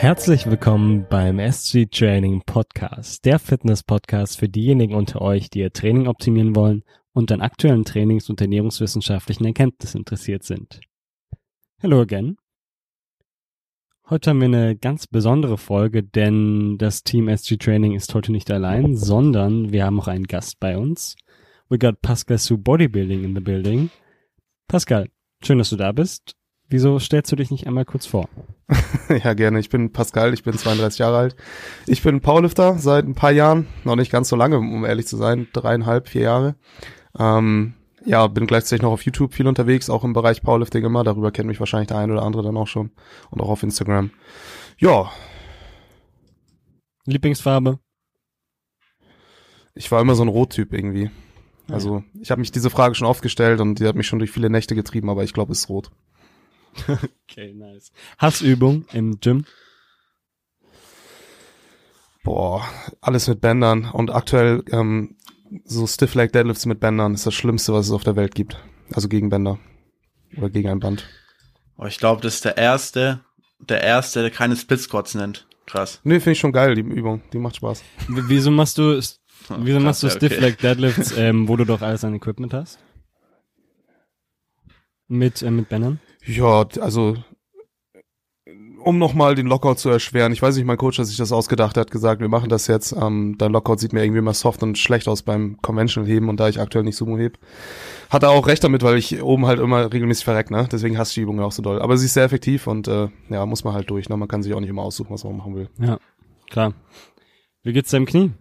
Herzlich willkommen beim SG Training Podcast, der Fitness Podcast für diejenigen unter euch, die ihr Training optimieren wollen und an aktuellen Trainings- und ernährungswissenschaftlichen Erkenntnissen interessiert sind. Hello again. Heute haben wir eine ganz besondere Folge, denn das Team SG Training ist heute nicht allein, sondern wir haben auch einen Gast bei uns. We got Pascal Su Bodybuilding in the building. Pascal, schön, dass du da bist. Wieso stellst du dich nicht einmal kurz vor? ja, gerne. Ich bin Pascal, ich bin 32 Jahre alt. Ich bin Powerlifter seit ein paar Jahren, noch nicht ganz so lange, um ehrlich zu sein, dreieinhalb, vier Jahre. Ähm, ja, bin gleichzeitig noch auf YouTube viel unterwegs, auch im Bereich Powerlifting immer. Darüber kennt mich wahrscheinlich der ein oder andere dann auch schon. Und auch auf Instagram. Ja. Lieblingsfarbe? Ich war immer so ein Rottyp irgendwie. Also ich habe mich diese Frage schon oft gestellt und die hat mich schon durch viele Nächte getrieben, aber ich glaube, es ist rot. okay, nice. Hassübung im Gym? Boah, alles mit Bändern und aktuell ähm, so Stiff Leg Deadlifts mit Bändern ist das Schlimmste, was es auf der Welt gibt. Also gegen Bänder oder gegen ein Band. Oh, ich glaube, das ist der erste, der erste, der keine Split Squats nennt. Krass. Nee, finde ich schon geil, die Übung. Die macht Spaß. W wieso machst du, wieso Krass, machst du ja, Stiff okay. Leg Deadlifts, ähm, wo du doch alles an Equipment hast? Mit, äh, mit Bändern? Ja, also um nochmal den Lockout zu erschweren. Ich weiß nicht, mein Coach hat sich das ausgedacht, hat gesagt, wir machen das jetzt. Ähm, dein Lockout sieht mir irgendwie immer soft und schlecht aus beim Conventional heben und da ich aktuell nicht Sumo heb. Hat er auch recht damit, weil ich oben halt immer regelmäßig verreck, ne? Deswegen hasst die Übung auch so doll. Aber sie ist sehr effektiv und äh, ja, muss man halt durch. Ne? Man kann sich auch nicht immer aussuchen, was man machen will. Ja, klar. Wie geht's deinem Knie?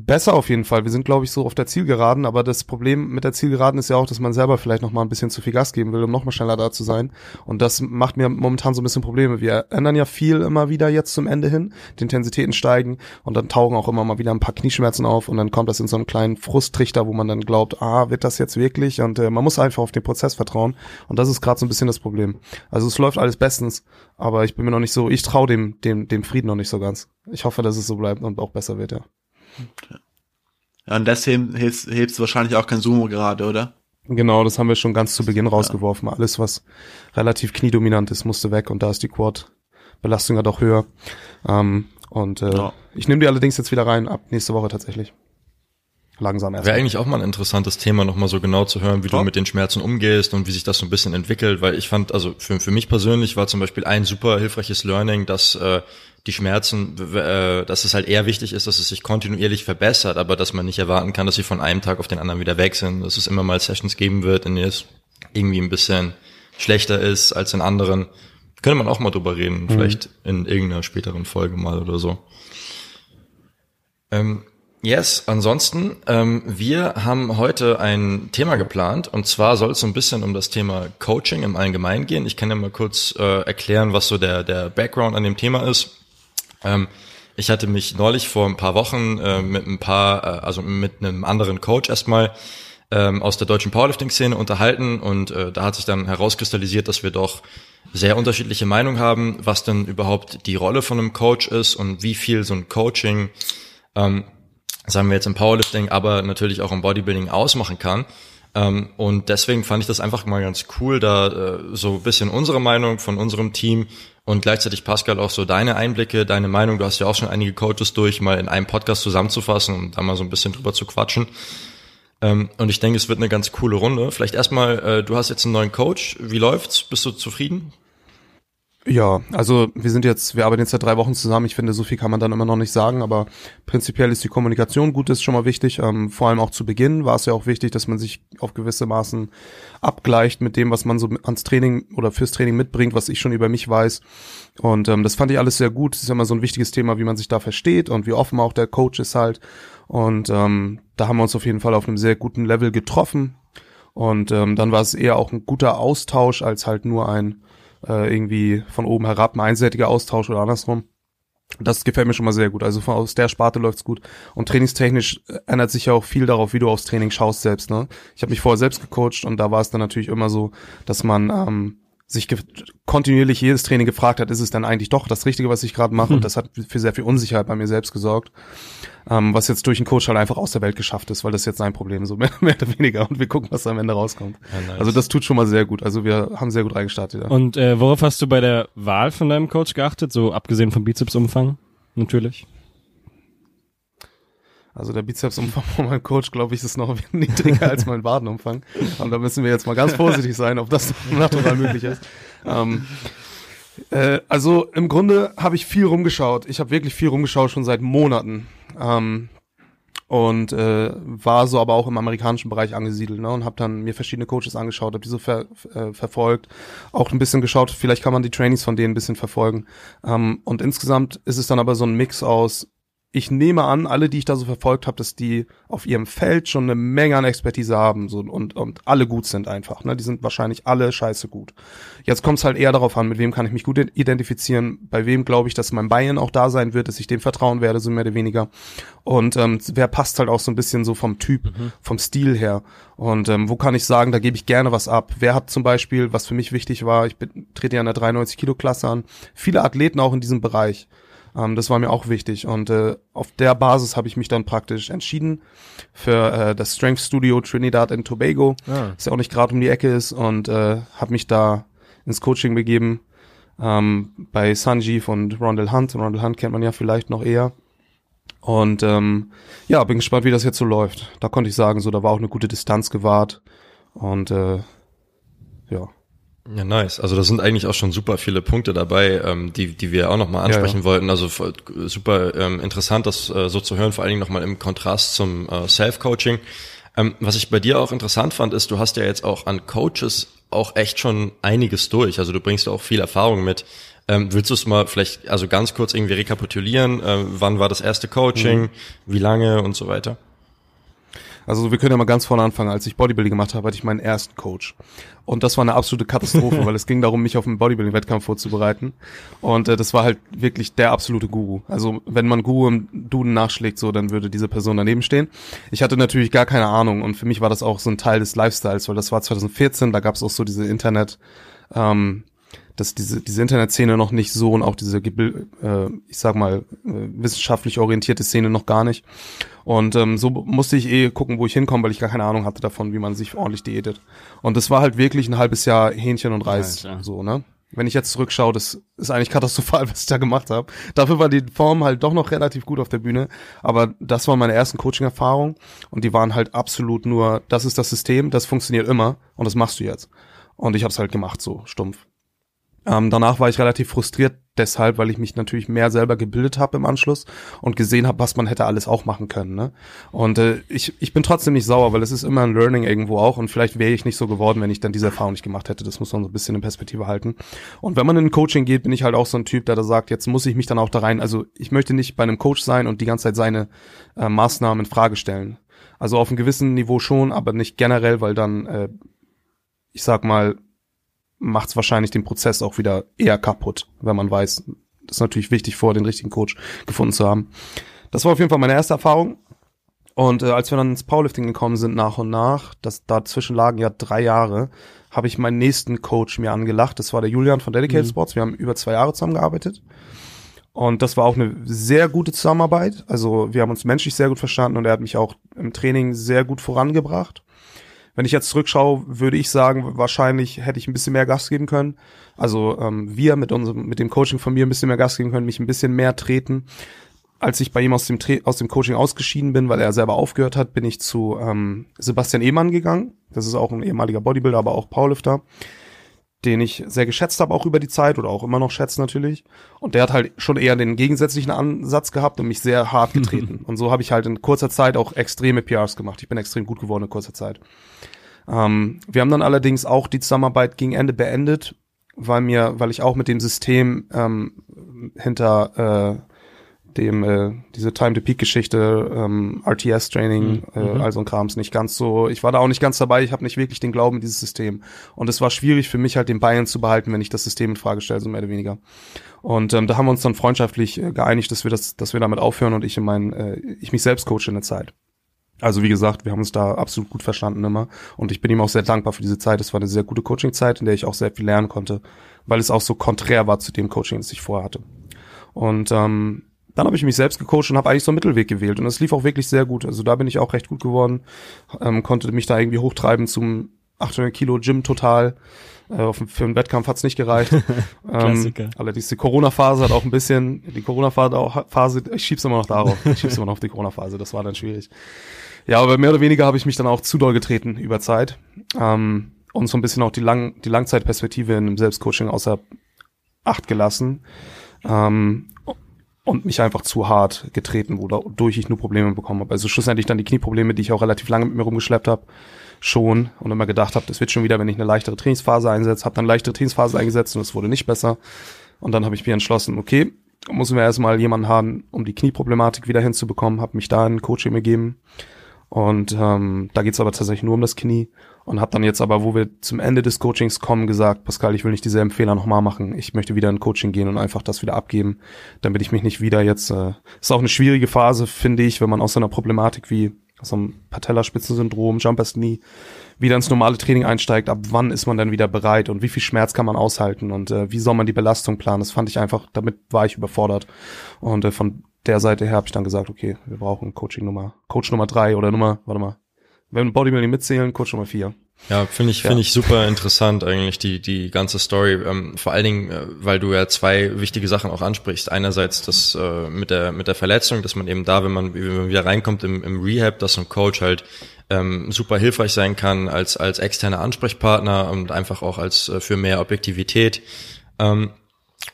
Besser auf jeden Fall. Wir sind, glaube ich, so auf der Zielgeraden, aber das Problem mit der Zielgeraden ist ja auch, dass man selber vielleicht noch mal ein bisschen zu viel Gas geben will, um noch mal schneller da zu sein. Und das macht mir momentan so ein bisschen Probleme. Wir ändern ja viel immer wieder jetzt zum Ende hin. Die Intensitäten steigen und dann tauchen auch immer mal wieder ein paar Knieschmerzen auf und dann kommt das in so einen kleinen Frusttrichter, wo man dann glaubt, ah, wird das jetzt wirklich? Und äh, man muss einfach auf den Prozess vertrauen. Und das ist gerade so ein bisschen das Problem. Also es läuft alles bestens, aber ich bin mir noch nicht so, ich traue dem, dem, dem Frieden noch nicht so ganz. Ich hoffe, dass es so bleibt und auch besser wird, ja. Ja, und deswegen hebst, hebst du wahrscheinlich auch kein Sumo gerade, oder? Genau, das haben wir schon ganz zu Beginn rausgeworfen. Alles, was relativ kniedominant ist, musste weg und da ist die Quad-Belastung ja doch höher. Ähm, und äh, Ja. ich nehme die allerdings jetzt wieder rein, ab nächste Woche tatsächlich. Langsam erst. Wäre eigentlich auch mal ein interessantes Thema, nochmal so genau zu hören, wie Ja. du mit den Schmerzen umgehst und wie sich das so ein bisschen entwickelt, weil ich fand, also für, für mich persönlich war zum Beispiel ein super hilfreiches Learning, dass äh, die Schmerzen, äh, dass es halt eher wichtig ist, dass es sich kontinuierlich verbessert, aber dass man nicht erwarten kann, dass sie von einem Tag auf den anderen wieder weg sind, dass es immer mal Sessions geben wird, in denen es irgendwie ein bisschen schlechter ist als in anderen. Könnte man auch mal drüber reden, vielleicht in irgendeiner späteren Folge mal oder so. Ähm, yes, ansonsten, ähm, wir haben heute ein Thema geplant und zwar soll es so ein bisschen um das Thema Coaching im Allgemeinen gehen. Ich kann ja mal kurz äh, erklären, was so der, der Background an dem Thema ist. Ähm, ich hatte mich neulich vor ein paar Wochen äh, mit ein paar, äh, also mit einem anderen Coach erstmal ähm, aus der deutschen Powerlifting-Szene unterhalten und äh, da hat sich dann herauskristallisiert, dass wir doch sehr unterschiedliche Meinungen haben, was denn überhaupt die Rolle von einem Coach ist und wie viel so ein Coaching ähm, sagen wir jetzt im Powerlifting, aber natürlich auch im Bodybuilding ausmachen kann. Ähm, und deswegen fand ich das einfach mal ganz cool, da äh, so ein bisschen unsere Meinung von unserem Team und gleichzeitig Pascal auch so deine Einblicke, deine Meinung, du hast ja auch schon einige Coaches durch, mal in einem Podcast zusammenzufassen und da mal so ein bisschen drüber zu quatschen. Ähm, und ich denke, es wird eine ganz coole Runde. Vielleicht erstmal, äh, du hast jetzt einen neuen Coach. Wie läuft's? Bist du zufrieden? Ja, also wir sind jetzt, wir arbeiten jetzt seit drei Wochen zusammen. Ich finde, so viel kann man dann immer noch nicht sagen, aber prinzipiell ist die Kommunikation gut, ist schon mal wichtig. Ähm, vor allem auch zu Beginn war es ja auch wichtig, dass man sich auf gewisse Maßen abgleicht mit dem, was man so ans Training oder fürs Training mitbringt, was ich schon über mich weiß. Und ähm, das fand ich alles sehr gut. Das ist ja immer so ein wichtiges Thema, wie man sich da versteht und wie offen auch der Coach ist halt. Und ähm, da haben wir uns auf jeden Fall auf einem sehr guten Level getroffen. Und ähm, dann war es eher auch ein guter Austausch als halt nur ein äh, irgendwie von oben herab ein einseitiger Austausch oder andersrum. Das gefällt mir schon mal sehr gut. Also von aus der Sparte läuft's gut. Und trainingstechnisch äh, ändert sich ja auch viel darauf, wie du aufs Training schaust selbst. Ne? Ich habe mich vorher selbst gecoacht und da war es dann natürlich immer so, dass man ähm, sich kontinuierlich jedes Training gefragt hat, ist es dann eigentlich doch das Richtige, was ich gerade mache? Und das hat für sehr viel Unsicherheit bei mir selbst gesorgt, ähm, was jetzt durch einen Coach halt einfach aus der Welt geschafft ist, weil das ist jetzt sein Problem, so mehr, mehr oder weniger. Und wir gucken, was am Ende rauskommt. Ja, nice. Also das tut schon mal sehr gut. Also wir haben sehr gut reingestartet. Ja. Und äh, worauf hast du bei der Wahl von deinem Coach geachtet? So abgesehen vom Bizepsumfang, natürlich. Also der Bizepsumfang von meinem Coach, glaube ich, ist noch niedriger als mein Wadenumfang. Und da müssen wir jetzt mal ganz vorsichtig sein, ob das natural möglich ist. Ähm, äh, also im Grunde habe ich viel rumgeschaut. Ich habe wirklich viel rumgeschaut, schon seit Monaten. Ähm, und äh, war so aber auch im amerikanischen Bereich angesiedelt ne? und habe dann mir verschiedene Coaches angeschaut, habe die so ver, äh, verfolgt, auch ein bisschen geschaut, vielleicht kann man die Trainings von denen ein bisschen verfolgen. Ähm, und insgesamt ist es dann aber so ein Mix aus ich nehme an, alle, die ich da so verfolgt habe, dass die auf ihrem Feld schon eine Menge an Expertise haben so, und, und alle gut sind einfach. Ne? Die sind wahrscheinlich alle scheiße gut. Jetzt kommt es halt eher darauf an, mit wem kann ich mich gut identifizieren, bei wem glaube ich, dass mein Bayern auch da sein wird, dass ich dem vertrauen werde, so mehr oder weniger. Und ähm, wer passt halt auch so ein bisschen so vom Typ, mhm. vom Stil her. Und ähm, wo kann ich sagen, da gebe ich gerne was ab. Wer hat zum Beispiel, was für mich wichtig war, ich bin, trete ja in der 93 Kilo Klasse an, viele Athleten auch in diesem Bereich. Ähm, das war mir auch wichtig. Und äh, auf der Basis habe ich mich dann praktisch entschieden für äh, das Strength Studio Trinidad and Tobago, ah. das ja auch nicht gerade um die Ecke ist und äh, habe mich da ins Coaching begeben ähm, bei Sanjeev und Rondell Hunt. Rondell Hunt kennt man ja vielleicht noch eher. Und ähm, ja, bin gespannt, wie das jetzt so läuft. Da konnte ich sagen, so da war auch eine gute Distanz gewahrt und äh, ja. Ja, nice. Also da sind eigentlich auch schon super viele Punkte dabei, ähm, die, die wir auch nochmal ansprechen ja, ja. wollten. Also super ähm, interessant, das äh, so zu hören, vor allen Dingen nochmal im Kontrast zum äh, Self-Coaching. Ähm, was ich bei dir auch interessant fand, ist, du hast ja jetzt auch an Coaches auch echt schon einiges durch. Also du bringst auch viel Erfahrung mit. Ähm, willst du es mal vielleicht also ganz kurz irgendwie rekapitulieren? Äh, wann war das erste Coaching? Mhm. Wie lange und so weiter? Also wir können ja mal ganz vorne anfangen. Als ich Bodybuilding gemacht habe, hatte ich meinen ersten Coach. Und das war eine absolute Katastrophe, weil es ging darum, mich auf einen Bodybuilding-Wettkampf vorzubereiten. Und äh, das war halt wirklich der absolute Guru. Also wenn man Guru im Duden nachschlägt, so, dann würde diese Person daneben stehen. Ich hatte natürlich gar keine Ahnung und für mich war das auch so ein Teil des Lifestyles, weil das war 2014, da gab es auch so diese Internet, ähm, dass diese, diese Internetszene noch nicht so und auch diese, äh, ich sag mal, äh, wissenschaftlich orientierte Szene noch gar nicht. Und ähm, so musste ich eh gucken, wo ich hinkomme, weil ich gar keine Ahnung hatte davon, wie man sich ordentlich diätet. Und das war halt wirklich ein halbes Jahr Hähnchen und Reis, ja, so, ne? Wenn ich jetzt zurückschaue, das ist eigentlich katastrophal, was ich da gemacht habe. Dafür war die Form halt doch noch relativ gut auf der Bühne. Aber das waren meine ersten Coaching-Erfahrungen und die waren halt absolut nur, das ist das System, das funktioniert immer und das machst du jetzt. Und ich habe es halt gemacht, so stumpf. Ähm, danach war ich relativ frustriert deshalb, weil ich mich natürlich mehr selber gebildet habe im Anschluss und gesehen habe, was man hätte alles auch machen können. Ne? Und äh, ich, ich bin trotzdem nicht sauer, weil es ist immer ein Learning irgendwo auch und vielleicht wäre ich nicht so geworden, wenn ich dann diese Erfahrung nicht gemacht hätte. Das muss man so ein bisschen in Perspektive halten. Und wenn man in ein Coaching geht, bin ich halt auch so ein Typ, der da sagt, jetzt muss ich mich dann auch da rein, also ich möchte nicht bei einem Coach sein und die ganze Zeit seine äh, Maßnahmen in Frage stellen. Also auf einem gewissen Niveau schon, aber nicht generell, weil dann, äh, ich sag mal, macht es wahrscheinlich den Prozess auch wieder eher kaputt, wenn man weiß, das ist natürlich wichtig, vor den richtigen Coach gefunden zu haben. Das war auf jeden Fall meine erste Erfahrung. Und äh, als wir dann ins Powerlifting gekommen sind, nach und nach, das dazwischen lagen ja drei Jahre, habe ich meinen nächsten Coach mir angelacht. Das war der Julian von Dedicated mhm. Sports. Wir haben über zwei Jahre zusammengearbeitet. Und das war auch eine sehr gute Zusammenarbeit. Also wir haben uns menschlich sehr gut verstanden und er hat mich auch im Training sehr gut vorangebracht. Wenn ich jetzt zurückschaue, würde ich sagen, wahrscheinlich hätte ich ein bisschen mehr Gas geben können. Also ähm, wir mit unserem, mit dem Coaching von mir ein bisschen mehr Gas geben können, mich ein bisschen mehr treten. Als ich bei ihm aus dem, aus dem Coaching ausgeschieden bin, weil er selber aufgehört hat, bin ich zu ähm, Sebastian Ehmann gegangen. Das ist auch ein ehemaliger Bodybuilder, aber auch Powerlifter den ich sehr geschätzt habe, auch über die Zeit oder auch immer noch schätze natürlich. Und der hat halt schon eher den gegensätzlichen Ansatz gehabt und mich sehr hart getreten. und so habe ich halt in kurzer Zeit auch extreme PRs gemacht. Ich bin extrem gut geworden in kurzer Zeit. Ähm, wir haben dann allerdings auch die Zusammenarbeit gegen Ende beendet, weil mir, weil ich auch mit dem System ähm, hinter äh, dem äh, diese Time-to-Peak-Geschichte, ähm, RTS-Training, mhm. äh, also ein Krams nicht ganz so. Ich war da auch nicht ganz dabei. Ich habe nicht wirklich den Glauben in dieses System. Und es war schwierig für mich halt den Bayern zu behalten, wenn ich das System in Frage stelle, so mehr oder weniger. Und ähm, da haben wir uns dann freundschaftlich äh, geeinigt, dass wir das, dass wir damit aufhören und ich in mein, äh, ich mich selbst coache in der Zeit. Also wie gesagt, wir haben uns da absolut gut verstanden immer und ich bin ihm auch sehr dankbar für diese Zeit. Es war eine sehr gute Coaching-Zeit, in der ich auch sehr viel lernen konnte, weil es auch so konträr war zu dem Coaching, das ich vorher hatte. Und ähm, dann habe ich mich selbst gecoacht und habe eigentlich so einen Mittelweg gewählt und es lief auch wirklich sehr gut. Also da bin ich auch recht gut geworden, ähm, konnte mich da irgendwie hochtreiben zum 800 Kilo Gym total. Äh, auf, für einen Wettkampf hat's nicht gereicht. ähm, allerdings die Corona-Phase hat auch ein bisschen, die Corona-Phase, ich schieb's immer noch darauf, ich schieb's immer noch auf die Corona-Phase, das war dann schwierig. Ja, aber mehr oder weniger habe ich mich dann auch zu doll getreten über Zeit. Ähm, und so ein bisschen auch die, Lang die Langzeitperspektive in einem Selbstcoaching außer Acht gelassen. Ähm, und mich einfach zu hart getreten, wodurch ich nur Probleme bekommen habe. Also schlussendlich dann die Knieprobleme, die ich auch relativ lange mit mir rumgeschleppt habe, schon und immer gedacht habe, das wird schon wieder, wenn ich eine leichtere Trainingsphase einsetze, habe dann leichtere Trainingsphase eingesetzt und es wurde nicht besser. Und dann habe ich mir entschlossen, okay, müssen wir erstmal jemanden haben, um die Knieproblematik wieder hinzubekommen, habe mich da in Coaching gegeben. Und ähm, da geht's aber tatsächlich nur um das Knie und habe dann jetzt aber, wo wir zum Ende des Coachings kommen, gesagt, Pascal, ich will nicht dieselben Fehler nochmal machen. Ich möchte wieder in Coaching gehen und einfach das wieder abgeben, damit ich mich nicht wieder jetzt, äh, ist auch eine schwierige Phase, finde ich, wenn man aus so einer Problematik wie aus einem Patellaspitzensyndrom, Jumpers Knee, wieder ins normale Training einsteigt, ab wann ist man dann wieder bereit und wie viel Schmerz kann man aushalten und äh, wie soll man die Belastung planen? Das fand ich einfach, damit war ich überfordert. Und äh, von der Seite her habe ich dann gesagt, okay, wir brauchen Coaching Nummer, Coach Nummer drei oder Nummer, warte mal, wenn Bodybuilding mitzählen, Coach Nummer vier. Ja, finde ich, finde ich super interessant eigentlich die, die ganze Story. Ähm, vor allen Dingen, äh, weil du ja zwei wichtige Sachen auch ansprichst. Einerseits das äh, mit der, mit der Verletzung, dass man eben da, wenn man, wenn man wieder reinkommt im, im Rehab, dass so ein Coach halt ähm, super hilfreich sein kann als, als externer Ansprechpartner und einfach auch als äh, für mehr Objektivität. Ähm,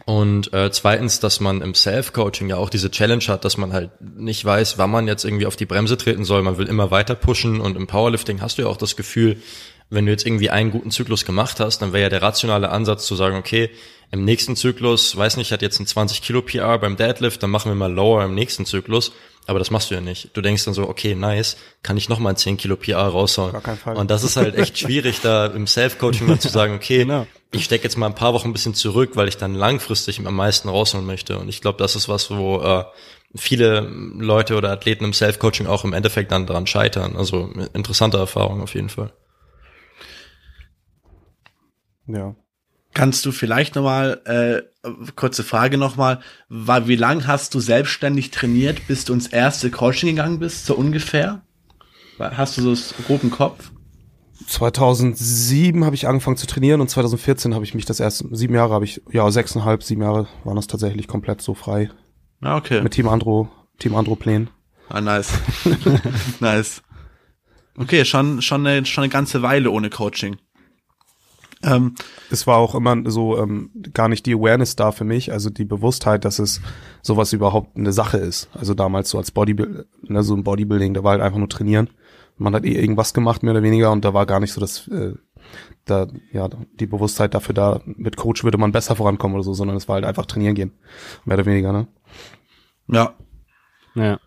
und äh, zweitens, dass man im Self-Coaching ja auch diese Challenge hat, dass man halt nicht weiß, wann man jetzt irgendwie auf die Bremse treten soll. Man will immer weiter pushen und im Powerlifting hast du ja auch das Gefühl, wenn du jetzt irgendwie einen guten Zyklus gemacht hast, dann wäre ja der rationale Ansatz zu sagen, okay, im nächsten Zyklus, weiß nicht, hat jetzt ein 20 Kilo PR beim Deadlift, dann machen wir mal Lower im nächsten Zyklus. Aber das machst du ja nicht. Du denkst dann so, okay, nice, kann ich noch mal 10 Kilo PR raushauen. Gar kein Fall. Und das ist halt echt schwierig, da im Self-Coaching mal zu sagen, okay, genau. ich stecke jetzt mal ein paar Wochen ein bisschen zurück, weil ich dann langfristig am meisten rausholen möchte. Und ich glaube, das ist was, wo äh, viele Leute oder Athleten im Self-Coaching auch im Endeffekt dann dran scheitern. Also interessante Erfahrung auf jeden Fall. Ja. Kannst du vielleicht nochmal, äh, kurze Frage nochmal, war, wie lang hast du selbstständig trainiert, bis du ins erste Coaching gegangen bist, so ungefähr? Hast du so das groben Kopf? 2007 habe ich angefangen zu trainieren und 2014 habe ich mich das erste, sieben Jahre habe ich, ja, sechseinhalb, sieben Jahre waren das tatsächlich komplett so frei. Ah, okay. Mit Team Andro, Team Andro Plänen. Ah, nice. nice. Okay, schon, schon eine, schon eine ganze Weile ohne Coaching. Ähm, es war auch immer so ähm, gar nicht die Awareness da für mich, also die Bewusstheit, dass es sowas überhaupt eine Sache ist. Also damals so als Bodybuilding, ne, so ein Bodybuilding, da war halt einfach nur trainieren. Man hat eh irgendwas gemacht, mehr oder weniger, und da war gar nicht so das, äh, da, ja, die Bewusstheit dafür da, mit Coach würde man besser vorankommen oder so, sondern es war halt einfach trainieren gehen. Mehr oder weniger, ne? Ja. Ja.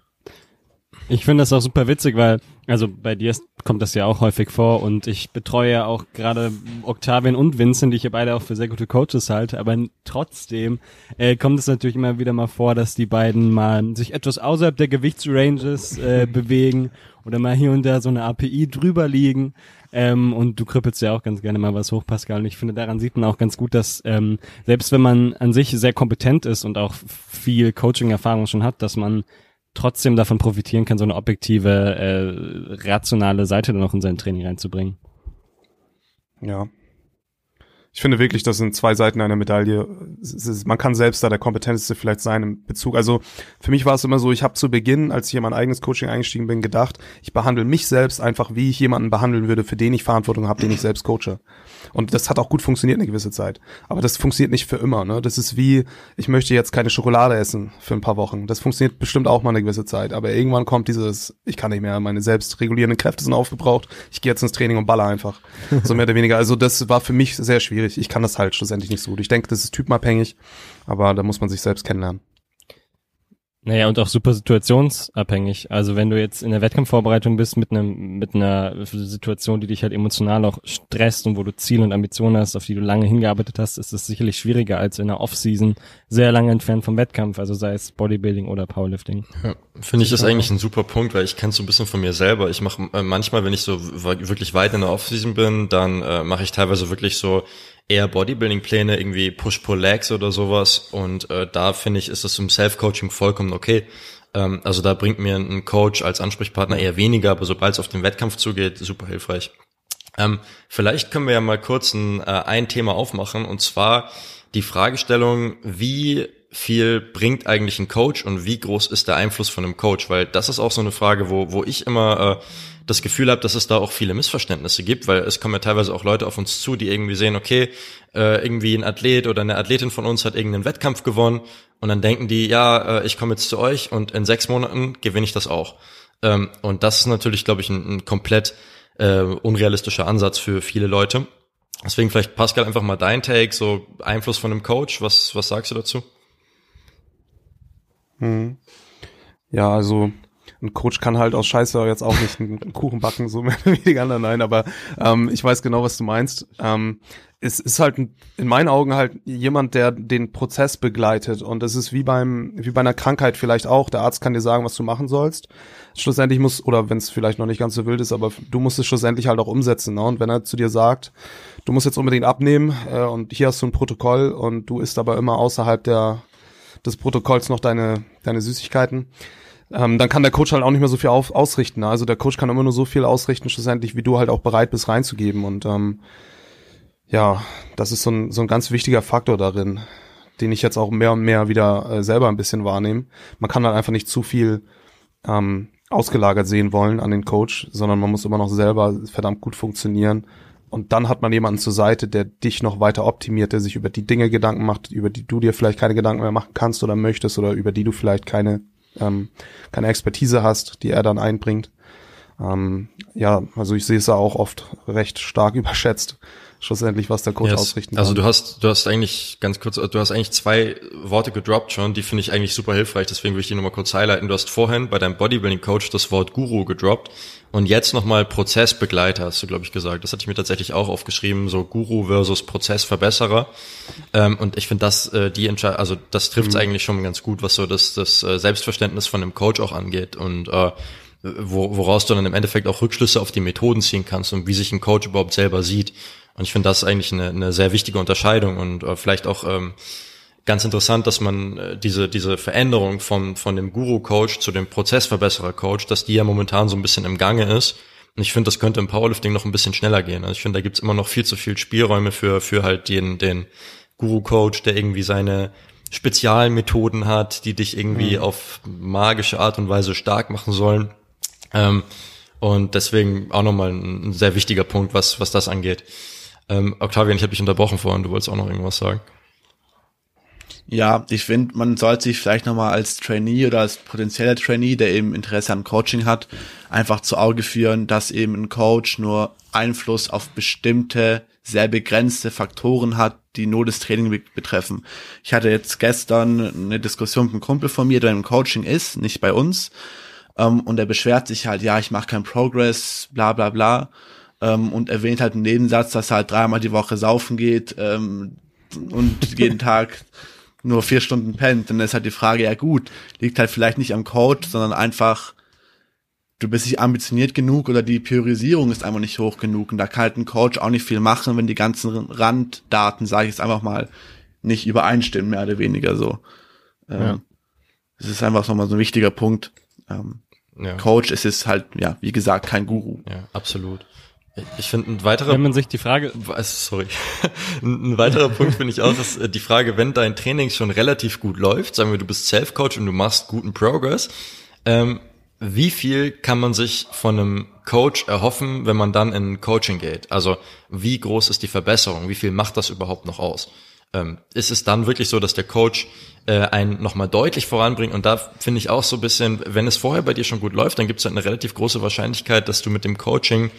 Ich finde das auch super witzig, weil, also bei dir kommt das ja auch häufig vor und ich betreue ja auch gerade Octavian und Vincent, die ich ja beide auch für sehr gute Coaches halte, aber trotzdem äh, kommt es natürlich immer wieder mal vor, dass die beiden mal sich etwas außerhalb der Gewichtsranges äh, bewegen oder mal hier und da so eine API drüber liegen. Ähm, und du krippelst ja auch ganz gerne mal was hoch, Pascal. Und ich finde, daran sieht man auch ganz gut, dass ähm, selbst wenn man an sich sehr kompetent ist und auch viel Coaching-Erfahrung schon hat, dass man trotzdem davon profitieren kann, so eine objektive, äh, rationale Seite dann noch in sein Training reinzubringen. Ja. Ich finde wirklich, das sind zwei Seiten einer Medaille. man kann selbst da der kompetenteste vielleicht sein im Bezug. Also für mich war es immer so, ich habe zu Beginn, als ich in mein eigenes Coaching eingestiegen bin, gedacht, ich behandle mich selbst einfach, wie ich jemanden behandeln würde, für den ich Verantwortung habe, den ich selbst coache. Und das hat auch gut funktioniert eine gewisse Zeit. Aber das funktioniert nicht für immer. Ne? Das ist wie, ich möchte jetzt keine Schokolade essen für ein paar Wochen. Das funktioniert bestimmt auch mal eine gewisse Zeit. Aber irgendwann kommt dieses, ich kann nicht mehr, meine selbstregulierenden Kräfte sind aufgebraucht. Ich gehe jetzt ins Training und baller einfach. So mehr oder weniger. Also das war für mich sehr schwierig. Ich kann das halt schlussendlich nicht so gut. Ich denke, das ist typenabhängig. Aber da muss man sich selbst kennenlernen. Naja, und auch super situationsabhängig. Also wenn du jetzt in der Wettkampfvorbereitung bist mit einem, mit einer Situation, die dich halt emotional auch stresst und wo du Ziele und Ambitionen hast, auf die du lange hingearbeitet hast, ist es sicherlich schwieriger als in der Off-Season sehr lange entfernt vom Wettkampf, also sei es Bodybuilding oder Powerlifting. Ja, Finde ich das eigentlich ein super Punkt, weil ich kenne so ein bisschen von mir selber. Ich mache äh, manchmal, wenn ich so wirklich weit in der Off-Season bin, dann äh, mache ich teilweise wirklich so eher Bodybuilding-Pläne, irgendwie Push-Pull-Legs oder sowas. Und äh, da finde ich, ist es im Self-Coaching vollkommen okay. Ähm, also da bringt mir ein Coach als Ansprechpartner eher weniger, aber sobald es auf den Wettkampf zugeht, super hilfreich. Ähm, vielleicht können wir ja mal kurz ein, äh, ein Thema aufmachen, und zwar die Fragestellung, wie viel bringt eigentlich ein Coach und wie groß ist der Einfluss von einem Coach? Weil das ist auch so eine Frage, wo, wo ich immer äh, das Gefühl habe, dass es da auch viele Missverständnisse gibt, weil es kommen ja teilweise auch Leute auf uns zu, die irgendwie sehen, okay, äh, irgendwie ein Athlet oder eine Athletin von uns hat irgendeinen Wettkampf gewonnen und dann denken die, ja, äh, ich komme jetzt zu euch und in sechs Monaten gewinne ich das auch. Ähm, und das ist natürlich, glaube ich, ein, ein komplett äh, unrealistischer Ansatz für viele Leute. Deswegen vielleicht Pascal einfach mal dein Take, so Einfluss von einem Coach, was, was sagst du dazu? Hm. Ja, also ein Coach kann halt aus Scheiße jetzt auch nicht einen Kuchen backen, so mehr die anderen, nein, aber ähm, ich weiß genau, was du meinst. Ähm, es ist halt in meinen Augen halt jemand, der den Prozess begleitet und es ist wie beim wie bei einer Krankheit vielleicht auch. Der Arzt kann dir sagen, was du machen sollst. Schlussendlich muss oder wenn es vielleicht noch nicht ganz so wild ist, aber du musst es schlussendlich halt auch umsetzen. Ne? Und wenn er zu dir sagt, du musst jetzt unbedingt abnehmen äh, und hier hast du ein Protokoll und du isst aber immer außerhalb der des Protokolls noch deine deine Süßigkeiten, ähm, dann kann der Coach halt auch nicht mehr so viel auf, ausrichten. Ne? Also der Coach kann immer nur so viel ausrichten, schlussendlich, wie du halt auch bereit bist reinzugeben. Und ähm, ja, das ist so ein, so ein ganz wichtiger Faktor darin, den ich jetzt auch mehr und mehr wieder äh, selber ein bisschen wahrnehme. Man kann halt einfach nicht zu viel ähm, ausgelagert sehen wollen an den Coach, sondern man muss immer noch selber verdammt gut funktionieren. Und dann hat man jemanden zur Seite, der dich noch weiter optimiert, der sich über die Dinge Gedanken macht, über die du dir vielleicht keine Gedanken mehr machen kannst oder möchtest oder über die du vielleicht keine ähm, keine Expertise hast, die er dann einbringt. Ähm, ja, also ich sehe es da auch oft recht stark überschätzt, schlussendlich, was der Coach yes. ausrichten also kann. Also du hast, du hast eigentlich ganz kurz, du hast eigentlich zwei Worte gedroppt schon, die finde ich eigentlich super hilfreich, deswegen will ich die nochmal kurz highlighten. Du hast vorhin bei deinem Bodybuilding-Coach das Wort Guru gedroppt und jetzt nochmal Prozessbegleiter, hast du, glaube ich, gesagt. Das hatte ich mir tatsächlich auch aufgeschrieben, so Guru versus Prozessverbesserer. Ähm, und ich finde, das, äh, die Entscheidung, also das trifft es mhm. eigentlich schon ganz gut, was so das, das äh, Selbstverständnis von einem Coach auch angeht. Und äh, wo, woraus du dann im Endeffekt auch Rückschlüsse auf die Methoden ziehen kannst und wie sich ein Coach überhaupt selber sieht. Und ich finde das eigentlich eine, eine sehr wichtige Unterscheidung und äh, vielleicht auch ähm, ganz interessant, dass man äh, diese, diese Veränderung von, von dem Guru-Coach zu dem Prozessverbesserer-Coach, dass die ja momentan so ein bisschen im Gange ist. Und ich finde, das könnte im Powerlifting noch ein bisschen schneller gehen. Also ich finde, da gibt's immer noch viel zu viel Spielräume für, für halt den, den Guru-Coach, der irgendwie seine Spezialmethoden hat, die dich irgendwie mhm. auf magische Art und Weise stark machen sollen. Ähm, und deswegen auch nochmal ein, ein sehr wichtiger Punkt, was, was das angeht. Ähm, Octavian, ich habe dich unterbrochen vorhin, du wolltest auch noch irgendwas sagen. Ja, ich finde, man sollte sich vielleicht nochmal als Trainee oder als potenzieller Trainee, der eben Interesse an Coaching hat, einfach zu Auge führen, dass eben ein Coach nur Einfluss auf bestimmte, sehr begrenzte Faktoren hat, die nur das Training betreffen. Ich hatte jetzt gestern eine Diskussion mit einem Kumpel von mir, der im Coaching ist, nicht bei uns, ähm, und er beschwert sich halt, ja, ich mache keinen Progress, bla bla bla ähm, und erwähnt halt im Nebensatz, dass er halt dreimal die Woche saufen geht ähm, und jeden Tag nur vier Stunden pennt. Dann ist halt die Frage, ja gut, liegt halt vielleicht nicht am Code, sondern einfach, du bist nicht ambitioniert genug oder die Priorisierung ist einfach nicht hoch genug. Und da kann halt ein Coach auch nicht viel machen, wenn die ganzen Randdaten, sage ich jetzt einfach mal, nicht übereinstimmen, mehr oder weniger so. Ähm, ja. Das ist einfach nochmal so ein wichtiger Punkt. Ähm, ja. Coach ist es halt, ja, wie gesagt, kein Guru. Ja, absolut. Ich finde ein weiterer wenn man sich die Frage sorry. Ein weiterer Punkt finde ich auch ist äh, die Frage wenn dein Training schon relativ gut läuft sagen wir du bist Self Coach und du machst guten Progress ähm, wie viel kann man sich von einem Coach erhoffen wenn man dann in Coaching geht? Also wie groß ist die Verbesserung? Wie viel macht das überhaupt noch aus? Ähm, ist es dann wirklich so, dass der Coach äh, einen nochmal deutlich voranbringt. Und da finde ich auch so ein bisschen, wenn es vorher bei dir schon gut läuft, dann gibt es halt eine relativ große Wahrscheinlichkeit, dass du mit dem Coaching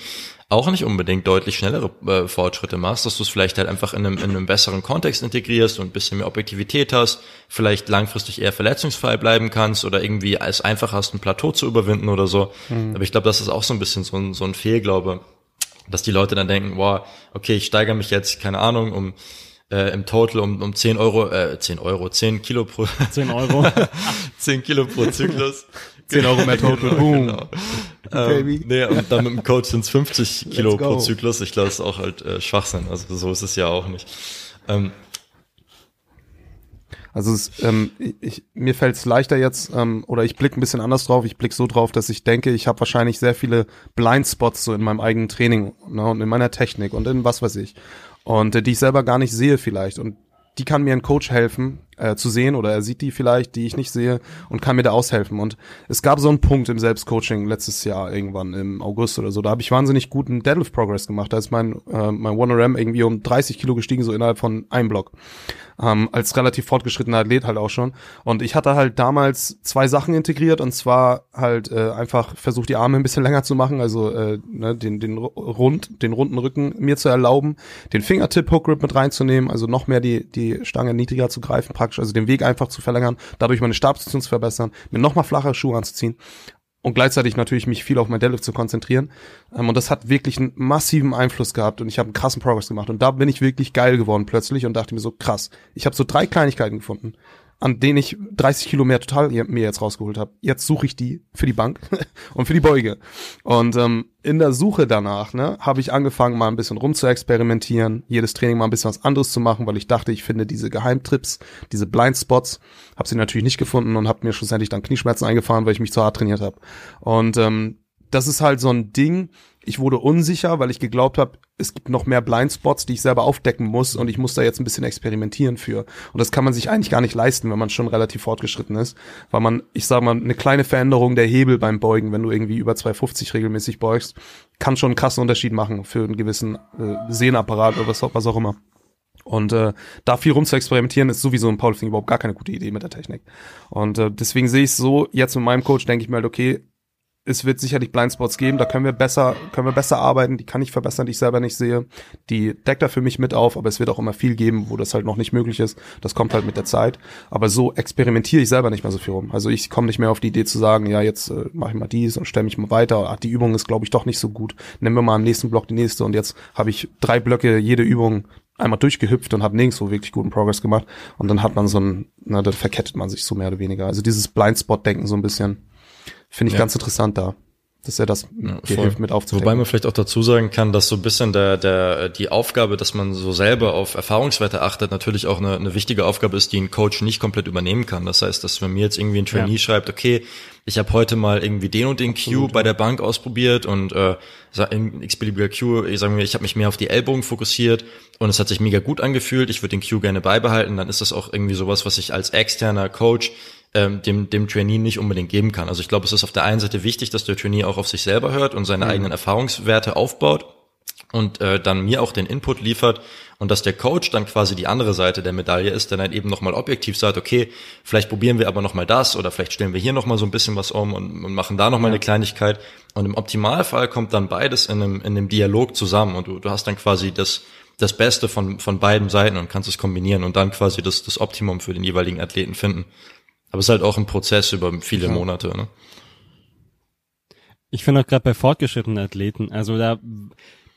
auch nicht unbedingt deutlich schnellere äh, Fortschritte machst, dass du es vielleicht halt einfach in einem, in einem besseren Kontext integrierst und ein bisschen mehr Objektivität hast, vielleicht langfristig eher verletzungsfrei bleiben kannst oder irgendwie es einfach hast, ein Plateau zu überwinden oder so. Mhm. Aber ich glaube, das ist auch so ein bisschen so ein, so ein Fehlglaube, dass die Leute dann denken, boah, okay, ich steigere mich jetzt, keine Ahnung, um äh, im Total um, um 10 Euro, äh, 10 Euro, 10 Kilo pro 10 Euro. 10 Kilo pro Zyklus. 10 Euro mehr Total, boom. Genau. Ähm, nee, und dann mit dem Coach sind es 50 Kilo pro Zyklus. Ich glaube, das ist auch halt äh, Schwachsinn. Also so ist es ja auch nicht. Ähm, also es, ähm, ich, mir fällt es leichter jetzt, ähm, oder ich blicke ein bisschen anders drauf. Ich blicke so drauf, dass ich denke, ich habe wahrscheinlich sehr viele Blindspots so in meinem eigenen Training ne, und in meiner Technik und in was weiß ich und äh, die ich selber gar nicht sehe vielleicht und die kann mir ein Coach helfen äh, zu sehen oder er sieht die vielleicht, die ich nicht sehe und kann mir da aushelfen. Und es gab so einen Punkt im Selbstcoaching letztes Jahr irgendwann im August oder so. Da habe ich wahnsinnig guten Deadlift Progress gemacht. Da ist mein äh, mein One RM irgendwie um 30 Kilo gestiegen so innerhalb von einem Block ähm, als relativ fortgeschrittener Athlet halt auch schon. Und ich hatte halt damals zwei Sachen integriert und zwar halt äh, einfach versucht, die Arme ein bisschen länger zu machen, also äh, ne, den, den rund, den runden Rücken mir zu erlauben, den Fingertip Hook Grip mit reinzunehmen, also noch mehr die, die Stange niedriger zu greifen, praktisch, also den Weg einfach zu verlängern, dadurch meine Stabsposition zu verbessern, mir noch mal flache Schuhe anzuziehen und gleichzeitig natürlich mich viel auf mein Deadlift zu konzentrieren. Ähm, und das hat wirklich einen massiven Einfluss gehabt und ich habe einen krassen Progress gemacht. Und da bin ich wirklich geil geworden plötzlich und dachte mir so, krass, ich habe so drei Kleinigkeiten gefunden an denen ich 30 Kilo mehr total mir jetzt rausgeholt habe. Jetzt suche ich die für die Bank und für die Beuge. Und ähm, in der Suche danach ne, habe ich angefangen, mal ein bisschen rumzuexperimentieren, jedes Training mal ein bisschen was anderes zu machen, weil ich dachte, ich finde diese Geheimtrips, diese Blindspots, habe sie natürlich nicht gefunden und habe mir schlussendlich dann Knieschmerzen eingefahren, weil ich mich zu hart trainiert habe. Und ähm, das ist halt so ein Ding, ich wurde unsicher, weil ich geglaubt habe, es gibt noch mehr Blindspots, die ich selber aufdecken muss und ich muss da jetzt ein bisschen experimentieren für. Und das kann man sich eigentlich gar nicht leisten, wenn man schon relativ fortgeschritten ist, weil man, ich sag mal, eine kleine Veränderung der Hebel beim Beugen, wenn du irgendwie über 250 regelmäßig beugst, kann schon einen krassen Unterschied machen für einen gewissen äh, Sehnapparat oder was, was auch immer. Und äh, da viel rum zu experimentieren, ist sowieso ein Powerlifting überhaupt gar keine gute Idee mit der Technik. Und äh, deswegen sehe ich so, jetzt mit meinem Coach denke ich mir halt, okay, es wird sicherlich Blindspots geben, da können wir besser, können wir besser arbeiten, die kann ich verbessern, die ich selber nicht sehe. Die deckt er für mich mit auf, aber es wird auch immer viel geben, wo das halt noch nicht möglich ist. Das kommt halt mit der Zeit. Aber so experimentiere ich selber nicht mehr so viel rum. Also ich komme nicht mehr auf die Idee zu sagen, ja, jetzt äh, mache ich mal dies und stelle mich mal weiter. Ach, die Übung ist, glaube ich, doch nicht so gut. Nehmen wir mal im nächsten Block die nächste und jetzt habe ich drei Blöcke, jede Übung einmal durchgehüpft und habe nirgendwo wirklich guten Progress gemacht. Und dann hat man so ein, na, dann verkettet man sich so mehr oder weniger. Also dieses Blindspot-Denken so ein bisschen. Finde ich ja. ganz interessant da dass er das ja, hilft mit aufzudecken. Wobei man vielleicht auch dazu sagen kann, dass so ein bisschen der, der, die Aufgabe, dass man so selber auf Erfahrungswerte achtet, natürlich auch eine, eine wichtige Aufgabe ist, die ein Coach nicht komplett übernehmen kann. Das heißt, dass wenn mir jetzt irgendwie ein Trainee ja. schreibt, okay, ich habe heute mal irgendwie den und den Q bei der Bank ausprobiert und äh, in x-beliebiger Q, ich sage mir, ich habe mich mehr auf die Ellbogen fokussiert und es hat sich mega gut angefühlt, ich würde den Q gerne beibehalten, dann ist das auch irgendwie sowas, was ich als externer Coach ähm, dem, dem Trainee nicht unbedingt geben kann. Also ich glaube, es ist auf der einen Seite wichtig, dass der Trainee auch auf sich selber hört und seine mhm. eigenen Erfahrungswerte aufbaut und äh, dann mir auch den Input liefert und dass der Coach dann quasi die andere Seite der Medaille ist, der dann eben nochmal objektiv sagt, okay, vielleicht probieren wir aber nochmal das oder vielleicht stellen wir hier nochmal so ein bisschen was um und, und machen da nochmal ja. eine Kleinigkeit und im Optimalfall kommt dann beides in einem, in einem Dialog zusammen und du, du hast dann quasi das, das Beste von, von beiden Seiten und kannst es kombinieren und dann quasi das, das Optimum für den jeweiligen Athleten finden. Aber es ist halt auch ein Prozess über viele ja. Monate. Ne? Ich finde auch gerade bei fortgeschrittenen Athleten, also da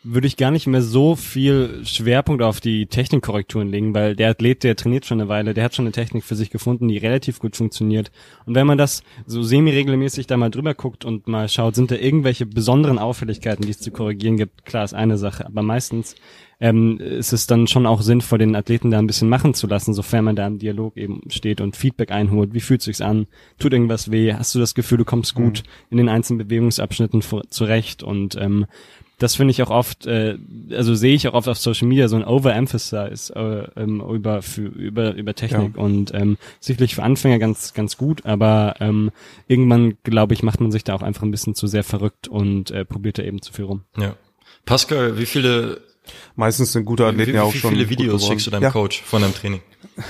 würde ich gar nicht mehr so viel Schwerpunkt auf die Technikkorrekturen legen, weil der Athlet, der trainiert schon eine Weile, der hat schon eine Technik für sich gefunden, die relativ gut funktioniert. Und wenn man das so semi-regelmäßig da mal drüber guckt und mal schaut, sind da irgendwelche besonderen Auffälligkeiten, die es zu korrigieren gibt, klar ist eine Sache, aber meistens ähm, ist es dann schon auch sinnvoll, den Athleten da ein bisschen machen zu lassen, sofern man da im Dialog eben steht und Feedback einholt. Wie fühlt sich's an? Tut irgendwas weh? Hast du das Gefühl, du kommst gut mhm. in den einzelnen Bewegungsabschnitten zurecht? Und ähm, das finde ich auch oft, äh, also sehe ich auch oft auf Social Media so ein Overemphasis äh, ähm, über für, über über Technik ja. und ähm, sicherlich für Anfänger ganz ganz gut, aber ähm, irgendwann glaube ich macht man sich da auch einfach ein bisschen zu sehr verrückt und äh, probiert da eben zu viel rum. Ja, Pascal, wie viele Meistens sind gute Athleten wie, ja auch wie schon. viele gut Videos schickst du deinem ja, Coach von deinem Training?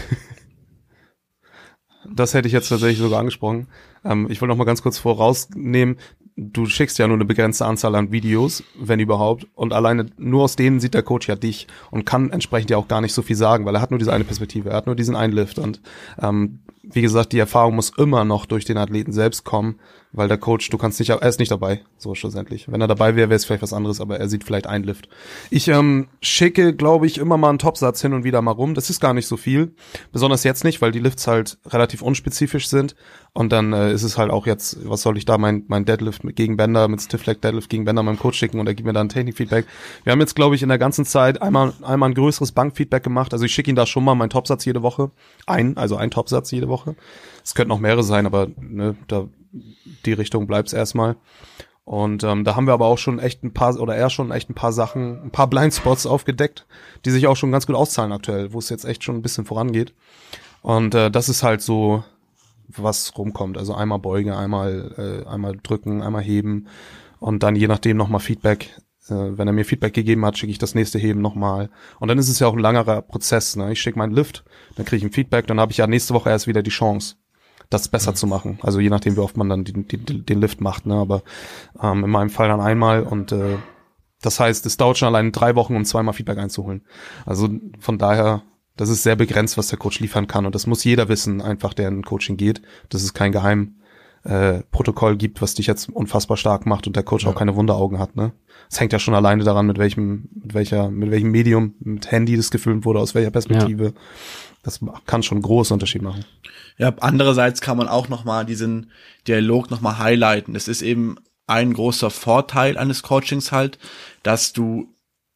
Das hätte ich jetzt tatsächlich sogar angesprochen. Ähm, ich wollte noch mal ganz kurz vorausnehmen, du schickst ja nur eine begrenzte Anzahl an Videos, wenn überhaupt, und alleine nur aus denen sieht der Coach ja dich und kann entsprechend ja auch gar nicht so viel sagen, weil er hat nur diese eine Perspektive, er hat nur diesen einen Lift und ähm, wie gesagt, die Erfahrung muss immer noch durch den Athleten selbst kommen, weil der Coach, du kannst nicht, er ist nicht dabei, so schlussendlich. Wenn er dabei wäre, wäre es vielleicht was anderes, aber er sieht vielleicht einen Lift. Ich ähm, schicke, glaube ich, immer mal einen Topsatz hin und wieder mal rum. Das ist gar nicht so viel, besonders jetzt nicht, weil die Lifts halt relativ unspezifisch sind. Und dann äh, ist es halt auch jetzt, was soll ich da mein, mein Deadlift gegen Bender, mit Stiff Leg Deadlift gegen Bender meinem Coach schicken und er gibt mir dann Technikfeedback. Wir haben jetzt, glaube ich, in der ganzen Zeit einmal, einmal ein größeres Bankfeedback gemacht. Also ich schicke ihm da schon mal meinen Topsatz jede Woche. Ein, also ein Topsatz jede Woche. Es könnten noch mehrere sein, aber ne, da die Richtung bleibt's erstmal. Und ähm, da haben wir aber auch schon echt ein paar, oder er schon echt ein paar Sachen, ein paar Blindspots aufgedeckt, die sich auch schon ganz gut auszahlen aktuell, wo es jetzt echt schon ein bisschen vorangeht. Und äh, das ist halt so, was rumkommt. Also einmal Beuge, einmal, äh, einmal drücken, einmal heben und dann je nachdem nochmal Feedback. Äh, wenn er mir Feedback gegeben hat, schicke ich das nächste Heben nochmal. Und dann ist es ja auch ein langerer Prozess. Ne? Ich schicke meinen Lift, dann kriege ich ein Feedback, dann habe ich ja nächste Woche erst wieder die Chance das besser zu machen. Also je nachdem, wie oft man dann den, den, den Lift macht. Ne? Aber ähm, in meinem Fall dann einmal und äh, das heißt, es dauert schon allein drei Wochen, um zweimal Feedback einzuholen. Also von daher, das ist sehr begrenzt, was der Coach liefern kann und das muss jeder wissen, einfach der in Coaching geht. Das ist kein Geheim. Äh, Protokoll gibt, was dich jetzt unfassbar stark macht und der Coach Ja. auch keine Wunderaugen hat, ne? Es hängt ja schon alleine daran, mit welchem, mit welcher, mit welchem Medium, mit Handy das gefilmt wurde, aus welcher Perspektive. Das kann schon einen großen Unterschied machen. Ja, andererseits kann man auch nochmal diesen Dialog nochmal highlighten. Es ist eben ein großer Vorteil eines Coachings halt, dass du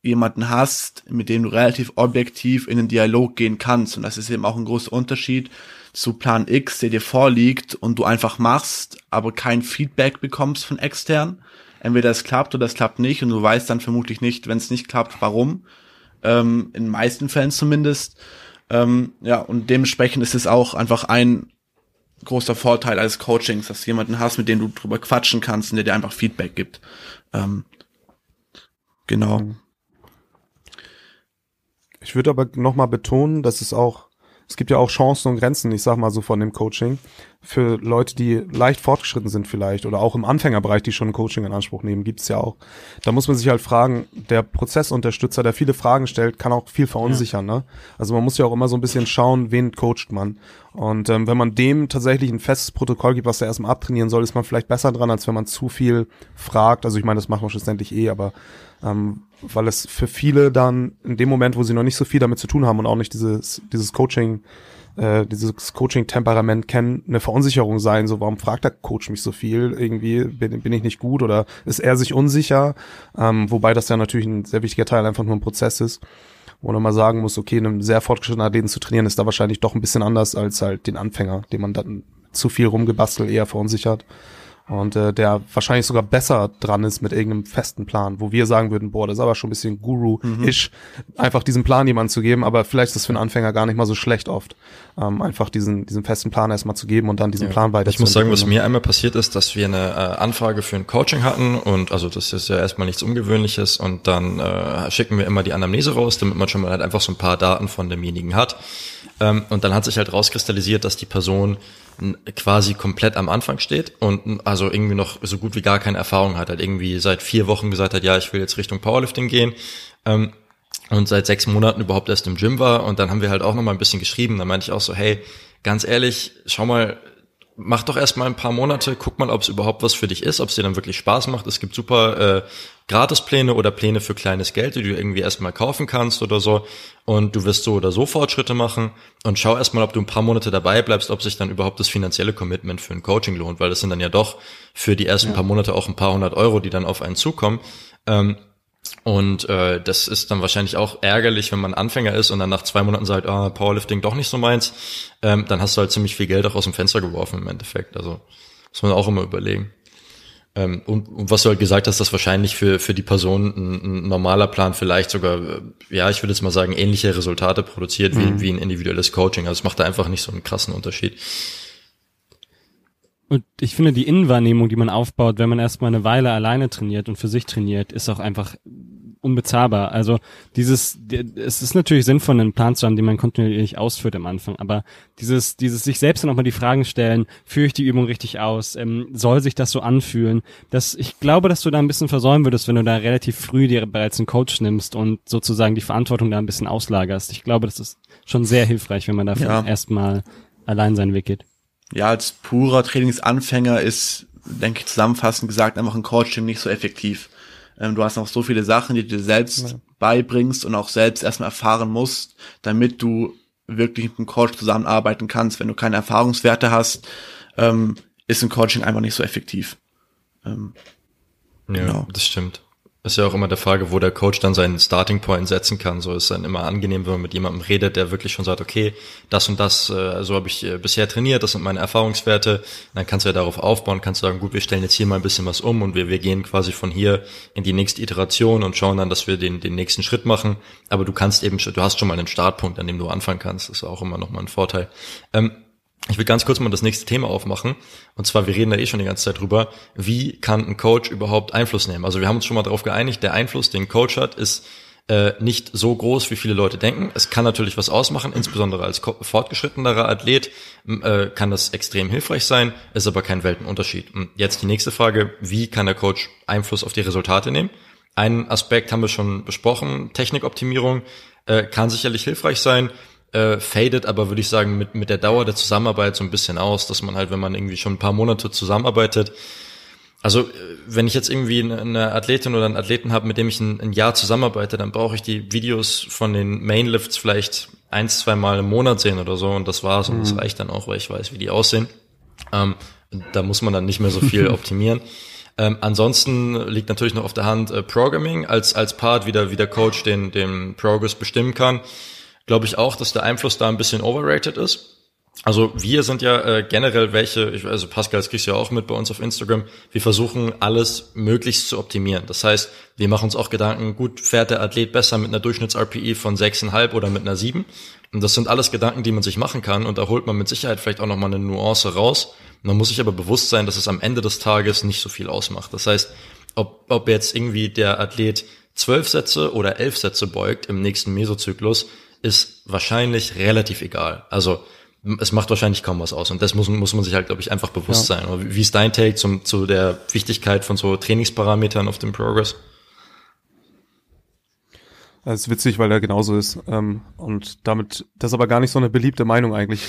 jemanden hast, mit dem du relativ objektiv in den Dialog gehen kannst. Und das ist eben auch ein großer Unterschied zu Plan X, der dir vorliegt und du einfach machst, aber kein Feedback bekommst von extern. Entweder es klappt oder es klappt nicht und du weißt dann vermutlich nicht, wenn es nicht klappt, warum. Ähm, in meisten Fällen zumindest. Ähm, ja, und dementsprechend ist es auch einfach ein großer Vorteil als Coachings, dass du jemanden hast, mit dem du drüber quatschen kannst und der dir einfach Feedback gibt. Ähm, genau. Ich würde aber nochmal betonen, dass es auch, es gibt ja auch Chancen und Grenzen, ich sag mal so von dem Coaching, für Leute, die leicht fortgeschritten sind vielleicht oder auch im Anfängerbereich, die schon ein Coaching in Anspruch nehmen, gibt's ja auch. Da muss man sich halt fragen, der Prozessunterstützer, der viele Fragen stellt, kann auch viel verunsichern. Ne? Also man muss ja auch immer so ein bisschen schauen, wen coacht man. Und ähm, wenn man dem tatsächlich ein festes Protokoll gibt, was er erstmal abtrainieren soll, ist man vielleicht besser dran, als wenn man zu viel fragt. Also ich meine, das macht man schlussendlich eh, aber ähm, weil es für viele dann in dem Moment, wo sie noch nicht so viel damit zu tun haben und auch nicht dieses, dieses Coaching, äh, dieses Coaching-Temperament kennen, eine Verunsicherung sein, so warum fragt der Coach mich so viel, irgendwie bin, bin ich nicht gut oder ist er sich unsicher, ähm, wobei das ja natürlich ein sehr wichtiger Teil einfach nur ein Prozess ist, wo man mal sagen muss, okay, einem sehr fortgeschrittenen Athleten zu trainieren, ist da wahrscheinlich doch ein bisschen anders als halt den Anfänger, den man dann zu viel rumgebastelt eher verunsichert und äh, der wahrscheinlich sogar besser dran ist mit irgendeinem festen Plan, wo wir sagen würden, boah, das ist aber schon ein bisschen Guru-ish, einfach diesen Plan jemandem zu geben, aber vielleicht ist das für einen Anfänger gar nicht mal so schlecht oft, ähm, einfach diesen, diesen festen Plan erstmal zu geben und dann diesen Plan weiter Ich muss sagen, was mir einmal passiert ist, dass wir eine äh, Anfrage für ein Coaching hatten und also das ist ja erstmal nichts Ungewöhnliches und dann äh, schicken wir immer die Anamnese raus, damit man schon mal halt einfach so ein paar Daten von demjenigen hat. Ähm, und dann hat sich halt rauskristallisiert, dass die Person quasi komplett am Anfang steht und also irgendwie noch so gut wie gar keine Erfahrung hat, halt irgendwie seit vier Wochen gesagt hat, ja, ich will jetzt Richtung Powerlifting gehen. Ähm, und seit sechs Monaten überhaupt erst im Gym war. Und dann haben wir halt auch noch mal ein bisschen geschrieben. Da meinte ich auch so, hey, ganz ehrlich, schau mal, mach doch erst mal ein paar Monate, guck mal, ob es überhaupt was für dich ist, ob es dir dann wirklich Spaß macht. Es gibt super äh, Gratispläne oder Pläne für kleines Geld, die du irgendwie erstmal kaufen kannst oder so. Und du wirst so oder so Fortschritte machen. Und schau erstmal, ob du ein paar Monate dabei bleibst, ob sich dann überhaupt das finanzielle Commitment für ein Coaching lohnt, weil das sind dann ja doch für die ersten paar Monate auch ein paar hundert Euro, die dann auf einen zukommen. Ähm, und äh, das ist dann wahrscheinlich auch ärgerlich, wenn man Anfänger ist und dann nach zwei Monaten sagt, ah, Powerlifting doch nicht so meins, ähm, dann hast du halt ziemlich viel Geld auch aus dem Fenster geworfen im Endeffekt. Also muss man auch immer überlegen. Ähm, und, und was du halt gesagt hast, dass wahrscheinlich für, für die Person ein, ein normaler Plan vielleicht sogar, äh, ja, ich würde jetzt mal sagen, ähnliche Resultate produziert wie, wie ein individuelles Coaching. Also es macht da einfach nicht so einen krassen Unterschied. Und ich finde, die Innenwahrnehmung, die man aufbaut, wenn man erstmal eine Weile alleine trainiert und für sich trainiert, ist auch einfach unbezahlbar. Also dieses, es ist natürlich sinnvoll, einen Plan zu haben, den man kontinuierlich ausführt am Anfang, aber dieses, dieses sich selbst dann auch mal die Fragen stellen, führe ich die Übung richtig aus, ähm, soll sich das so anfühlen, das, ich glaube, dass du da ein bisschen versäumen würdest, wenn du da relativ früh dir bereits einen Coach nimmst und sozusagen die Verantwortung da ein bisschen auslagerst. Ich glaube, das ist schon sehr hilfreich, wenn man dafür ja. erstmal allein sein Weg geht. Ja, als purer Trainingsanfänger ist, denke ich, zusammenfassend gesagt, einfach ein Coaching nicht so effektiv. Ähm, du hast noch so viele Sachen, die du dir selbst ja. beibringst und auch selbst erstmal erfahren musst, damit du wirklich mit einem Coach zusammenarbeiten kannst. Wenn du keine Erfahrungswerte hast, ähm, ist ein Coaching einfach nicht so effektiv. Ähm, ja, genau. das stimmt. Ist ja auch immer der Frage, wo der Coach dann seinen Starting Point setzen kann. So ist dann immer angenehm, wenn man mit jemandem redet, der wirklich schon sagt, okay, das und das, äh, so habe ich äh, bisher trainiert, das sind meine Erfahrungswerte. Dann kannst du ja darauf aufbauen, kannst du sagen, gut, wir stellen jetzt hier mal ein bisschen was um und wir, wir gehen quasi von hier in die nächste Iteration und schauen dann, dass wir den, den nächsten Schritt machen. Aber du kannst eben, du hast schon mal einen Startpunkt, an dem du anfangen kannst. Das ist auch immer nochmal ein Vorteil. Ähm, ich will ganz kurz mal das nächste Thema aufmachen. Und zwar, wir reden da eh schon die ganze Zeit drüber, wie kann ein Coach überhaupt Einfluss nehmen? Also wir haben uns schon mal darauf geeinigt, der Einfluss, den ein Coach hat, ist äh, nicht so groß, wie viele Leute denken. Es kann natürlich was ausmachen, insbesondere als fortgeschrittenerer Athlet äh, kann das extrem hilfreich sein, ist aber kein Weltenunterschied. Und jetzt die nächste Frage, wie kann der Coach Einfluss auf die Resultate nehmen? Einen Aspekt haben wir schon besprochen, Technikoptimierung äh, kann sicherlich hilfreich sein äh, fadet aber, würde ich sagen, mit, mit der Dauer der Zusammenarbeit so ein bisschen aus, dass man halt, wenn man irgendwie schon ein paar Monate zusammenarbeitet, also äh, wenn ich jetzt irgendwie eine Athletin oder einen Athleten habe, mit dem ich ein, ein Jahr zusammenarbeite, dann brauche ich die Videos von den Mainlifts vielleicht eins, zwei Mal im Monat sehen oder so und das war's mhm. und das mhm. reicht dann auch, weil ich weiß, wie die aussehen. Ähm, da muss man dann nicht mehr so viel optimieren. Ähm, ansonsten liegt natürlich noch auf der Hand äh, Programming als als Part, wie der, wie der Coach den, den Progress bestimmen kann glaube ich auch, dass der Einfluss da ein bisschen overrated ist. Also wir sind ja äh, generell welche, ich, also Pascal, das kriegst du ja auch mit bei uns auf Instagram, wir versuchen alles möglichst zu optimieren. Das heißt, wir machen uns auch Gedanken, gut, fährt der Athlet besser mit einer Durchschnitts-RPI von 6,5 oder mit einer 7? Und das sind alles Gedanken, die man sich machen kann und da holt man mit Sicherheit vielleicht auch nochmal eine Nuance raus. Man muss sich aber bewusst sein, dass es am Ende des Tages nicht so viel ausmacht. Das heißt, ob, ob jetzt irgendwie der Athlet zwölf Sätze oder elf Sätze beugt im nächsten Mesozyklus, ist wahrscheinlich relativ egal. Also es macht wahrscheinlich kaum was aus. Und das muss, muss man sich halt, glaube ich, einfach bewusst ja. sein. Wie ist dein Take zum, zu der Wichtigkeit von so Trainingsparametern auf dem Progress? Das ist witzig, weil er genauso ist. Ähm, und damit, das ist aber gar nicht so eine beliebte Meinung eigentlich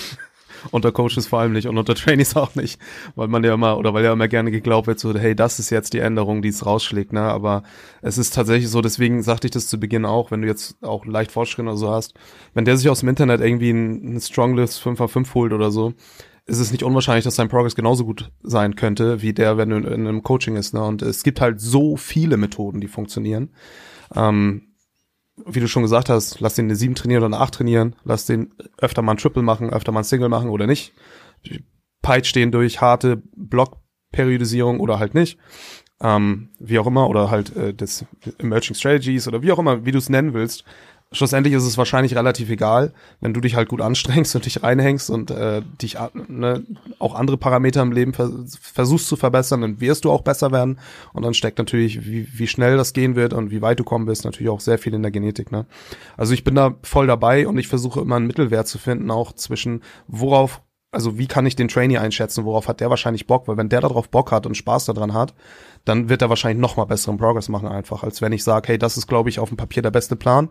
unter Coaches vor allem nicht und unter Trainees auch nicht, weil man ja immer oder weil ja immer gerne geglaubt wird, so hey, das ist jetzt die Änderung, die es rausschlägt, ne? Aber es ist tatsächlich so, deswegen sagte ich das zu Beginn auch, wenn du jetzt auch leicht Fortschritt oder so hast, wenn der sich aus dem Internet irgendwie ein, ein Stronglist 5x5 holt oder so, ist es nicht unwahrscheinlich, dass sein Progress genauso gut sein könnte, wie der, wenn du in, in einem Coaching ist. Ne? Und es gibt halt so viele Methoden, die funktionieren. Ähm, wie du schon gesagt hast, lass den eine 7 trainieren oder eine 8 trainieren, lass den öfter mal ein Triple machen, öfter mal ein Single machen oder nicht. Peitsch den durch harte Blockperiodisierung oder halt nicht. Ähm, wie auch immer, oder halt äh, das Emerging Strategies oder wie auch immer, wie du es nennen willst schlussendlich ist es wahrscheinlich relativ egal, wenn du dich halt gut anstrengst und dich reinhängst und äh, dich ne, auch andere Parameter im Leben vers versuchst zu verbessern, dann wirst du auch besser werden. Und dann steckt natürlich, wie, wie schnell das gehen wird und wie weit du kommen wirst, natürlich auch sehr viel in der Genetik. Ne? Also ich bin da voll dabei und ich versuche immer einen Mittelwert zu finden, auch zwischen worauf also wie kann ich den Trainee einschätzen, worauf hat der wahrscheinlich Bock, weil wenn der darauf Bock hat und Spaß daran hat, dann wird er wahrscheinlich noch mal besseren Progress machen einfach, als wenn ich sage, hey, das ist glaube ich auf dem Papier der beste Plan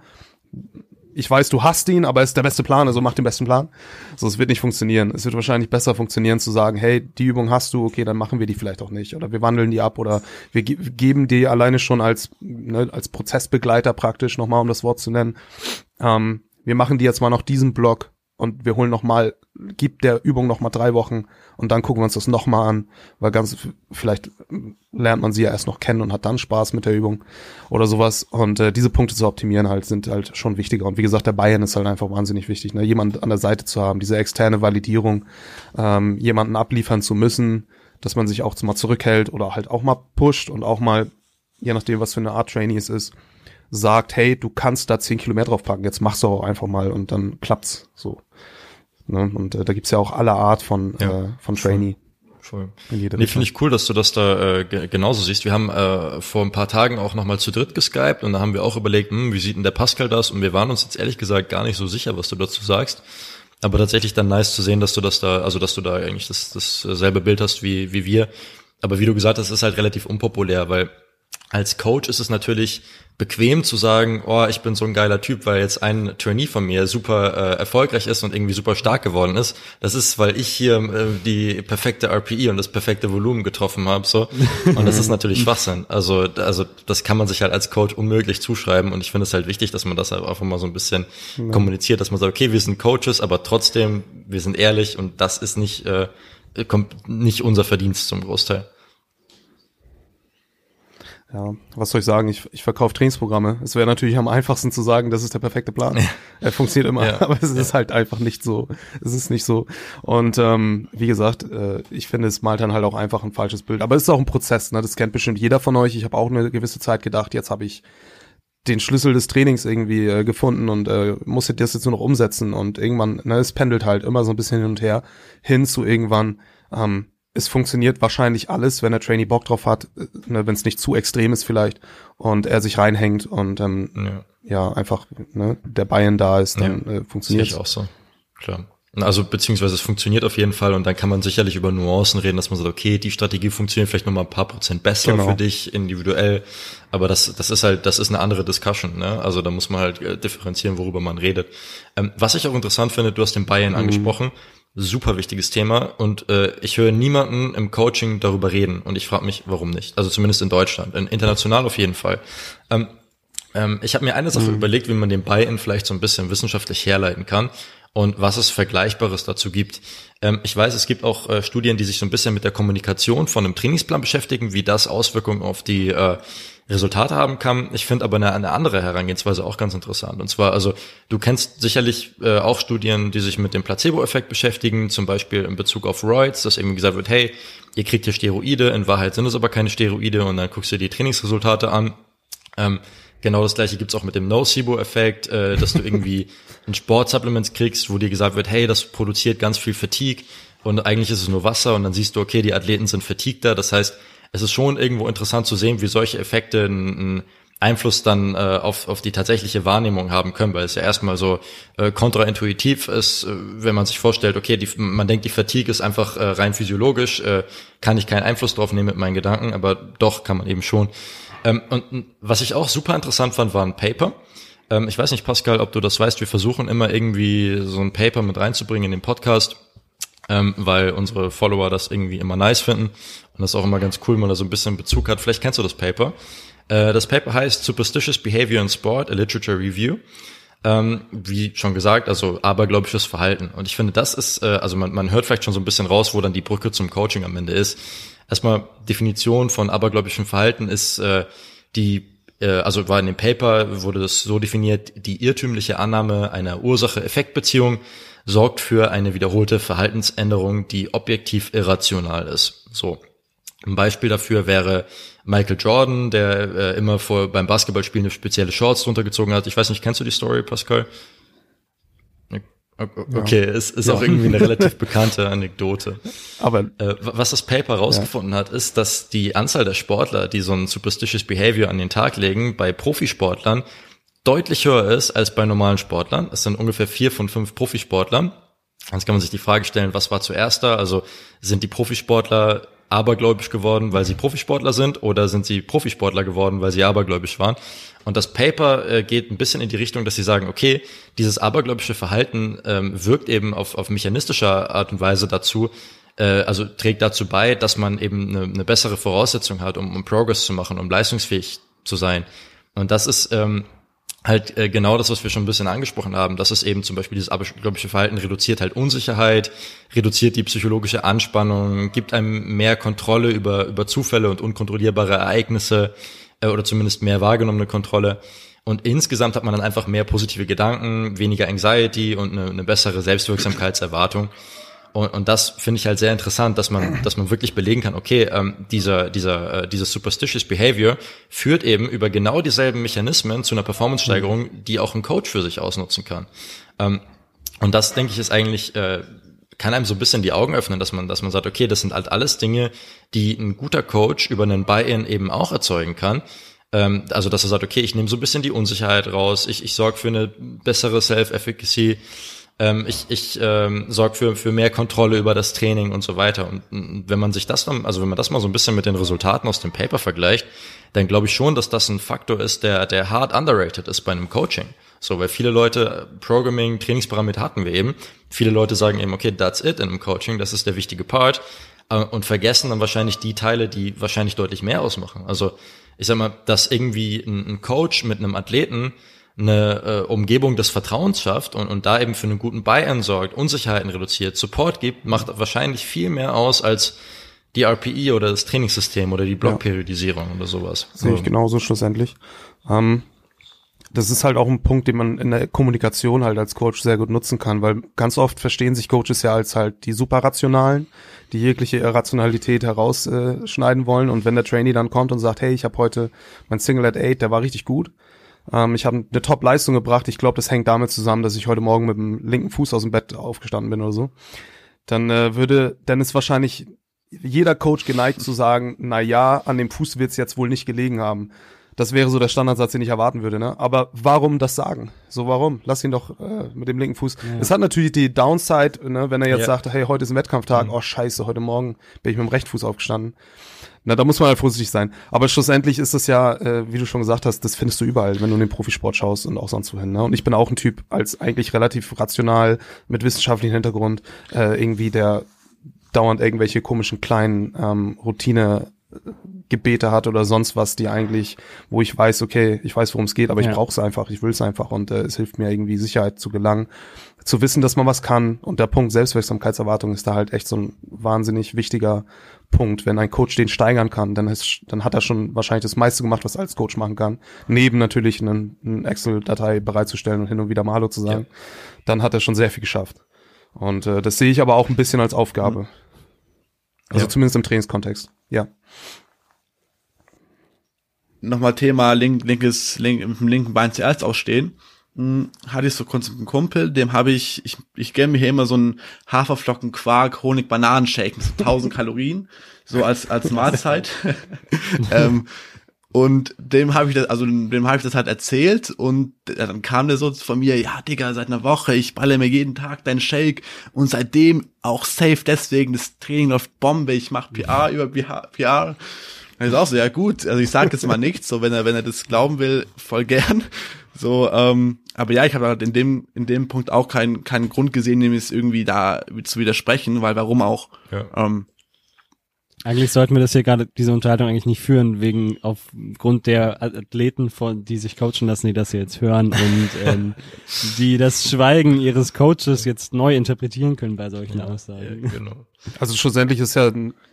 ich weiß, du hast ihn, aber es ist der beste Plan, also mach den besten Plan. So, es wird nicht funktionieren. Es wird wahrscheinlich besser funktionieren zu sagen, hey, die Übung hast du, okay, dann machen wir die vielleicht auch nicht. Oder wir wandeln die ab oder wir ge geben die alleine schon als, ne, als Prozessbegleiter praktisch, nochmal um das Wort zu nennen. Ähm, wir machen die jetzt mal noch diesen Block und wir holen noch mal, gibt der Übung noch mal drei Wochen und dann gucken wir uns das noch mal an, weil ganz vielleicht lernt man sie ja erst noch kennen und hat dann Spaß mit der Übung oder sowas und äh, diese Punkte zu optimieren halt sind halt schon wichtiger und wie gesagt der Bayern ist halt einfach wahnsinnig wichtig, ne? jemand an der Seite zu haben, diese externe Validierung, ähm, jemanden abliefern zu müssen, dass man sich auch mal zurückhält oder halt auch mal pusht und auch mal je nachdem was für eine Art Trainee es ist sagt, hey, du kannst da zehn Kilometer draufpacken, jetzt machst du auch einfach mal und dann klappt's so. Ne? Und äh, da gibt's ja auch alle Art von, ja, äh, von Trainee. voll. Nee, finde ich cool, dass du das da äh, genauso siehst. Wir haben äh, vor ein paar Tagen auch nochmal zu dritt geskypt und da haben wir auch überlegt, hm, wie sieht denn der Pascal das? Und wir waren uns jetzt ehrlich gesagt gar nicht so sicher, was du dazu sagst. Aber tatsächlich dann nice zu sehen, dass du das da, also dass du da eigentlich das, dasselbe Bild hast wie, wie wir. Aber wie du gesagt hast, ist halt relativ unpopulär, weil als Coach ist es natürlich bequem zu sagen, oh, ich bin so ein geiler Typ, weil jetzt ein Trainee von mir super äh, erfolgreich ist und irgendwie super stark geworden ist. Das ist, weil ich hier äh, die perfekte RPI und das perfekte Volumen getroffen habe, so. Und das ist natürlich Schwachsinn. Also, also das kann man sich halt als Coach unmöglich zuschreiben. Und ich finde es halt wichtig, dass man das halt einfach mal so ein bisschen ja. kommuniziert, dass man sagt, okay, wir sind Coaches, aber trotzdem, wir sind ehrlich und das ist nicht, äh, kommt nicht unser Verdienst zum Großteil. Ja, was soll ich sagen? Ich, ich verkaufe Trainingsprogramme. Es wäre natürlich am einfachsten zu sagen, das ist der perfekte Plan. er funktioniert immer, ja. aber es ist halt einfach nicht so. Es ist nicht so. Und ähm, wie gesagt, äh, ich finde, es malt dann halt auch einfach ein falsches Bild. Aber es ist auch ein Prozess, ne? Das kennt bestimmt jeder von euch. Ich habe auch eine gewisse Zeit gedacht, jetzt habe ich den Schlüssel des Trainings irgendwie äh, gefunden und äh, musste das jetzt nur noch umsetzen. Und irgendwann, ne, es pendelt halt immer so ein bisschen hin und her, hin zu irgendwann, ähm, es funktioniert wahrscheinlich alles, wenn der Trainee Bock drauf hat, äh, ne, wenn es nicht zu extrem ist vielleicht und er sich reinhängt und ähm, ja. ja einfach ne, der Bayern da ist, dann ja, äh, funktioniert es. auch so, klar. Also beziehungsweise es funktioniert auf jeden Fall und dann kann man sicherlich über Nuancen reden, dass man sagt, okay, die Strategie funktioniert vielleicht nochmal ein paar Prozent besser genau. für dich individuell, aber das, das ist halt, das ist eine andere Discussion, ne? Also da muss man halt äh, differenzieren, worüber man redet. Ähm, was ich auch interessant finde, du hast den Bayern mhm. angesprochen, super wichtiges Thema und äh, ich höre niemanden im Coaching darüber reden und ich frage mich, warum nicht? Also zumindest in Deutschland, in, international auf jeden Fall. Ähm, ähm, ich habe mir eine Sache mhm. überlegt, wie man den Buy-in vielleicht so ein bisschen wissenschaftlich herleiten kann und was es Vergleichbares dazu gibt. Ähm, ich weiß, es gibt auch äh, Studien, die sich so ein bisschen mit der Kommunikation von einem Trainingsplan beschäftigen, wie das Auswirkungen auf die äh, Resultate haben kann. Ich finde aber eine, eine andere Herangehensweise auch ganz interessant. Und zwar, also du kennst sicherlich äh, auch Studien, die sich mit dem Placebo-Effekt beschäftigen, zum Beispiel in Bezug auf Roids, dass eben gesagt wird, hey, ihr kriegt hier Steroide, in Wahrheit sind es aber keine Steroide und dann guckst du dir die Trainingsresultate an. Ähm, genau das gleiche gibt's auch mit dem Nocebo-Effekt, äh, dass du irgendwie ein Sportsupplement kriegst, wo dir gesagt wird, hey, das produziert ganz viel Fatigue und eigentlich ist es nur Wasser und dann siehst du, okay, die Athleten sind fatiguter. Das heißt, es ist schon irgendwo interessant zu sehen, wie solche Effekte einen Einfluss dann äh, auf, auf die tatsächliche Wahrnehmung haben können, weil es ja erstmal so äh, kontraintuitiv ist, äh, wenn man sich vorstellt, okay, die, man denkt, die Fatigue ist einfach äh, rein physiologisch, äh, kann ich keinen Einfluss drauf nehmen mit meinen Gedanken, aber doch kann man eben schon. Ähm, und was ich auch super interessant fand, war ein Paper. Ähm, ich weiß nicht, Pascal, ob du das weißt, wir versuchen immer irgendwie so ein Paper mit reinzubringen in den Podcast ähm, weil unsere Follower das irgendwie immer nice finden und das auch immer ganz cool, wenn man da so ein bisschen Bezug hat. Vielleicht kennst du das Paper. Äh, das Paper heißt Superstitious Behavior in Sport, a Literature Review. Ähm, wie schon gesagt, also abergläubisches Verhalten. Und ich finde, das ist, äh, also man, man hört vielleicht schon so ein bisschen raus, wo dann die Brücke zum Coaching am Ende ist. Erstmal Definition von abergläubischem Verhalten ist äh, die äh, also war in dem Paper, wurde das so definiert, die irrtümliche Annahme einer Ursache-Effekt-Beziehung sorgt für eine wiederholte Verhaltensänderung, die objektiv irrational ist. So. Ein Beispiel dafür wäre Michael Jordan, der äh, immer vor beim Basketballspielen eine spezielle Shorts drunter gezogen hat. Ich weiß nicht, kennst du die Story, Pascal? Okay, ja. es ist ja. auch irgendwie eine relativ bekannte Anekdote. Aber äh, was das Paper rausgefunden ja. hat, ist, dass die Anzahl der Sportler, die so ein superstitious Behavior an den Tag legen, bei Profisportlern deutlich höher ist als bei normalen Sportlern. Es sind ungefähr vier von fünf Profisportlern. Jetzt kann man sich die Frage stellen, was war zuerst da? Also sind die Profisportler abergläubisch geworden, weil sie Profisportler sind, oder sind sie Profisportler geworden, weil sie abergläubisch waren? Und das Paper äh, geht ein bisschen in die Richtung, dass sie sagen, okay, dieses abergläubische Verhalten ähm, wirkt eben auf, auf mechanistischer Art und Weise dazu, äh, also trägt dazu bei, dass man eben eine, eine bessere Voraussetzung hat, um, um Progress zu machen, um leistungsfähig zu sein. Und das ist ähm, halt äh, genau das, was wir schon ein bisschen angesprochen haben, dass es eben zum Beispiel dieses abergläubische Verhalten reduziert halt Unsicherheit, reduziert die psychologische Anspannung, gibt einem mehr Kontrolle über, über Zufälle und unkontrollierbare Ereignisse äh, oder zumindest mehr wahrgenommene Kontrolle. Und insgesamt hat man dann einfach mehr positive Gedanken, weniger Anxiety und eine, eine bessere Selbstwirksamkeitserwartung. Und, und das finde ich halt sehr interessant, dass man, dass man wirklich belegen kann, okay, ähm, dieser, dieser, äh, dieses superstitious Behavior führt eben über genau dieselben Mechanismen zu einer Performance-Steigerung, die auch ein Coach für sich ausnutzen kann. Ähm, und das, denke ich, ist eigentlich äh, kann einem so ein bisschen die Augen öffnen, dass man, dass man sagt, okay, das sind halt alles Dinge, die ein guter Coach über einen Buy-in eben auch erzeugen kann. Ähm, also, dass er sagt, okay, ich nehme so ein bisschen die Unsicherheit raus, ich, ich sorge für eine bessere Self-Efficacy, ähm, ich, ich ähm, sorge für, für mehr Kontrolle über das Training und so weiter. Und, und wenn man sich das, also wenn man das mal so ein bisschen mit den Resultaten aus dem Paper vergleicht, dann glaube ich schon, dass das ein Faktor ist, der, der hart underrated ist bei einem Coaching. So, weil viele Leute Programming, Trainingsparameter hatten wir eben. Viele Leute sagen eben, okay, that's it in einem Coaching, das ist der wichtige Part äh, und vergessen dann wahrscheinlich die Teile, die wahrscheinlich deutlich mehr ausmachen. Also ich sag mal, dass irgendwie ein, ein Coach mit einem Athleten eine äh, Umgebung des Vertrauens schafft und, und da eben für einen guten Buy-in sorgt, Unsicherheiten reduziert, Support gibt, macht wahrscheinlich viel mehr aus als die RPI oder das Trainingssystem oder die Blockperiodisierung ja. oder sowas. Sehe ich genauso schlussendlich. Ähm, das ist halt auch ein Punkt, den man in der Kommunikation halt als Coach sehr gut nutzen kann, weil ganz oft verstehen sich Coaches ja als halt die superrationalen, die jegliche Irrationalität herausschneiden wollen und wenn der Trainee dann kommt und sagt, hey, ich habe heute mein Single at Eight, der war richtig gut, ähm, ich habe eine Top-Leistung gebracht, ich glaube, das hängt damit zusammen, dass ich heute Morgen mit dem linken Fuß aus dem Bett aufgestanden bin oder so, dann äh, würde, dann ist wahrscheinlich jeder Coach geneigt zu sagen, na ja, an dem Fuß wird's jetzt wohl nicht gelegen haben. Das wäre so der Standardsatz, den ich erwarten würde. Ne? Aber warum das sagen? So warum? Lass ihn doch äh, mit dem linken Fuß. Ja. Es hat natürlich die Downside, ne, wenn er jetzt ja. sagt, hey, heute ist ein Wettkampftag. Mhm. Oh scheiße, heute Morgen bin ich mit dem Rechtfuß aufgestanden. Na, da muss man halt vorsichtig sein. Aber schlussendlich ist es ja, äh, wie du schon gesagt hast, das findest du überall, wenn du in den Profisport schaust und auch sonst wohin. Ne? Und ich bin auch ein Typ als eigentlich relativ rational mit wissenschaftlichem Hintergrund äh, irgendwie der dauernd irgendwelche komischen kleinen ähm, Routine Gebete hat oder sonst was, die eigentlich, wo ich weiß, okay, ich weiß, worum es geht, aber ja. ich brauche es einfach, ich will es einfach und äh, es hilft mir irgendwie Sicherheit zu gelangen, zu wissen, dass man was kann und der Punkt Selbstwirksamkeitserwartung ist da halt echt so ein wahnsinnig wichtiger Punkt. Wenn ein Coach den steigern kann, dann, ist, dann hat er schon wahrscheinlich das meiste gemacht, was er als Coach machen kann. Neben natürlich einen, einen Excel-Datei bereitzustellen und hin und wieder mal Hallo zu sagen, ja. dann hat er schon sehr viel geschafft. Und äh, das sehe ich aber auch ein bisschen als Aufgabe. Mhm. Also ja. zumindest im Trainingskontext, ja nochmal Thema link, linkes, link, dem linken Bein zuerst ausstehen, hm, hatte ich so kurz mit einem Kumpel, dem habe ich, ich, ich gönne mir hier immer so einen Haferflocken, Quark, Honig, Bananenshake mit so 1000 Kalorien, so als, als Mahlzeit. ähm, und dem habe ich das, also dem habe ich das halt erzählt und dann kam der so von mir, ja Digga, seit einer Woche, ich balle mir jeden Tag deinen Shake und seitdem auch safe deswegen, das Training läuft Bombe, ich mache PR über PR, PR dann ist auch so, ja gut, also ich sage jetzt mal nichts, so wenn er, wenn er das glauben will, voll gern. So, ähm, aber ja, ich habe halt in dem, in dem Punkt auch keinen, keinen Grund gesehen, dem es irgendwie da zu widersprechen, weil warum auch? Ja. Ähm, eigentlich sollten wir das hier gerade, diese Unterhaltung eigentlich nicht führen, wegen aufgrund der Athleten, von, die sich coachen lassen, die das hier jetzt hören und ähm, die das Schweigen ihres Coaches jetzt neu interpretieren können bei solchen ja, Aussagen. Ja, genau. Also schlussendlich ist ja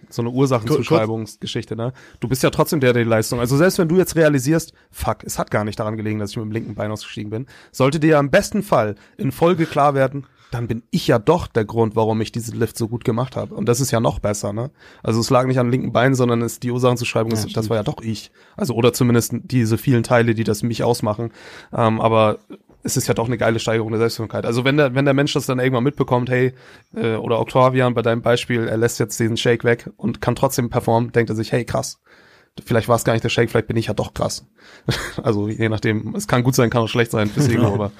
so eine Ursachenzuschreibungsgeschichte, ne? Du bist ja trotzdem der, der die Leistung. Also selbst wenn du jetzt realisierst, fuck, es hat gar nicht daran gelegen, dass ich mit dem linken Bein ausgestiegen bin, sollte dir ja im besten Fall in Folge klar werden, dann bin ich ja doch der Grund, warum ich diesen Lift so gut gemacht habe. Und das ist ja noch besser, ne? Also es lag nicht am linken Bein, sondern es die Ursachenzuschreibung, ja, ist, das war ja doch ich. Also oder zumindest diese vielen Teile, die das mich ausmachen. Ähm, aber es ist ja doch eine geile Steigerung der Selbstwirksamkeit. Also wenn der, wenn der Mensch das dann irgendwann mitbekommt, hey, äh, oder Octavian bei deinem Beispiel, er lässt jetzt diesen Shake weg und kann trotzdem performen, denkt er sich, hey, krass. Vielleicht war es gar nicht der Shake, vielleicht bin ich ja doch krass. also je nachdem, es kann gut sein, kann auch schlecht sein fürs Ego, aber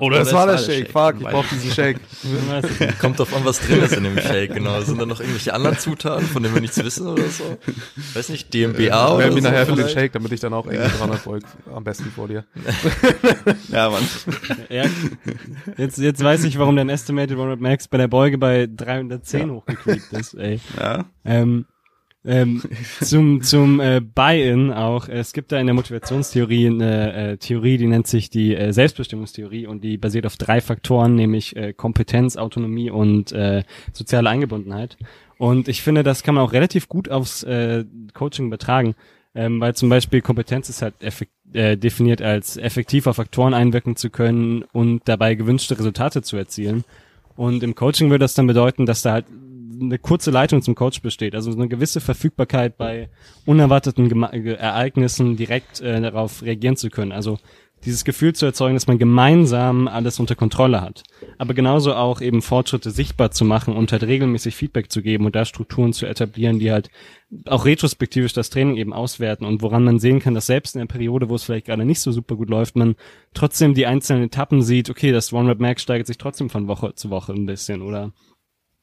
oder, es war der Shake, fuck, ich brauch diesen Shake. Kommt drauf an, was drin ist in dem Shake, genau. Sind da noch irgendwelche anderen Zutaten, von denen wir nichts wissen oder so? Weiß nicht, DMBA äh, oder so? nachher für den Shake, damit ich dann auch irgendwie 300 Volt am besten vor dir. ja, Mann. Ja, jetzt, jetzt weiß ich, warum dein Estimated 100 Max bei der Beuge bei 310 ja. hochgekriegt ist, ey. Ja. Ähm, ähm, zum zum äh, Buy-in auch. Es gibt da in der Motivationstheorie eine äh, Theorie, die nennt sich die äh, Selbstbestimmungstheorie und die basiert auf drei Faktoren, nämlich äh, Kompetenz, Autonomie und äh, soziale Eingebundenheit. Und ich finde, das kann man auch relativ gut aufs äh, Coaching übertragen, ähm, weil zum Beispiel Kompetenz ist halt äh, definiert als effektiv auf Faktoren einwirken zu können und dabei gewünschte Resultate zu erzielen. Und im Coaching würde das dann bedeuten, dass da halt eine kurze Leitung zum Coach besteht. Also eine gewisse Verfügbarkeit bei unerwarteten Gema Ereignissen direkt äh, darauf reagieren zu können. Also dieses Gefühl zu erzeugen, dass man gemeinsam alles unter Kontrolle hat. Aber genauso auch eben Fortschritte sichtbar zu machen und halt regelmäßig Feedback zu geben und da Strukturen zu etablieren, die halt auch retrospektivisch das Training eben auswerten und woran man sehen kann, dass selbst in der Periode, wo es vielleicht gerade nicht so super gut läuft, man trotzdem die einzelnen Etappen sieht, okay, das One-Rep-Max steigert sich trotzdem von Woche zu Woche ein bisschen oder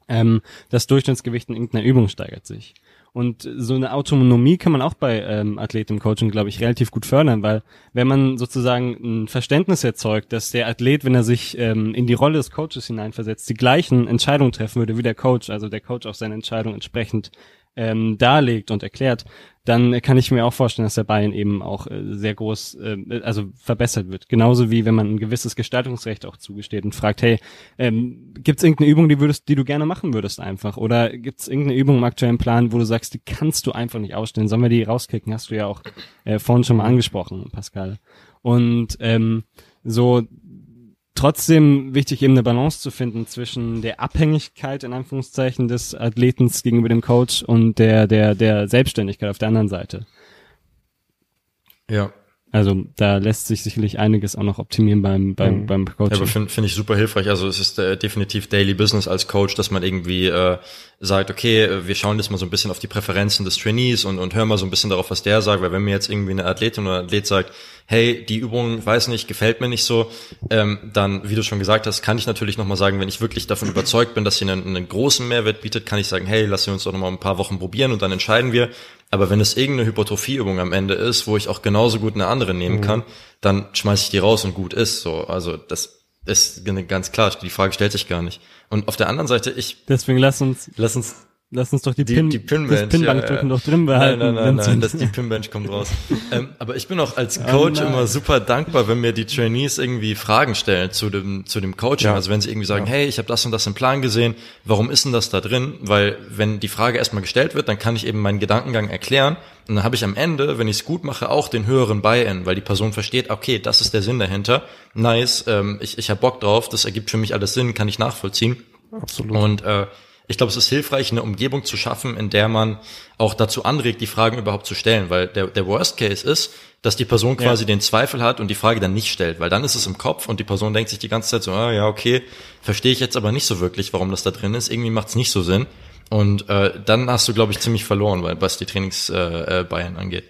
ähm, das Durchschnittsgewicht in irgendeiner Übung steigert sich. Und so eine Autonomie kann man auch bei ähm, Athletencoaching, glaube ich, relativ gut fördern, weil wenn man sozusagen ein Verständnis erzeugt, dass der Athlet, wenn er sich ähm, in die Rolle des Coaches hineinversetzt, die gleichen Entscheidungen treffen würde wie der Coach, also der Coach auch seine Entscheidung entsprechend ähm, darlegt und erklärt, dann kann ich mir auch vorstellen, dass der Bayern eben auch äh, sehr groß, äh, also verbessert wird. Genauso wie wenn man ein gewisses Gestaltungsrecht auch zugesteht und fragt, hey, ähm, gibt es irgendeine Übung, die würdest, die du gerne machen würdest einfach? Oder gibt es irgendeine Übung im aktuellen Plan, wo du sagst, die kannst du einfach nicht ausstellen? Sollen wir die rauskicken? Hast du ja auch äh, vorhin schon mal angesprochen, Pascal. Und ähm, so trotzdem wichtig, eben eine Balance zu finden zwischen der Abhängigkeit in Anführungszeichen des Athletens gegenüber dem Coach und der, der, der Selbstständigkeit auf der anderen Seite. Ja. Also da lässt sich sicherlich einiges auch noch optimieren beim, beim, mhm. beim Coaching. Ja, aber finde find ich super hilfreich. Also es ist äh, definitiv Daily Business als Coach, dass man irgendwie äh, sagt, okay, äh, wir schauen jetzt mal so ein bisschen auf die Präferenzen des Trainees und, und hören mal so ein bisschen darauf, was der sagt. Weil wenn mir jetzt irgendwie eine Athletin oder ein Athlet sagt, hey, die Übung, weiß nicht, gefällt mir nicht so, ähm, dann, wie du schon gesagt hast, kann ich natürlich nochmal sagen, wenn ich wirklich davon überzeugt bin, dass sie einen, einen großen Mehrwert bietet, kann ich sagen, hey, lass uns doch nochmal ein paar Wochen probieren und dann entscheiden wir. Aber wenn es irgendeine Hypertrophieübung am Ende ist, wo ich auch genauso gut eine andere nehmen mhm. kann, dann schmeiße ich die raus und gut ist. So, also das ist ganz klar. Die Frage stellt sich gar nicht. Und auf der anderen Seite, ich deswegen lass uns lass uns Lass uns doch die, die, Pin, die Pinbench, das Pinbank ja, ja. doch drin behalten. Nein, nein, nein, nein das, die Pinbench kommt raus. ähm, aber ich bin auch als oh Coach oh immer super dankbar, wenn mir die Trainees irgendwie Fragen stellen zu dem, zu dem Coaching. Ja. Also wenn sie irgendwie sagen, hey, ich habe das und das im Plan gesehen, warum ist denn das da drin? Weil wenn die Frage erstmal gestellt wird, dann kann ich eben meinen Gedankengang erklären. Und dann habe ich am Ende, wenn ich es gut mache, auch den höheren Buy-in, weil die Person versteht, okay, das ist der Sinn dahinter. Nice, ähm, ich, ich habe Bock drauf, das ergibt für mich alles Sinn, kann ich nachvollziehen. Absolut. Und äh, ich glaube, es ist hilfreich, eine Umgebung zu schaffen, in der man auch dazu anregt, die Fragen überhaupt zu stellen, weil der, der Worst Case ist, dass die Person quasi ja. den Zweifel hat und die Frage dann nicht stellt, weil dann ist es im Kopf und die Person denkt sich die ganze Zeit so, ah, ja, okay, verstehe ich jetzt aber nicht so wirklich, warum das da drin ist, irgendwie macht es nicht so Sinn. Und äh, dann hast du, glaube ich, ziemlich verloren, weil was die Trainingsbayern äh, äh, Bayern angeht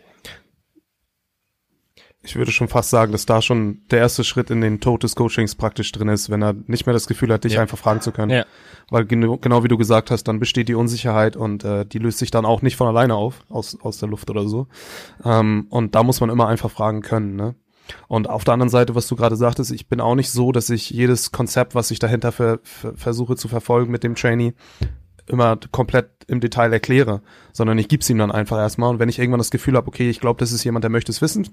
ich würde schon fast sagen, dass da schon der erste Schritt in den Tod des Coachings praktisch drin ist, wenn er nicht mehr das Gefühl hat, dich ja. einfach fragen zu können. Ja. Weil genau, genau wie du gesagt hast, dann besteht die Unsicherheit und äh, die löst sich dann auch nicht von alleine auf, aus, aus der Luft oder so. Ähm, und da muss man immer einfach fragen können, ne? Und auf der anderen Seite, was du gerade sagtest, ich bin auch nicht so, dass ich jedes Konzept, was ich dahinter ver, ver, versuche zu verfolgen mit dem Trainee, immer komplett im Detail erkläre, sondern ich gebe es ihm dann einfach erstmal. Und wenn ich irgendwann das Gefühl habe, okay, ich glaube, das ist jemand, der möchte es wissen,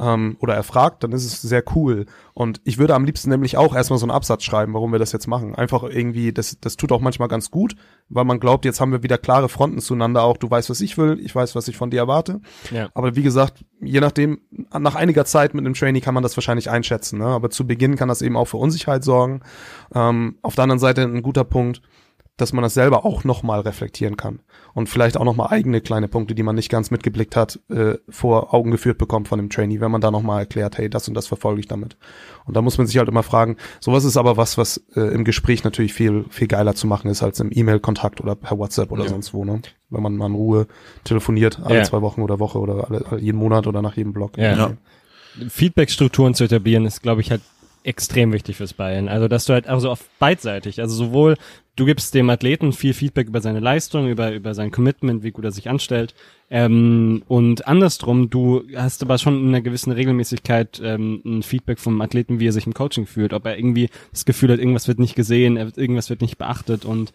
ähm, oder er fragt, dann ist es sehr cool. Und ich würde am liebsten nämlich auch erstmal so einen Absatz schreiben, warum wir das jetzt machen. Einfach irgendwie, das, das tut auch manchmal ganz gut, weil man glaubt, jetzt haben wir wieder klare Fronten zueinander. Auch du weißt, was ich will, ich weiß, was ich von dir erwarte. Ja. Aber wie gesagt, je nachdem, nach einiger Zeit mit einem Trainee kann man das wahrscheinlich einschätzen. Ne? Aber zu Beginn kann das eben auch für Unsicherheit sorgen. Ähm, auf der anderen Seite ein guter Punkt, dass man das selber auch nochmal reflektieren kann und vielleicht auch nochmal eigene kleine Punkte, die man nicht ganz mitgeblickt hat, äh, vor Augen geführt bekommt von dem Trainee, wenn man da nochmal erklärt, hey, das und das verfolge ich damit. Und da muss man sich halt immer fragen, sowas ist aber was, was äh, im Gespräch natürlich viel, viel geiler zu machen ist als im E-Mail-Kontakt oder per WhatsApp oder ja. sonst wo, ne? Wenn man mal in Ruhe telefoniert, alle ja. zwei Wochen oder Woche oder alle, jeden Monat oder nach jedem Blog. Ja. ja. Feedback-Strukturen zu etablieren ist, glaube ich, halt extrem wichtig fürs Bayern. Also, dass du halt also auf beidseitig, also sowohl du gibst dem Athleten viel Feedback über seine Leistung, über, über sein Commitment, wie gut er sich anstellt. Ähm, und andersrum, du hast aber schon in einer gewissen Regelmäßigkeit ähm, ein Feedback vom Athleten, wie er sich im Coaching fühlt, ob er irgendwie das Gefühl hat, irgendwas wird nicht gesehen, irgendwas wird nicht beachtet und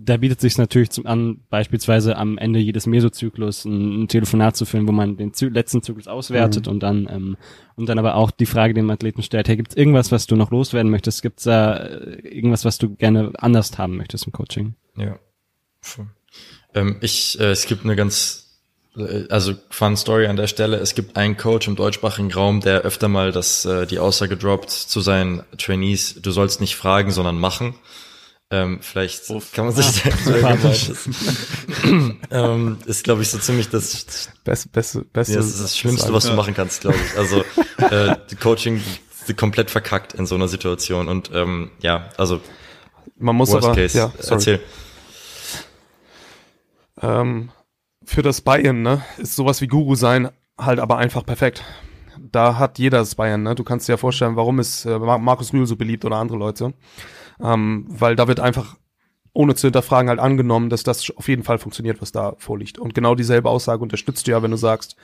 da bietet sich natürlich zum, an, beispielsweise am Ende jedes Mesozyklus ein, ein Telefonat zu führen, wo man den Zy letzten Zyklus auswertet mhm. und dann ähm, und dann aber auch die Frage dem Athleten stellt, hey, gibt's irgendwas, was du noch loswerden möchtest? Gibt's da äh, irgendwas, was du gerne anders haben möchtest im Coaching? Ja. Ähm, ich, äh, es gibt eine ganz, äh, also fun Story an der Stelle. Es gibt einen Coach im deutschsprachigen Raum, der öfter mal das, äh, die Aussage droppt zu seinen Trainees, du sollst nicht fragen, sondern machen. Ähm, vielleicht Uff. kann man sich ah, ähm, ist, glaube ich, so ziemlich das beste, beste, beste ja, das, ist das Schlimmste, was du machen kannst, glaube ich. Also äh, die Coaching komplett verkackt in so einer Situation und ähm, ja, also man muss Worst aber Case, ja, erzähl. Ähm, für das Buy-in, ne, ist sowas wie Guru sein halt aber einfach perfekt. Da hat jeder das Bayern, ne? Du kannst dir ja vorstellen, warum ist äh, Markus Rühl so beliebt oder andere Leute ähm, weil da wird einfach ohne zu hinterfragen halt angenommen, dass das auf jeden Fall funktioniert, was da vorliegt. Und genau dieselbe Aussage unterstützt du ja, wenn du sagst,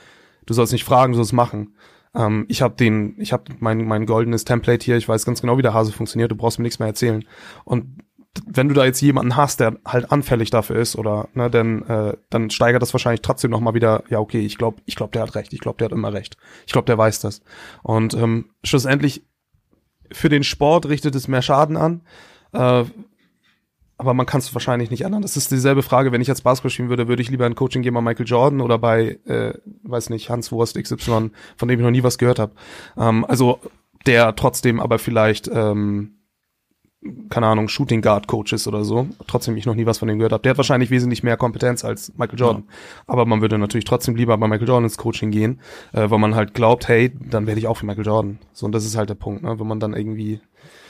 du sollst nicht fragen, du sollst machen. Ähm, ich habe den, ich habe mein mein goldenes Template hier, ich weiß ganz genau, wie der Hase funktioniert, du brauchst mir nichts mehr erzählen. Und wenn du da jetzt jemanden hast, der halt anfällig dafür ist oder ne, dann äh, dann steigert das wahrscheinlich trotzdem noch mal wieder. Ja, okay, ich glaube, ich glaube, der hat recht. Ich glaube, der hat immer recht. Ich glaube, der weiß das. Und ähm, schlussendlich für den Sport richtet es mehr Schaden an. Äh, aber man kann es wahrscheinlich nicht ändern. Das ist dieselbe Frage, wenn ich jetzt Basketball spielen würde, würde ich lieber ein Coaching gehen bei Michael Jordan oder bei, äh, weiß nicht, Hans Wurst XY, von dem ich noch nie was gehört habe. Ähm, also der trotzdem aber vielleicht ähm, keine Ahnung, Shooting Guard Coaches oder so, trotzdem ich noch nie was von dem gehört habe. Der hat wahrscheinlich wesentlich mehr Kompetenz als Michael Jordan. Ja. Aber man würde natürlich trotzdem lieber bei Michael Jordan ins Coaching gehen, äh, weil man halt glaubt, hey, dann werde ich auch wie Michael Jordan. So, und das ist halt der Punkt, ne? wenn man dann irgendwie,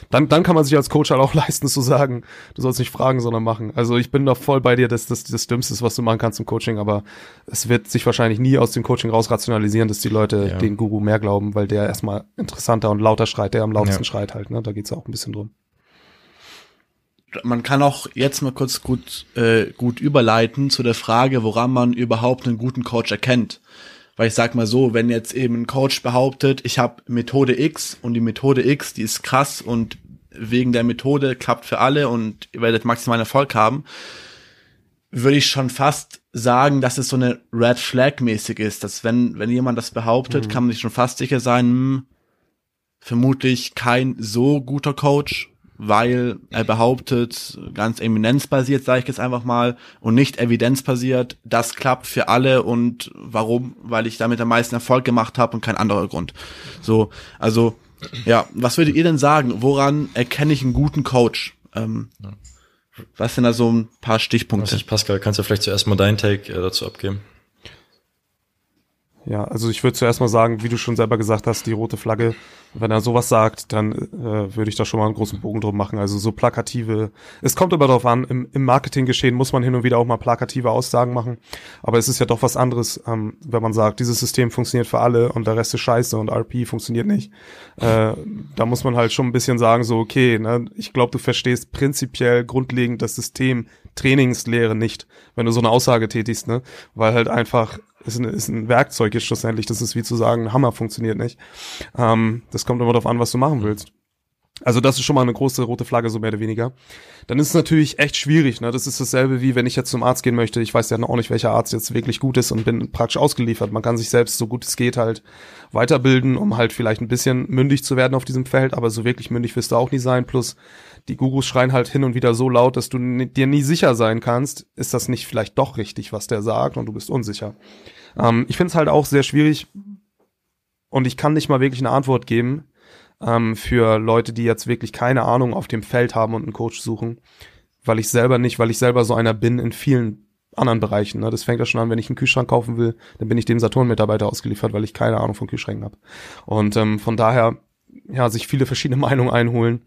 dann, dann kann man sich als Coach halt auch leisten zu sagen, du sollst nicht fragen, sondern machen. Also ich bin da voll bei dir, dass das das Dümmste ist, was du machen kannst im Coaching, aber es wird sich wahrscheinlich nie aus dem Coaching raus rationalisieren, dass die Leute ja. den Guru mehr glauben, weil der erstmal interessanter und lauter schreit, der am lautesten ja. schreit halt, ne? Da geht's auch ein bisschen drum man kann auch jetzt mal kurz gut, äh, gut überleiten zu der Frage, woran man überhaupt einen guten Coach erkennt. Weil ich sag mal so, wenn jetzt eben ein Coach behauptet, ich habe Methode X und die Methode X, die ist krass und wegen der Methode klappt für alle und ihr werdet maximalen Erfolg haben, würde ich schon fast sagen, dass es so eine Red Flag mäßig ist, dass wenn, wenn jemand das behauptet, mhm. kann man sich schon fast sicher sein, hm, vermutlich kein so guter Coach weil er behauptet, ganz eminenzbasiert, sage ich jetzt einfach mal, und nicht evidenzbasiert, das klappt für alle und warum? Weil ich damit am meisten Erfolg gemacht habe und kein anderer Grund. So, also ja, was würdet ihr denn sagen? Woran erkenne ich einen guten Coach? Ähm, was sind da so ein paar Stichpunkte? Nicht, Pascal, kannst du vielleicht zuerst mal deinen Take äh, dazu abgeben? Ja, also ich würde zuerst mal sagen, wie du schon selber gesagt hast, die rote Flagge, wenn er sowas sagt, dann äh, würde ich da schon mal einen großen Bogen drum machen. Also so plakative, es kommt aber darauf an, im, im Marketinggeschehen muss man hin und wieder auch mal plakative Aussagen machen, aber es ist ja doch was anderes, ähm, wenn man sagt, dieses System funktioniert für alle und der Rest ist scheiße und RP funktioniert nicht. Äh, da muss man halt schon ein bisschen sagen, so okay, ne, ich glaube, du verstehst prinzipiell grundlegend das System Trainingslehre nicht, wenn du so eine Aussage tätigst, ne, weil halt einfach ist ein, ist ein Werkzeug ist schlussendlich. Das ist wie zu sagen, ein Hammer funktioniert nicht. Ähm, das kommt immer darauf an, was du machen willst. Also das ist schon mal eine große rote Flagge, so mehr oder weniger. Dann ist es natürlich echt schwierig. Ne? Das ist dasselbe wie, wenn ich jetzt zum Arzt gehen möchte. Ich weiß ja noch auch nicht, welcher Arzt jetzt wirklich gut ist und bin praktisch ausgeliefert. Man kann sich selbst, so gut es geht, halt weiterbilden, um halt vielleicht ein bisschen mündig zu werden auf diesem Feld. Aber so wirklich mündig wirst du auch nie sein. Plus die Gurus schreien halt hin und wieder so laut, dass du dir nie sicher sein kannst, ist das nicht vielleicht doch richtig, was der sagt und du bist unsicher. Ähm, ich finde es halt auch sehr schwierig und ich kann nicht mal wirklich eine Antwort geben ähm, für Leute, die jetzt wirklich keine Ahnung auf dem Feld haben und einen Coach suchen, weil ich selber nicht, weil ich selber so einer bin in vielen anderen Bereichen. Ne? Das fängt ja schon an, wenn ich einen Kühlschrank kaufen will, dann bin ich dem Saturn-Mitarbeiter ausgeliefert, weil ich keine Ahnung von Kühlschränken habe. Und ähm, von daher, ja, sich viele verschiedene Meinungen einholen,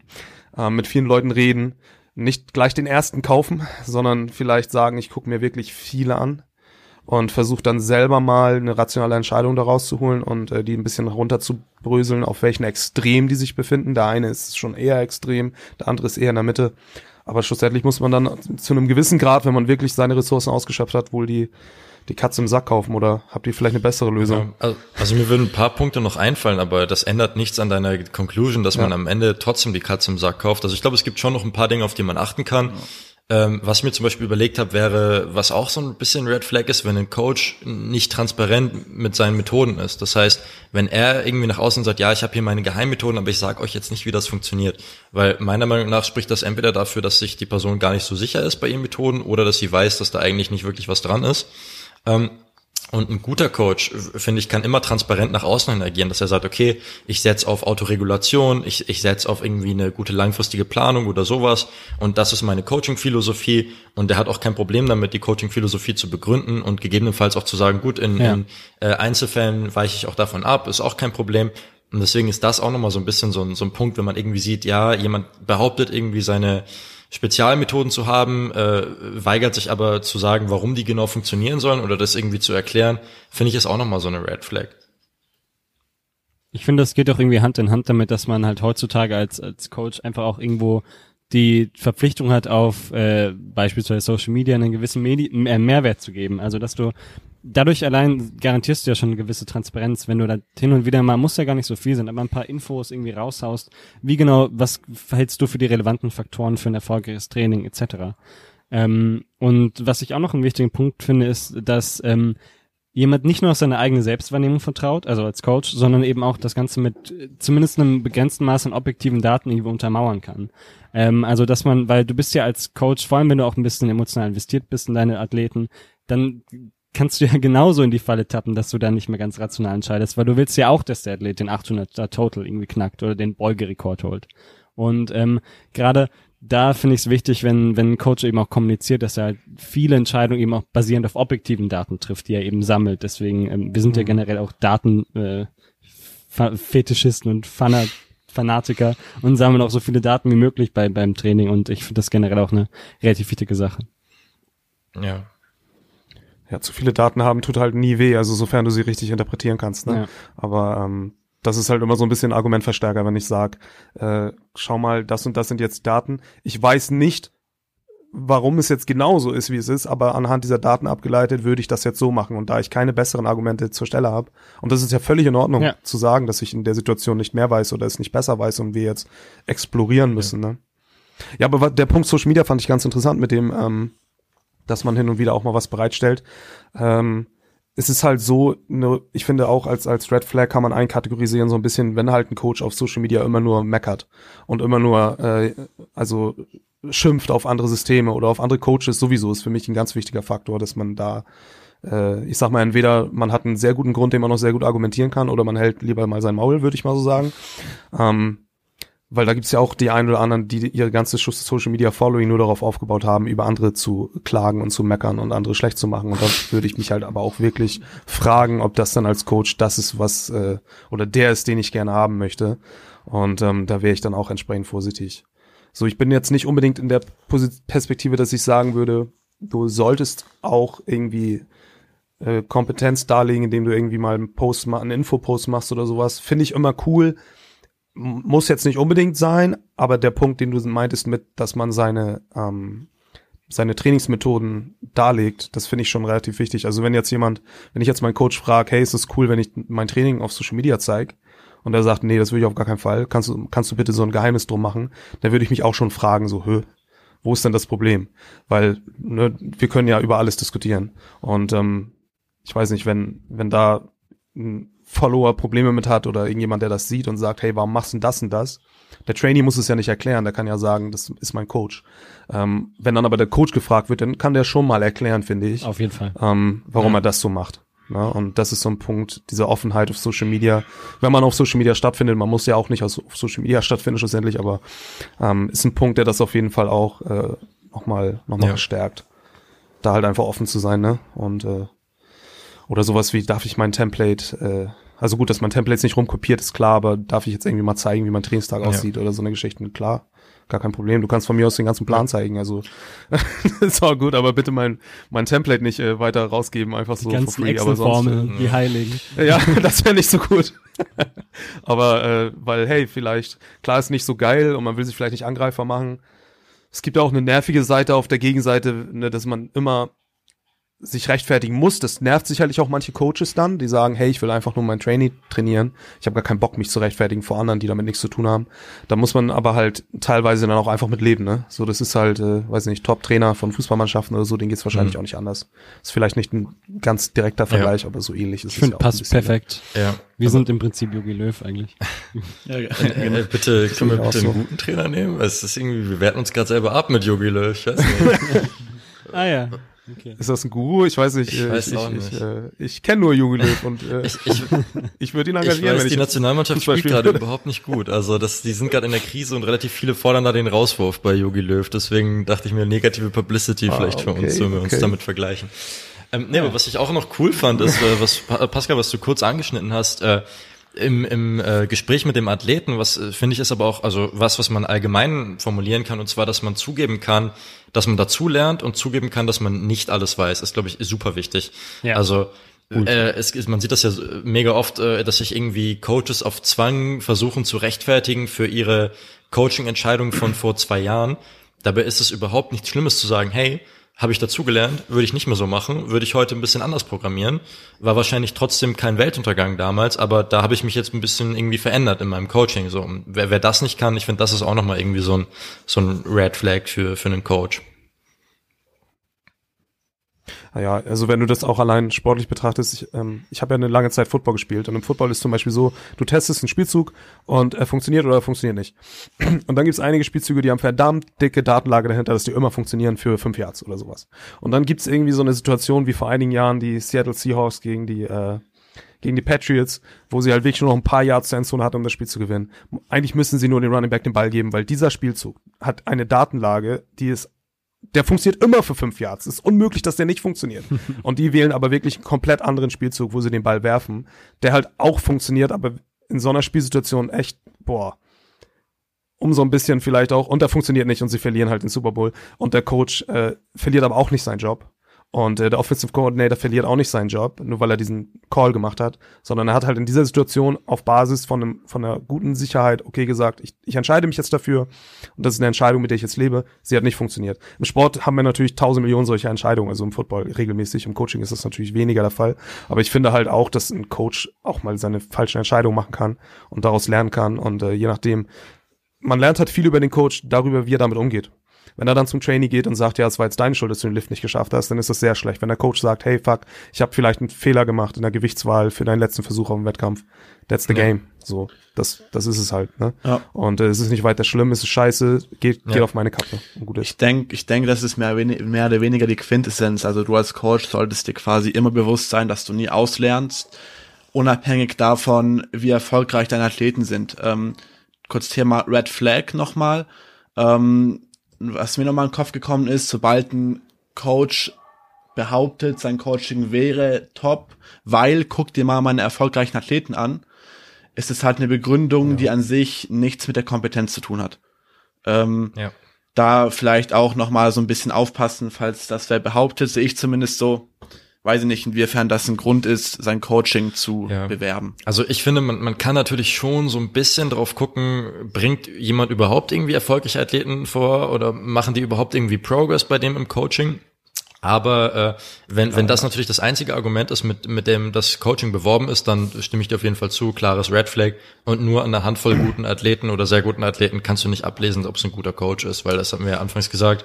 äh, mit vielen Leuten reden, nicht gleich den ersten kaufen, sondern vielleicht sagen, ich gucke mir wirklich viele an und versuche dann selber mal eine rationale Entscheidung daraus zu holen und äh, die ein bisschen runterzubröseln, auf welchen Extrem die sich befinden. Der eine ist schon eher extrem, der andere ist eher in der Mitte. Aber schlussendlich muss man dann zu einem gewissen Grad, wenn man wirklich seine Ressourcen ausgeschöpft hat, wohl die die Katze im Sack kaufen oder habt ihr vielleicht eine bessere Lösung? Ja, also, mir würden ein paar Punkte noch einfallen, aber das ändert nichts an deiner Conclusion, dass ja. man am Ende trotzdem die Katze im Sack kauft. Also ich glaube, es gibt schon noch ein paar Dinge, auf die man achten kann. Ähm, was ich mir zum Beispiel überlegt habe, wäre, was auch so ein bisschen Red Flag ist, wenn ein Coach nicht transparent mit seinen Methoden ist. Das heißt, wenn er irgendwie nach außen sagt, ja, ich habe hier meine Geheimmethoden, aber ich sage euch jetzt nicht, wie das funktioniert. Weil meiner Meinung nach spricht das entweder dafür, dass sich die Person gar nicht so sicher ist bei ihren Methoden oder dass sie weiß, dass da eigentlich nicht wirklich was dran ist. Ähm, Und ein guter Coach, finde ich, kann immer transparent nach außen hin agieren, dass er sagt, okay, ich setze auf Autoregulation, ich, ich setze auf irgendwie eine gute langfristige Planung oder sowas und das ist meine Coaching-Philosophie und der hat auch kein Problem damit, die Coaching-Philosophie zu begründen und gegebenenfalls auch zu sagen, gut, in, ja. in äh, Einzelfällen weiche ich auch davon ab, ist auch kein Problem. Und deswegen ist das auch nochmal so ein bisschen so ein, so ein Punkt, wenn man irgendwie sieht, ja, jemand behauptet irgendwie seine Spezialmethoden zu haben, äh, weigert sich aber zu sagen, warum die genau funktionieren sollen oder das irgendwie zu erklären, finde ich ist auch nochmal so eine Red Flag. Ich finde, das geht auch irgendwie Hand in Hand damit, dass man halt heutzutage als, als Coach einfach auch irgendwo die Verpflichtung hat, auf äh, beispielsweise Social Media einen gewissen Medi äh, Mehrwert zu geben. Also dass du dadurch allein garantierst du ja schon eine gewisse Transparenz, wenn du da hin und wieder mal, muss ja gar nicht so viel sein, aber ein paar Infos irgendwie raushaust. Wie genau, was verhältst du für die relevanten Faktoren für ein erfolgreiches Training etc. Ähm, und was ich auch noch einen wichtigen Punkt finde, ist, dass ähm, jemand nicht nur auf seine eigene Selbstwahrnehmung vertraut, also als Coach, sondern eben auch das Ganze mit äh, zumindest einem begrenzten Maß an objektiven Daten irgendwo untermauern kann. Ähm, also dass man, weil du bist ja als Coach, vor allem wenn du auch ein bisschen emotional investiert bist in deine Athleten, dann kannst du ja genauso in die Falle tappen, dass du dann nicht mehr ganz rational entscheidest, weil du willst ja auch, dass der Athlet den 800er Total irgendwie knackt oder den Beugerekord holt. Und ähm, gerade da finde ich es wichtig, wenn, wenn ein Coach eben auch kommuniziert, dass er halt viele Entscheidungen eben auch basierend auf objektiven Daten trifft, die er eben sammelt. Deswegen, ähm, wir sind ja mhm. generell auch Daten äh, Fetischisten und Fanat Fanatiker und sammeln auch so viele Daten wie möglich bei, beim Training und ich finde das generell auch eine relativ wichtige Sache. Ja. Ja, zu viele Daten haben tut halt nie weh, also sofern du sie richtig interpretieren kannst. Ne? Ja. Aber ähm, das ist halt immer so ein bisschen Argumentverstärker, wenn ich sage, äh, schau mal, das und das sind jetzt Daten. Ich weiß nicht, warum es jetzt genauso ist, wie es ist, aber anhand dieser Daten abgeleitet würde ich das jetzt so machen. Und da ich keine besseren Argumente zur Stelle habe, und das ist ja völlig in Ordnung ja. zu sagen, dass ich in der Situation nicht mehr weiß oder es nicht besser weiß und wir jetzt explorieren müssen. Ja. Ne? Ja, aber der Punkt Social Media fand ich ganz interessant mit dem, ähm, dass man hin und wieder auch mal was bereitstellt. Ähm, es ist halt so, ne, ich finde auch als, als Red Flag kann man einkategorisieren, so ein bisschen, wenn halt ein Coach auf Social Media immer nur meckert und immer nur, äh, also schimpft auf andere Systeme oder auf andere Coaches sowieso, ist für mich ein ganz wichtiger Faktor, dass man da, äh, ich sag mal, entweder man hat einen sehr guten Grund, den man noch sehr gut argumentieren kann, oder man hält lieber mal sein Maul, würde ich mal so sagen. Ähm, weil da gibt's ja auch die einen oder anderen, die ihre ganze Social Media Following nur darauf aufgebaut haben, über andere zu klagen und zu meckern und andere schlecht zu machen. Und da würde ich mich halt aber auch wirklich fragen, ob das dann als Coach das ist, was äh, oder der ist, den ich gerne haben möchte. Und ähm, da wäre ich dann auch entsprechend vorsichtig. So, ich bin jetzt nicht unbedingt in der Perspektive, dass ich sagen würde, du solltest auch irgendwie äh, Kompetenz darlegen, indem du irgendwie mal einen Post, einen Infopost machst oder sowas. Finde ich immer cool muss jetzt nicht unbedingt sein, aber der Punkt, den du meintest mit, dass man seine ähm, seine Trainingsmethoden darlegt, das finde ich schon relativ wichtig. Also wenn jetzt jemand, wenn ich jetzt meinen Coach frage, hey, ist es cool, wenn ich mein Training auf Social Media zeige, und er sagt, nee, das will ich auf gar keinen Fall, kannst du, kannst du bitte so ein Geheimnis drum machen, dann würde ich mich auch schon fragen, so, hö, wo ist denn das Problem? Weil ne, wir können ja über alles diskutieren. Und ähm, ich weiß nicht, wenn, wenn da ein Follower Probleme mit hat oder irgendjemand, der das sieht und sagt, hey, warum machst du das und das? Der Trainee muss es ja nicht erklären, der kann ja sagen, das ist mein Coach. Ähm, wenn dann aber der Coach gefragt wird, dann kann der schon mal erklären, finde ich. Auf jeden Fall. Ähm, warum ja. er das so macht. Na, ne? und das ist so ein Punkt, diese Offenheit auf Social Media. Wenn man auf Social Media stattfindet, man muss ja auch nicht auf Social Media stattfinden schlussendlich, aber ähm, ist ein Punkt, der das auf jeden Fall auch äh, nochmal noch mal ja. stärkt. Da halt einfach offen zu sein, ne? Und äh, oder sowas wie, darf ich mein Template, äh, also gut, dass man Templates nicht rumkopiert, ist klar, aber darf ich jetzt irgendwie mal zeigen, wie mein Trainingstag ja. aussieht oder so eine Geschichte? Klar, gar kein Problem. Du kannst von mir aus den ganzen Plan zeigen, also ist auch gut, aber bitte mein, mein Template nicht äh, weiter rausgeben, einfach so die ganzen for free. Aber sonst, äh, die Heiligen. Ja, das wäre nicht so gut. aber äh, weil, hey, vielleicht, klar ist nicht so geil und man will sich vielleicht nicht Angreifer machen. Es gibt auch eine nervige Seite auf der Gegenseite, ne, dass man immer sich rechtfertigen muss. Das nervt sicherlich auch manche Coaches dann, die sagen, hey, ich will einfach nur mein Trainee trainieren. Ich habe gar keinen Bock, mich zu rechtfertigen vor anderen, die damit nichts zu tun haben. Da muss man aber halt teilweise dann auch einfach mit leben, ne? So, das ist halt, äh, weiß nicht, Top-Trainer von Fußballmannschaften oder so, denen geht's wahrscheinlich mhm. auch nicht anders. Ist vielleicht nicht ein ganz direkter Vergleich, ja. aber so ähnlich ist ich es. Ich finde, ja passt perfekt. Ja. Wir sind im Prinzip Jogi Löw eigentlich. ja, äh, äh, bitte, können wir bitte so. einen guten Trainer nehmen? Es ist irgendwie, wir werten uns gerade selber ab mit Jogi Löw. Ich weiß nicht. ah ja. Okay. Ist das ein Guru? Ich weiß nicht. Ich, äh, weiß ich, auch ich, nicht. Ich, äh, ich kenne nur Jogi Löw und äh, ich, ich, ich würde ihn ich engagieren, weiß, wenn die ich Nationalmannschaft spielt gerade überhaupt nicht gut. Also das, die sind gerade in der Krise und relativ viele fordern da den Rauswurf bei Yogi Löw. Deswegen dachte ich mir, negative Publicity Ah, vielleicht für okay, uns, wenn wir uns okay. damit vergleichen. Ähm, nee, aber was ich auch noch cool fand, ist, äh, was Pa- Pascal, was du kurz angeschnitten hast, äh, im, im äh, Gespräch mit dem Athleten, was äh, finde ich ist aber auch, also was, was man allgemein formulieren kann, und zwar, dass man zugeben kann, dass man dazu lernt und zugeben kann, dass man nicht alles weiß, ist, glaube ich, super wichtig. Ja. Also äh, es, man sieht das ja so mega oft, äh, dass sich irgendwie Coaches auf Zwang versuchen zu rechtfertigen für ihre Coaching-Entscheidung von vor zwei Jahren. Dabei ist es überhaupt nichts Schlimmes zu sagen, hey, habe ich dazugelernt, würde ich nicht mehr so machen, würde ich heute ein bisschen anders programmieren. War wahrscheinlich trotzdem kein Weltuntergang damals, aber da habe ich mich jetzt ein bisschen irgendwie verändert in meinem Coaching. So, wer, wer das nicht kann, ich finde, das ist auch nochmal irgendwie so ein, so ein Red Flag für, für einen Coach. Ja, also wenn du das auch allein sportlich betrachtest, ich, ähm, ich habe ja eine lange Zeit Football gespielt und im Football ist zum Beispiel so, du testest einen Spielzug und er funktioniert oder er funktioniert nicht. Und dann gibt es einige Spielzüge, die haben verdammt dicke Datenlage dahinter, dass die immer funktionieren für fünf Yards oder sowas. Und dann gibt es irgendwie so eine Situation wie vor einigen Jahren die Seattle Seahawks gegen die äh, gegen die Patriots, wo sie halt wirklich nur noch ein paar Yards zur Endzone hatten, um das Spiel zu gewinnen. Eigentlich müssen sie nur den Running Back den Ball geben, weil dieser Spielzug hat eine Datenlage, die ist der funktioniert immer für fünf Yards. Es ist unmöglich, dass der nicht funktioniert. Und die wählen aber wirklich einen komplett anderen Spielzug, wo sie den Ball werfen, der halt auch funktioniert, aber in so einer Spielsituation echt, boah, um so ein bisschen vielleicht auch, und der funktioniert nicht und sie verlieren halt den Super Bowl. Und der Coach äh, verliert aber auch nicht seinen Job. Und äh, der Offensive Coordinator verliert auch nicht seinen Job, nur weil er diesen Call gemacht hat, sondern er hat halt in dieser Situation auf Basis von, einem, von einer guten Sicherheit, okay, gesagt, ich, ich entscheide mich jetzt dafür und das ist eine Entscheidung, mit der ich jetzt lebe. Sie hat nicht funktioniert. Im Sport haben wir natürlich tausend Millionen solcher Entscheidungen, also im Football regelmäßig, im Coaching ist das natürlich weniger der Fall. Aber ich finde halt auch, dass ein Coach auch mal seine falschen Entscheidungen machen kann und daraus lernen kann und äh, je nachdem, man lernt halt viel über den Coach, darüber, wie er damit umgeht. Wenn er dann zum Trainee geht und sagt, ja, es war jetzt deine Schuld, dass du den Lift nicht geschafft hast, dann ist das sehr schlecht. Wenn der Coach sagt, hey, fuck, ich habe vielleicht einen Fehler gemacht in der Gewichtswahl für deinen letzten Versuch auf dem Wettkampf, that's the Ja. game. So, das, das ist es halt. Ne? Ja. Und äh, es ist nicht weiter schlimm, es ist scheiße, geht, Ja. geht auf meine Kappe. Gut ist. Ich denke, ich denke, das ist mehr, mehr oder weniger die Quintessenz. Also du als Coach solltest dir quasi immer bewusst sein, dass du nie auslernst, unabhängig davon, wie erfolgreich deine Athleten sind. Ähm, kurz Thema Red Flag nochmal. Ähm, was mir nochmal in den Kopf gekommen ist, sobald ein Coach behauptet, sein Coaching wäre top, weil guck dir mal meine erfolgreichen Athleten an, ist es halt eine Begründung, die an sich nichts mit der Kompetenz zu tun hat. Ähm, Ja. da vielleicht auch noch mal so ein bisschen aufpassen, falls das wer behauptet, sehe ich zumindest so. Weiß ich nicht, inwiefern das ein Grund ist, sein Coaching zu Ja. bewerben. Also ich finde, man, man kann natürlich schon so ein bisschen drauf gucken, bringt jemand überhaupt irgendwie erfolgreiche Athleten vor oder machen die überhaupt irgendwie Progress bei dem im Coaching? Aber äh, wenn, wenn das natürlich das einzige Argument ist, mit, mit dem das Coaching beworben ist, dann stimme ich dir auf jeden Fall zu, klares Red Flag. Und nur an einer Handvoll guten Athleten oder sehr guten Athleten kannst du nicht ablesen, ob es ein guter Coach ist, weil das haben wir ja anfangs gesagt,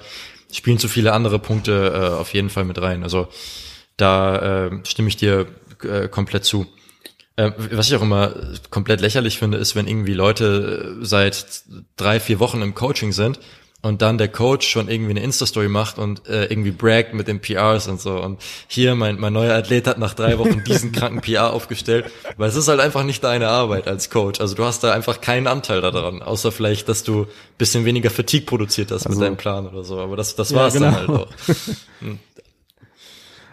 spielen zu viele andere Punkte äh, auf jeden Fall mit rein. Also da äh, stimme ich dir äh, komplett zu. Äh, was ich auch immer komplett lächerlich finde, ist, wenn irgendwie Leute äh, seit drei, vier Wochen im Coaching sind und dann der Coach schon irgendwie eine Insta-Story macht und äh, irgendwie braggt mit den PRs und so. Und hier, mein, mein neuer Athlet hat nach drei Wochen diesen kranken PR aufgestellt, weil es ist halt einfach nicht deine Arbeit als Coach. Also du hast da einfach keinen Anteil daran, außer vielleicht, dass du bisschen weniger Fatigue produziert hast Also- mit deinem Plan oder so. Aber das, das Ja, war's dann genau. halt auch.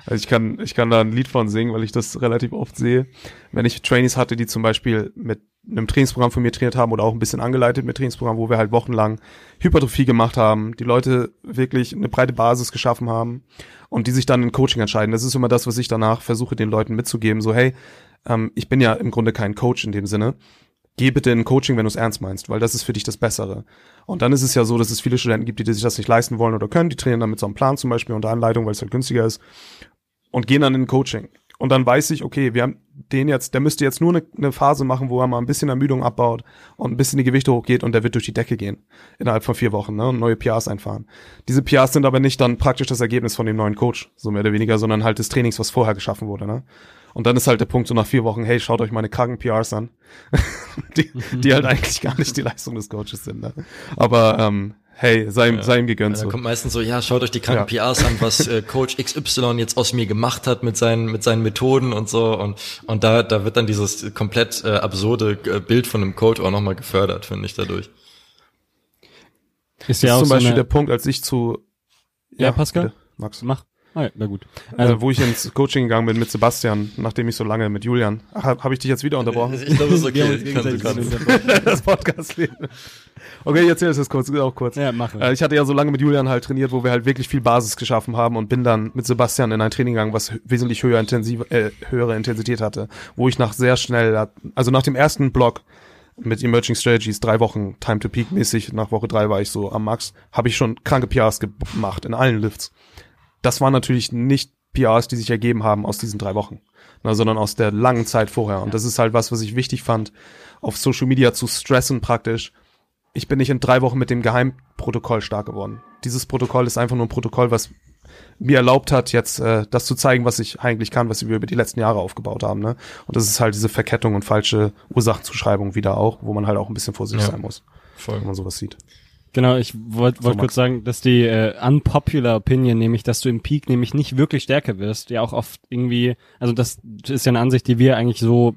Also ich kann, ich kann da ein Lied von singen, weil ich das relativ oft sehe. Wenn ich Trainees hatte, die zum Beispiel mit einem Trainingsprogramm von mir trainiert haben oder auch ein bisschen angeleitet mit Trainingsprogramm, wo wir halt wochenlang Hypertrophie gemacht haben, die Leute wirklich eine breite Basis geschaffen haben und die sich dann in Coaching entscheiden. Das ist immer das, was ich danach versuche, den Leuten mitzugeben. So, hey, ähm, ich bin ja im Grunde kein Coach in dem Sinne. Geh bitte in Coaching, wenn du es ernst meinst, weil das ist für dich das Bessere. Und dann ist es ja so, dass es viele Studenten gibt, die sich das nicht leisten wollen oder können. Die trainieren dann mit so einem Plan zum Beispiel unter Anleitung, weil es halt günstiger ist und gehen dann in Coaching. Und dann weiß ich, okay, wir haben den jetzt, der müsste jetzt nur eine, eine Phase machen, wo er mal ein bisschen Ermüdung abbaut und ein bisschen die Gewichte hochgeht und der wird durch die Decke gehen. Innerhalb von vier Wochen, ne? Und neue PRs einfahren. Diese PRs sind aber nicht dann praktisch das Ergebnis von dem neuen Coach, so mehr oder weniger, sondern halt des Trainings, was vorher geschaffen wurde, ne? Und dann ist halt der Punkt so nach vier Wochen, hey, schaut euch meine kranken PRs an. die, die halt eigentlich gar nicht die Leistung des Coaches sind. Ne? Aber ähm, hey, sei, ihm- Ja. sei ihm gegönnt. Da So. kommt meistens so, ja, schaut euch die kranken Ja. PRs an, was äh, Coach XY jetzt aus mir gemacht hat mit seinen mit seinen Methoden und so und und da da wird dann dieses komplett äh, absurde äh, Bild von einem Coach auch nochmal gefördert, finde ich dadurch. Ist Das ja ist auch zum so Beispiel eine, der Punkt, als ich zu Ja, Pascal? bitte, Max. Mach. Ah, ja, na gut. Also, Also, wo ich ins Coaching gegangen bin mit Sebastian, nachdem ich so lange mit Julian. Ach, habe hab ich dich jetzt wieder unterbrochen? Ich glaube, es ist wir okay. uns Kann, du kannst. das Podcast leben. Okay, ich erzähle es jetzt kurz, auch kurz. ja, machen. Äh, Ich hatte ja so lange mit Julian halt trainiert, wo wir halt wirklich viel Basis geschaffen haben und bin dann mit Sebastian in ein Training gegangen, was wesentlich höher intensiv, äh, höhere Intensität hatte, wo ich nach sehr schnell, also nach dem ersten Block mit Emerging Strategies, drei Wochen Time to Peak mäßig, nach Woche drei war ich so am Max, habe ich schon kranke PRs gemacht in allen Lifts. Das waren natürlich nicht PRs, die sich ergeben haben aus diesen drei Wochen, na, sondern aus der langen Zeit vorher. Und das ist halt was, was ich wichtig fand, auf Social Media zu stressen praktisch, ich bin nicht in drei Wochen mit dem Geheimprotokoll stark geworden. Dieses Protokoll ist einfach nur ein Protokoll, was mir erlaubt hat, jetzt äh, das zu zeigen, was ich eigentlich kann, was wir über die letzten Jahre aufgebaut haben. Ne? Und das ist halt diese Verkettung und falsche Ursachenzuschreibung wieder auch, wo man halt auch ein bisschen vorsichtig Ja. sein muss, Voll. wenn man sowas sieht. Genau, ich wollte wollt So, kurz sagen, dass die äh, unpopular Opinion, nämlich, dass du im Peak nämlich nicht wirklich stärker wirst, ja auch oft irgendwie, also das ist ja eine Ansicht, die wir eigentlich so,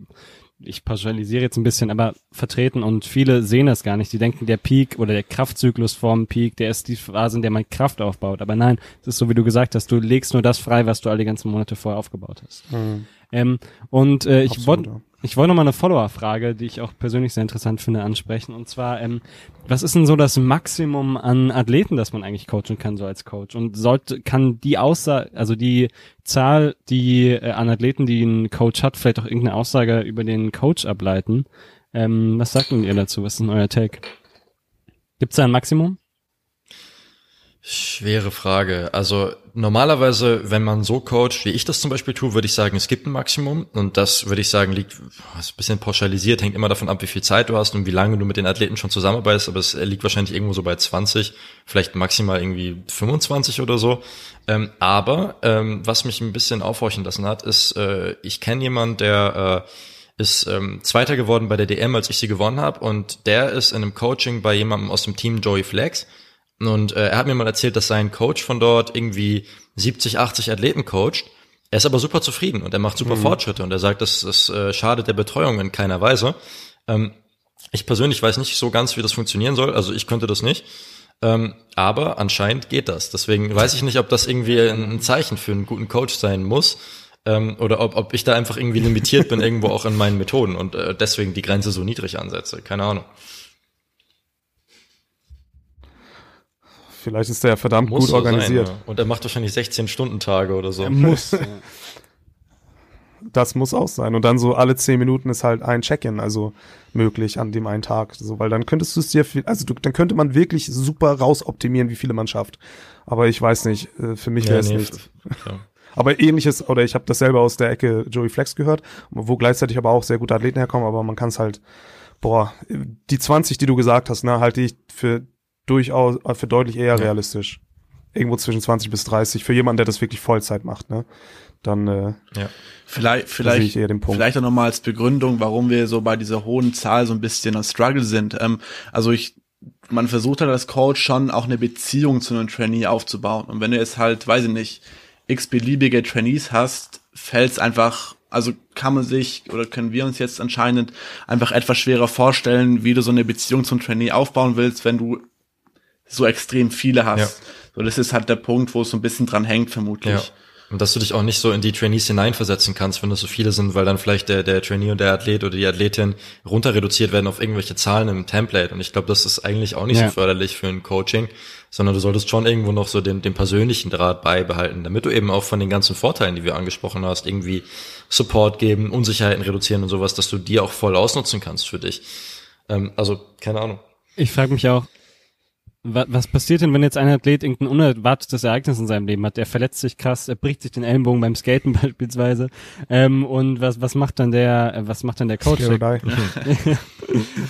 ich pauschalisiere jetzt ein bisschen, aber vertreten und viele sehen das gar nicht. Die denken, der Peak oder der Kraftzyklus vorm Peak, der ist die Phase, in der man Kraft aufbaut. Aber nein, es ist so, wie du gesagt hast, du legst nur das frei, was du all die ganzen Monate vorher aufgebaut hast. Ähm, und äh, ich wollte ja. ich wollte noch mal eine Follower-Frage, die ich auch persönlich sehr interessant finde, ansprechen. Und zwar, ähm, was ist denn so das Maximum an Athleten, das man eigentlich coachen kann, so als Coach? Und sollte, kann die Aussage, also die Zahl, die äh, an Athleten, die ein Coach hat, vielleicht auch irgendeine Aussage über den Coach ableiten? Ähm, was sagt denn ihr dazu? Was ist denn euer Take? Gibt's da ein Maximum? Schwere Frage. Also normalerweise, wenn man so coacht, wie ich das zum Beispiel tue, würde ich sagen, es gibt ein Maximum. Und das würde ich sagen, liegt, ist ein bisschen pauschalisiert, hängt immer davon ab, wie viel Zeit du hast und wie lange du mit den Athleten schon zusammenarbeitest. Aber es liegt wahrscheinlich irgendwo so bei 20, vielleicht maximal irgendwie 25 oder so. Ähm, aber ähm, was mich ein bisschen aufhorchen lassen hat, ist, äh, ich kenne jemanden, der äh, ist ähm, Zweiter geworden bei der DM, als ich sie gewonnen habe. Und der ist in einem Coaching bei jemandem aus dem Team Joey Flex. Und äh, er hat mir mal erzählt, dass sein Coach von dort irgendwie 70, 80 Athleten coacht. Er ist aber super zufrieden und er macht super Fortschritte und er sagt, das, das äh, schadet der Betreuung in keiner Weise. Ähm, ich persönlich weiß nicht so ganz, wie das funktionieren soll. Also ich könnte das nicht. Ähm, aber anscheinend geht das. Deswegen weiß ich nicht, ob das irgendwie ein, ein Zeichen für einen guten Coach sein muss. Ähm, oder ob, ob ich da einfach irgendwie limitiert bin irgendwo auch in meinen Methoden und äh, deswegen die Grenze so niedrig ansetze. Keine Ahnung. Vielleicht ist der verdammt Muss gut so organisiert. Sein, ja. Und er macht wahrscheinlich 16 Stunden Tage oder so. Muss. Das muss auch sein. Und dann so alle zehn Minuten ist halt ein Check-in, also möglich an dem einen Tag. So, weil dann könntest du es dir viel, also du, dann könnte man wirklich super rausoptimieren, wie viele man schafft. Aber ich weiß nicht, äh, für mich wäre es f- ja. Aber ähnliches, oder ich habe das selber aus der Ecke Joey Flex gehört, wo gleichzeitig aber auch sehr gute Athleten herkommen, aber man kann es halt, boah, die 20, die du gesagt hast, ne, halte ich für durchaus, äh, für deutlich eher realistisch. Irgendwo zwischen 20 bis 30, für jemanden, der das wirklich Vollzeit macht, ne. Dann, äh, ja. Vielleicht, vielleicht, ich eher den Punkt. vielleicht auch nochmal als Begründung, warum wir so bei dieser hohen Zahl so ein bisschen am Struggle sind. Ähm, also ich, man versucht halt als Coach schon auch eine Beziehung zu einem Trainee aufzubauen. Und wenn du jetzt halt, weiß ich nicht, x beliebige Trainees hast, fällt es einfach, also kann man sich oder können wir uns jetzt anscheinend einfach etwas schwerer vorstellen, wie du so eine Beziehung zum Trainee aufbauen willst, wenn du so extrem viele hast. Ja. So, das ist halt der Punkt, wo es so ein bisschen dran hängt, vermutlich. Ja. Und dass du dich auch nicht so in die Trainees hineinversetzen kannst, wenn das so viele sind, weil dann vielleicht der, der Trainee und der Athlet oder die Athletin runter reduziert werden auf irgendwelche Zahlen im Template. Und ich glaube, das ist eigentlich auch nicht Ja. so förderlich für ein Coaching, sondern du solltest schon irgendwo noch so den, den persönlichen Draht beibehalten, damit du eben auch von den ganzen Vorteilen, die wir angesprochen hast, irgendwie Support geben, Unsicherheiten reduzieren und sowas, dass du die auch voll ausnutzen kannst für dich. Ähm, also, keine Ahnung. Ich frage mich auch, was passiert denn, wenn jetzt ein Athlet irgendein unerwartetes Ereignis in seinem Leben hat? Der verletzt sich krass, er bricht sich den Ellenbogen beim Skaten beispielsweise. Ähm, und was, was macht dann der, äh, was macht dann der Coach?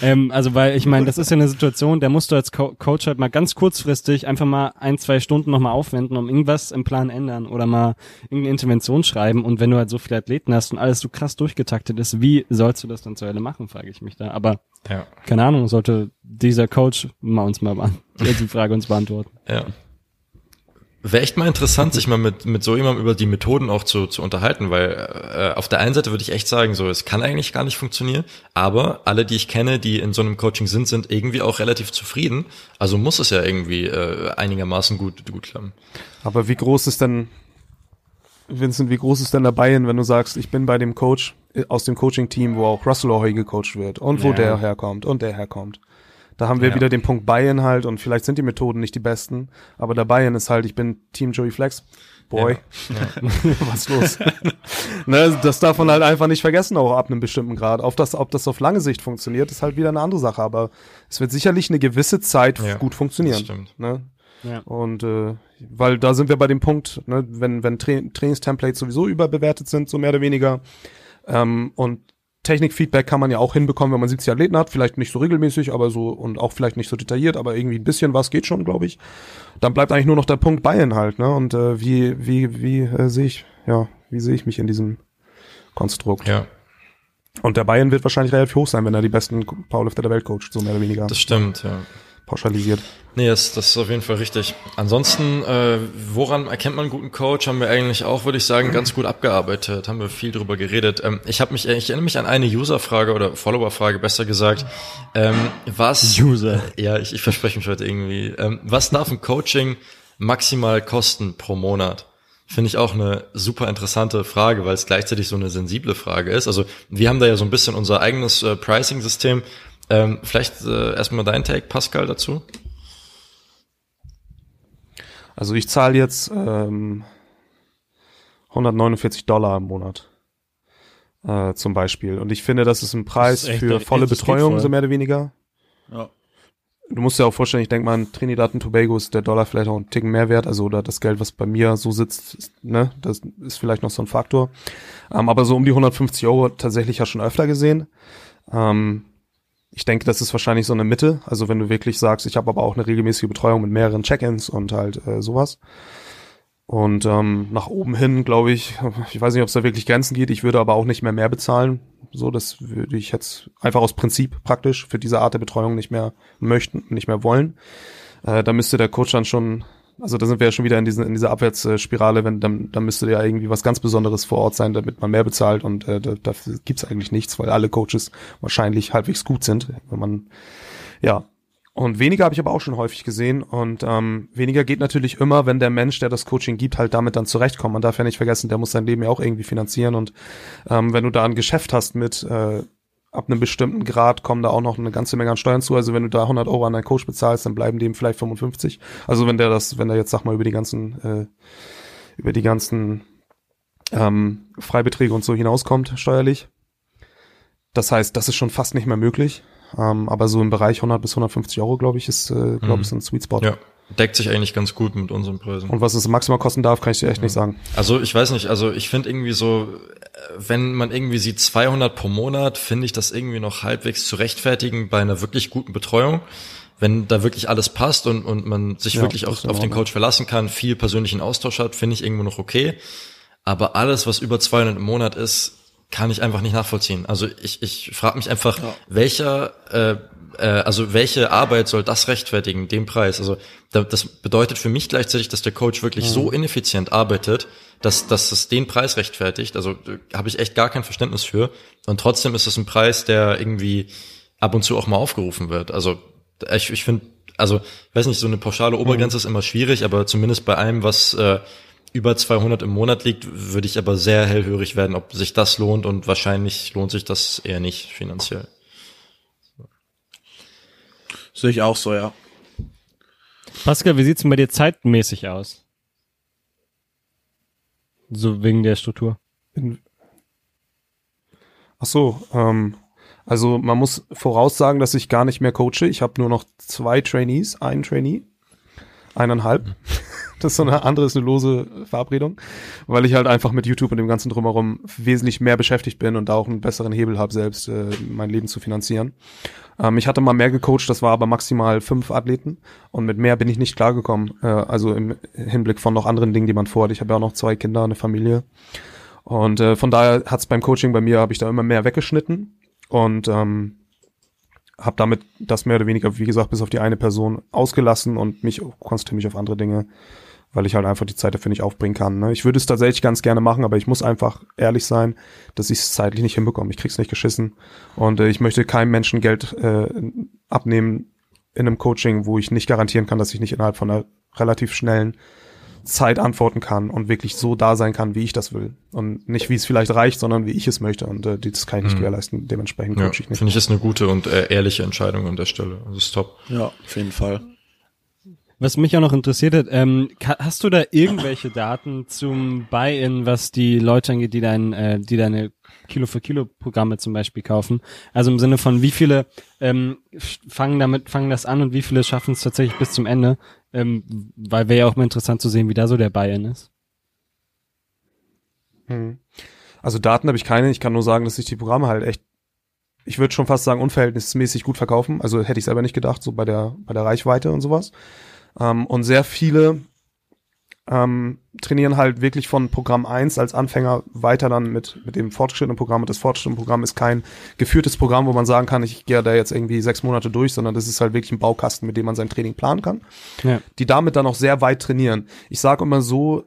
Ähm, also weil ich meine, das ist ja eine Situation, der musst du als Co Coach halt mal ganz kurzfristig einfach mal ein, zwei Stunden nochmal aufwenden, um irgendwas im Plan ändern oder mal irgendeine Intervention schreiben und wenn du halt so viele Athleten hast und alles so krass durchgetaktet ist, wie sollst du das dann zu Ende machen, frage ich mich da. Aber Ja. keine Ahnung, sollte dieser Coach mal uns mal beant- die Frage uns beantworten. Ja. Wäre echt mal interessant, sich mal mit, mit so jemandem über die Methoden auch zu, zu unterhalten, weil äh, auf der einen Seite würde ich echt sagen, so es kann eigentlich gar nicht funktionieren, aber alle, die ich kenne, die in so einem Coaching sind, sind irgendwie auch relativ zufrieden. Also muss es ja irgendwie äh, einigermaßen gut, gut klappen. Aber wie groß ist denn, Vincent, wie groß ist denn der Buy-in, wenn du sagst, ich bin bei dem Coach äh, aus dem Coaching-Team, wo auch Russell O'Hoy gecoacht wird und wo Ja. der herkommt und der herkommt. Da haben wir Ja. wieder den Punkt Buy-in halt und vielleicht sind die Methoden nicht die besten, aber der Buy-in ist halt, ich bin Team Joey Flex. Boy, was los? ne, das darf man halt einfach nicht vergessen, auch ab einem bestimmten Grad. Auf das, ob das auf lange Sicht funktioniert, ist halt wieder eine andere Sache, aber es wird sicherlich eine gewisse Zeit Ja, gut Das funktionieren. stimmt. Ne? Ja. Und äh, weil da sind wir bei dem Punkt, ne, wenn, wenn Tra Trainingstemplates sowieso überbewertet sind, so mehr oder weniger. Ähm, und Technikfeedback kann man ja auch hinbekommen, wenn man 70 Athleten hat, vielleicht nicht so regelmäßig, aber so und auch vielleicht nicht so detailliert, aber irgendwie ein bisschen was geht schon, glaube ich. Dann bleibt eigentlich nur noch der Punkt Bayern halt, ne? Und äh, wie wie wie äh, sehe ich ja wie sehe ich mich in diesem Konstrukt? Ja, Und der Bayern wird wahrscheinlich relativ hoch sein, wenn er die besten Powerlifter der Welt coacht, so mehr oder weniger das stimmt, ja. Pauschalisiert. Nee, das, das ist auf jeden Fall richtig. Ansonsten, äh, woran erkennt man einen guten Coach? Haben wir eigentlich auch, würde ich sagen, ganz gut abgearbeitet. Haben wir viel drüber geredet. Ähm, ich habe mich, ich erinnere mich an eine User-Frage oder Follower-Frage, besser gesagt. Ähm, was? User. Ja, ich, ich verspreche mich heute irgendwie. Ähm, was darf ein Coaching maximal kosten pro Monat? Finde ich auch eine super interessante Frage, weil es gleichzeitig so eine sensible Frage ist. Also wir haben da ja so ein bisschen unser eigenes äh, Pricing-System. Ähm, vielleicht äh, erstmal dein Take, Pascal, dazu. Also ich zahle jetzt ähm, 149 Dollar im Monat äh, zum Beispiel. Und ich finde, das ist ein Preis ist echt- für volle Betreuung, voll. so mehr oder weniger. Ja. Du musst dir auch vorstellen, ich denke mal, in Trinidad und Tobago ist der Dollar vielleicht auch ein Ticken mehr wert. Also oder das Geld, was bei mir so sitzt, ist, ne, das ist vielleicht noch so ein Faktor. Ähm, aber so um die 150 Euro tatsächlich ja schon öfter gesehen. Ähm, ich denke, das ist wahrscheinlich so eine Mitte. Also wenn du wirklich sagst, ich habe aber auch eine regelmäßige Betreuung mit mehreren Check-ins und halt äh, sowas. Und ähm, nach oben hin, glaube ich, ich weiß nicht, ob es da wirklich Grenzen geht. Ich würde aber auch nicht mehr mehr bezahlen. So, das würde ich jetzt einfach aus Prinzip praktisch für diese Art der Betreuung nicht mehr möchten, nicht mehr wollen. Äh, da müsste der Coach dann schon, also da sind wir ja schon wieder in, diesen, in dieser Abwärtsspirale, wenn dann, dann müsste ja irgendwie was ganz Besonderes vor Ort sein, damit man mehr bezahlt und äh, da, dafür gibt's eigentlich nichts, weil alle Coaches wahrscheinlich halbwegs gut sind, wenn man ja. Und weniger habe ich aber auch schon häufig gesehen. Und ähm, weniger geht natürlich immer, wenn der Mensch, der das Coaching gibt, halt damit dann zurechtkommt. Man darf ja nicht vergessen, der muss sein Leben ja auch irgendwie finanzieren. Und ähm, wenn du da ein Geschäft hast mit äh, ab einem bestimmten Grad kommen da auch noch eine ganze Menge an Steuern zu. Also wenn du da 100 Euro an deinen Coach bezahlst, dann bleiben dem vielleicht 55. Also wenn der das, wenn der jetzt sag mal über die ganzen äh, über die ganzen ähm, Freibeträge und so hinauskommt steuerlich. Das heißt, das ist schon fast nicht mehr möglich. Ähm, aber so im Bereich 100 bis 150 Euro, glaube ich, ist, äh, glaube Mhm. ich, so ein Sweet Spot. Ja, deckt sich eigentlich ganz gut mit unseren Preisen. Und was es maximal kosten darf, kann ich dir echt nicht sagen. Also ich weiß nicht, also ich finde irgendwie so, äh, wenn man irgendwie sieht 200 pro Monat, finde ich das irgendwie noch halbwegs zu rechtfertigen bei einer wirklich guten Betreuung. Wenn da wirklich alles passt und, und man sich Ja, wirklich das auf, den. Coach verlassen kann, viel persönlichen Austausch hat, finde ich irgendwo noch okay. Aber alles, was über 200 im Monat ist, kann ich einfach nicht nachvollziehen. Also ich, ich frage mich einfach, welcher, äh, äh, also welche Arbeit soll das rechtfertigen, den Preis? Also da, das bedeutet für mich gleichzeitig, dass der Coach wirklich so ineffizient arbeitet, dass, dass es den Preis rechtfertigt. Also äh, habe ich echt gar kein Verständnis für. Und trotzdem ist es ein Preis, der irgendwie ab und zu auch mal aufgerufen wird. Also ich, ich finde, also ich weiß nicht, so eine pauschale Obergrenze ist immer schwierig, aber zumindest bei allem, was äh, über 200 im Monat liegt, würde ich aber sehr hellhörig werden, ob sich das lohnt und wahrscheinlich lohnt sich das eher nicht finanziell. Sehe ich auch so, ja. Pascal, wie sieht's denn bei dir zeitmäßig aus? So wegen der Struktur. Ach so, ähm, also man muss voraussagen, dass ich gar nicht mehr coache. Ich habe nur noch zwei Trainees, einen Trainee, eineinhalb. Das ist so eine andere, ist eine lose Verabredung, weil ich halt einfach mit YouTube und dem ganzen drumherum wesentlich mehr beschäftigt bin und da auch einen besseren Hebel habe, selbst äh, mein Leben zu finanzieren. Ähm, ich hatte mal mehr gecoacht, das war aber maximal fünf Athleten und mit mehr bin ich nicht klargekommen. Äh, also im Hinblick von noch anderen Dingen, die man vorhat. Ich habe ja auch noch zwei Kinder, eine Familie. Und äh, von daher hat's beim Coaching bei mir, habe ich da immer mehr weggeschnitten und ähm, habe damit das mehr oder weniger, wie gesagt, bis auf die eine Person ausgelassen und mich konzentriere mich auf andere Dinge, weil ich halt einfach die Zeit dafür nicht aufbringen kann. Ne? Ich würde es tatsächlich ganz gerne machen, aber ich muss einfach ehrlich sein, dass ich es zeitlich nicht hinbekomme. Ich krieg's nicht geschissen und äh, ich möchte keinem Menschen Geld äh, abnehmen in einem Coaching, wo ich nicht garantieren kann, dass ich nicht innerhalb von einer relativ schnellen Zeit antworten kann und wirklich so da sein kann, wie ich das will. Und nicht, wie es vielleicht reicht, sondern wie ich es möchte. Und äh, das kann ich nicht mhm. gewährleisten. Dementsprechend ja, ich nicht. Finde ich, ist eine gute und äh, ehrliche Entscheidung an der Stelle. Das ist top. Ja, auf jeden Fall. Was mich auch noch interessiert hat, ähm, hast du da irgendwelche Daten zum Buy-in, was die Leute angeht, die dein, äh, die deine Kilo für Kilo Programme zum Beispiel kaufen? Also im Sinne von wie viele ähm, fangen damit, fangen das an und wie viele schaffen es tatsächlich bis zum Ende? Ähm, weil wäre ja auch mal interessant zu sehen, wie da so der Buy-in ist. Hm. Also Daten habe ich keine. Ich kann nur sagen, dass sich die Programme halt echt, ich würde schon fast sagen, unverhältnismäßig gut verkaufen. Also hätte ich selber nicht gedacht, so bei der, bei der Reichweite und sowas. Ähm, und sehr viele ähm, trainieren halt wirklich von Programm 1 als Anfänger weiter dann mit, mit dem fortgeschrittenen Programm. Und das fortgeschrittene Programm ist kein geführtes Programm, wo man sagen kann, ich gehe da jetzt irgendwie sechs Monate durch, sondern das ist halt wirklich ein Baukasten, mit dem man sein Training planen kann. Ja. Die damit dann auch sehr weit trainieren. Ich sage immer so,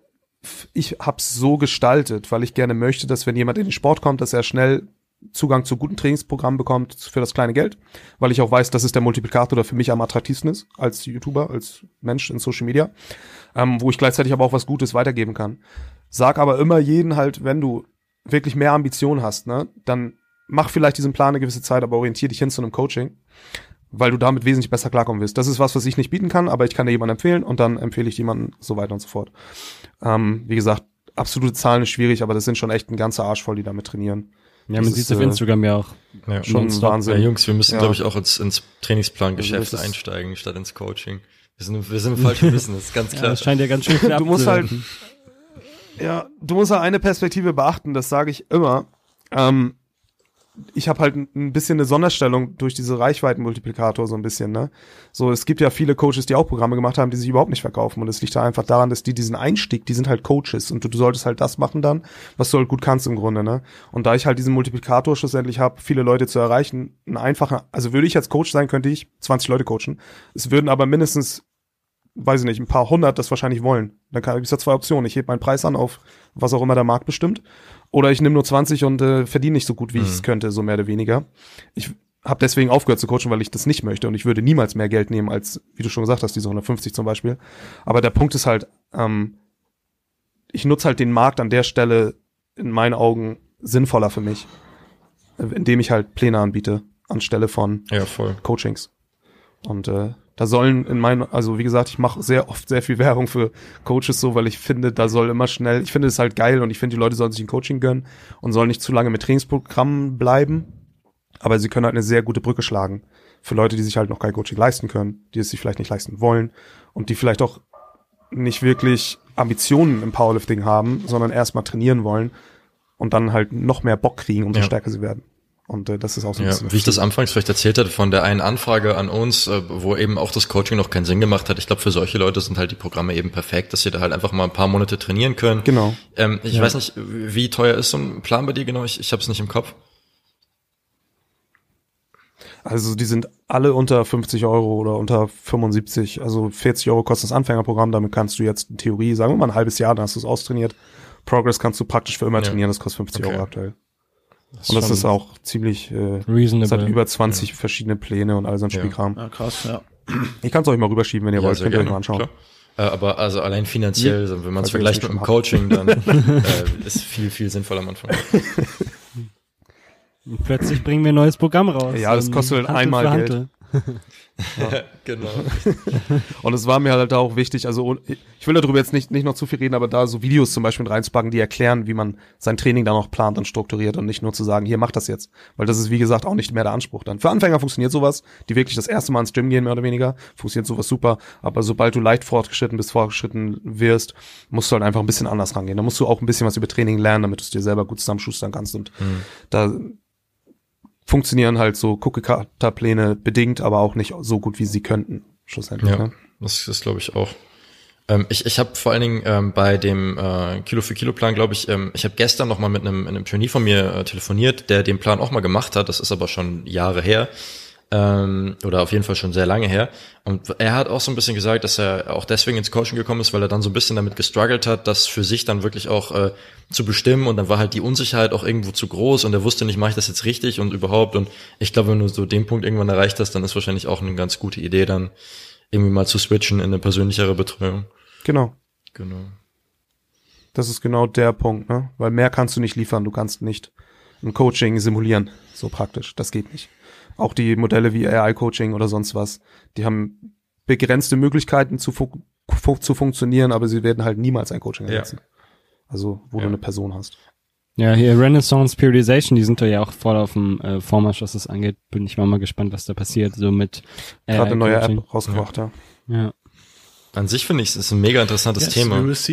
ich hab's so gestaltet, weil ich gerne möchte, dass wenn jemand in den Sport kommt, dass er schnell Zugang zu guten Trainingsprogrammen bekommt für das kleine Geld, weil ich auch weiß, dass es der Multiplikator, der für mich am attraktivsten ist als YouTuber, als Mensch in Social Media, ähm, wo ich gleichzeitig aber auch was Gutes weitergeben kann. Sag aber immer jeden halt, wenn du wirklich mehr Ambition hast, ne, dann mach vielleicht diesen Plan eine gewisse Zeit, aber orientier dich hin zu einem Coaching, weil du damit wesentlich besser klarkommen wirst. Das ist was, was ich nicht bieten kann, aber ich kann dir jemanden empfehlen und dann empfehle ich jemanden so weiter und so fort. Ähm, wie gesagt, absolute Zahlen ist schwierig, aber das sind schon echt ein ganzer Arsch voll, die damit trainieren. Ja, man sieht es auf Instagram ja auch. Ja, schon Wahnsinn. Ja, Jungs, wir müssen, ja. glaube ich, auch ins, ins Trainingsplangeschäft also einsteigen, statt ins Coaching. Wir sind, wir sind im falschen Business, ganz klar. Ja, das scheint ja ganz schön knapp Du musst halt, ja, du musst halt eine Perspektive beachten, das sage ich immer. Ähm, ich habe halt ein bisschen eine Sonderstellung durch diese Reichweitenmultiplikator so ein bisschen, ne? So, es gibt ja viele Coaches, die auch Programme gemacht haben, die sich überhaupt nicht verkaufen und es liegt da einfach daran, dass die diesen Einstieg, die sind halt Coaches und du, du solltest halt das machen dann, was du halt gut kannst im Grunde, ne? Und da ich halt diesen Multiplikator schlussendlich habe, viele Leute zu erreichen, ein einfacher, also würde ich als Coach sein, könnte ich 20 Leute coachen. Es würden aber mindestens weiß ich nicht, ein paar hundert das wahrscheinlich wollen. Dann kann ich ja zwei Optionen. Ich hebe meinen Preis an auf was auch immer der Markt bestimmt oder ich nehme nur 20 und äh, verdiene nicht so gut, wie mhm. ich es könnte, so mehr oder weniger. Ich habe deswegen aufgehört zu coachen, weil ich das nicht möchte und ich würde niemals mehr Geld nehmen als, wie du schon gesagt hast, diese 150 zum Beispiel. Aber der Punkt ist halt, ähm, ich nutze halt den Markt an der Stelle in meinen Augen sinnvoller für mich, indem ich halt Pläne anbiete anstelle von ja. Coachings. Und äh, da sollen in meinen, also wie gesagt, ich mache sehr oft sehr viel Werbung für Coaches so, weil ich finde, da soll immer schnell, ich finde es halt geil und ich finde, die Leute sollen sich ein Coaching gönnen und sollen nicht zu lange mit Trainingsprogrammen bleiben. Aber sie können halt eine sehr gute Brücke schlagen für Leute, die sich halt noch kein Coaching leisten können, die es sich vielleicht nicht leisten wollen und die vielleicht auch nicht wirklich Ambitionen im Powerlifting haben, sondern erstmal trainieren wollen und dann halt noch mehr Bock kriegen, umso ja. stärker sie werden. Und äh, das ist auch so ein ja, bisschen. Wie ich das anfangs vielleicht erzählt hatte, von der einen Anfrage an uns, äh, wo eben auch das Coaching noch keinen Sinn gemacht hat. Ich glaube, für solche Leute sind halt die Programme eben perfekt, dass sie da halt einfach mal ein paar Monate trainieren können. Genau. Ähm, ich ja. weiß nicht, wie teuer ist so ein Plan bei dir genau? Ich, ich habe es nicht im Kopf. Also die sind alle unter 50 Euro oder unter 75. Also 40 Euro kostet das Anfängerprogramm. Damit kannst du jetzt in Theorie, sagen wir mal ein halbes Jahr, dann hast du es austrainiert. Progress kannst du praktisch für immer trainieren. Das kostet 50 okay. Euro aktuell. Das und das ist auch ziemlich, äh, reasonable. es hat über 20 ja. verschiedene Pläne und all so ein Spielkram. Ja, krass, ja. Ich kann es euch mal rüberschieben, wenn ihr ja, wollt, könnt ihr euch mal anschauen. Klar. Äh, aber also allein finanziell, ja. wenn man es vergleicht mit dem Coaching, dann äh, ist viel, viel sinnvoller am Anfang. Und plötzlich bringen wir ein neues Programm raus. Ja, das kostet halt einmal Geld. Genau. Und es war mir halt auch wichtig, also ich will darüber jetzt nicht, nicht noch zu viel reden, aber da so Videos zum Beispiel reinzupacken, die erklären, wie man sein Training dann auch plant und strukturiert und nicht nur zu sagen, hier mach das jetzt. Weil das ist, wie gesagt, auch nicht mehr der Anspruch dann. Für Anfänger funktioniert sowas, die wirklich das erste Mal ins Gym gehen, mehr oder weniger, funktioniert sowas super. Aber sobald du leicht fortgeschritten bist, fortgeschritten wirst, musst du halt einfach ein bisschen anders rangehen. Da musst du auch ein bisschen was über Training lernen, damit du es dir selber gut zusammenschustern kannst. Und mhm. da funktionieren halt so Cookie-Cutter-Pläne bedingt, aber auch nicht so gut, wie sie könnten, schlussendlich. Ja, ne? das ist, glaube ich, auch. Ähm, ich ich habe vor allen Dingen ähm, bei dem äh, Kilo für Kilo Plan, glaube ich, ähm, ich habe gestern noch mal mit einem, einem Trainee von mir äh, telefoniert, der den Plan auch mal gemacht hat. Das ist aber schon Jahre her ähm, oder auf jeden Fall schon sehr lange her. Und er hat auch so ein bisschen gesagt, dass er auch deswegen ins Coaching gekommen ist, weil er dann so ein bisschen damit gestruggelt hat, das für sich dann wirklich auch äh, zu bestimmen. Und dann war halt die Unsicherheit auch irgendwo zu groß und er wusste nicht, mache ich das jetzt richtig und überhaupt. Und ich glaube, wenn du so den Punkt irgendwann erreicht hast, dann ist wahrscheinlich auch eine ganz gute Idee, dann irgendwie mal zu switchen in eine persönlichere Betreuung. Genau. Genau. Das ist genau der Punkt, ne? Weil mehr kannst du nicht liefern. Du kannst nicht ein Coaching simulieren. So praktisch. Das geht nicht. Auch die Modelle wie AI-Coaching oder sonst was, die haben begrenzte Möglichkeiten zu, fu fu zu funktionieren, aber sie werden halt niemals ein Coaching ersetzen. Ja. Also, wo ja. du eine Person hast. Ja, hier Renaissance Periodization, die sind da ja auch voll auf dem äh, Vormarsch, was das angeht. Bin ich mal, mal gespannt, was da passiert. So mit Gerade eine neue App rausgebracht, ja. ja. An sich finde ich, es ist ein mega interessantes yes, Thema. Ähm, es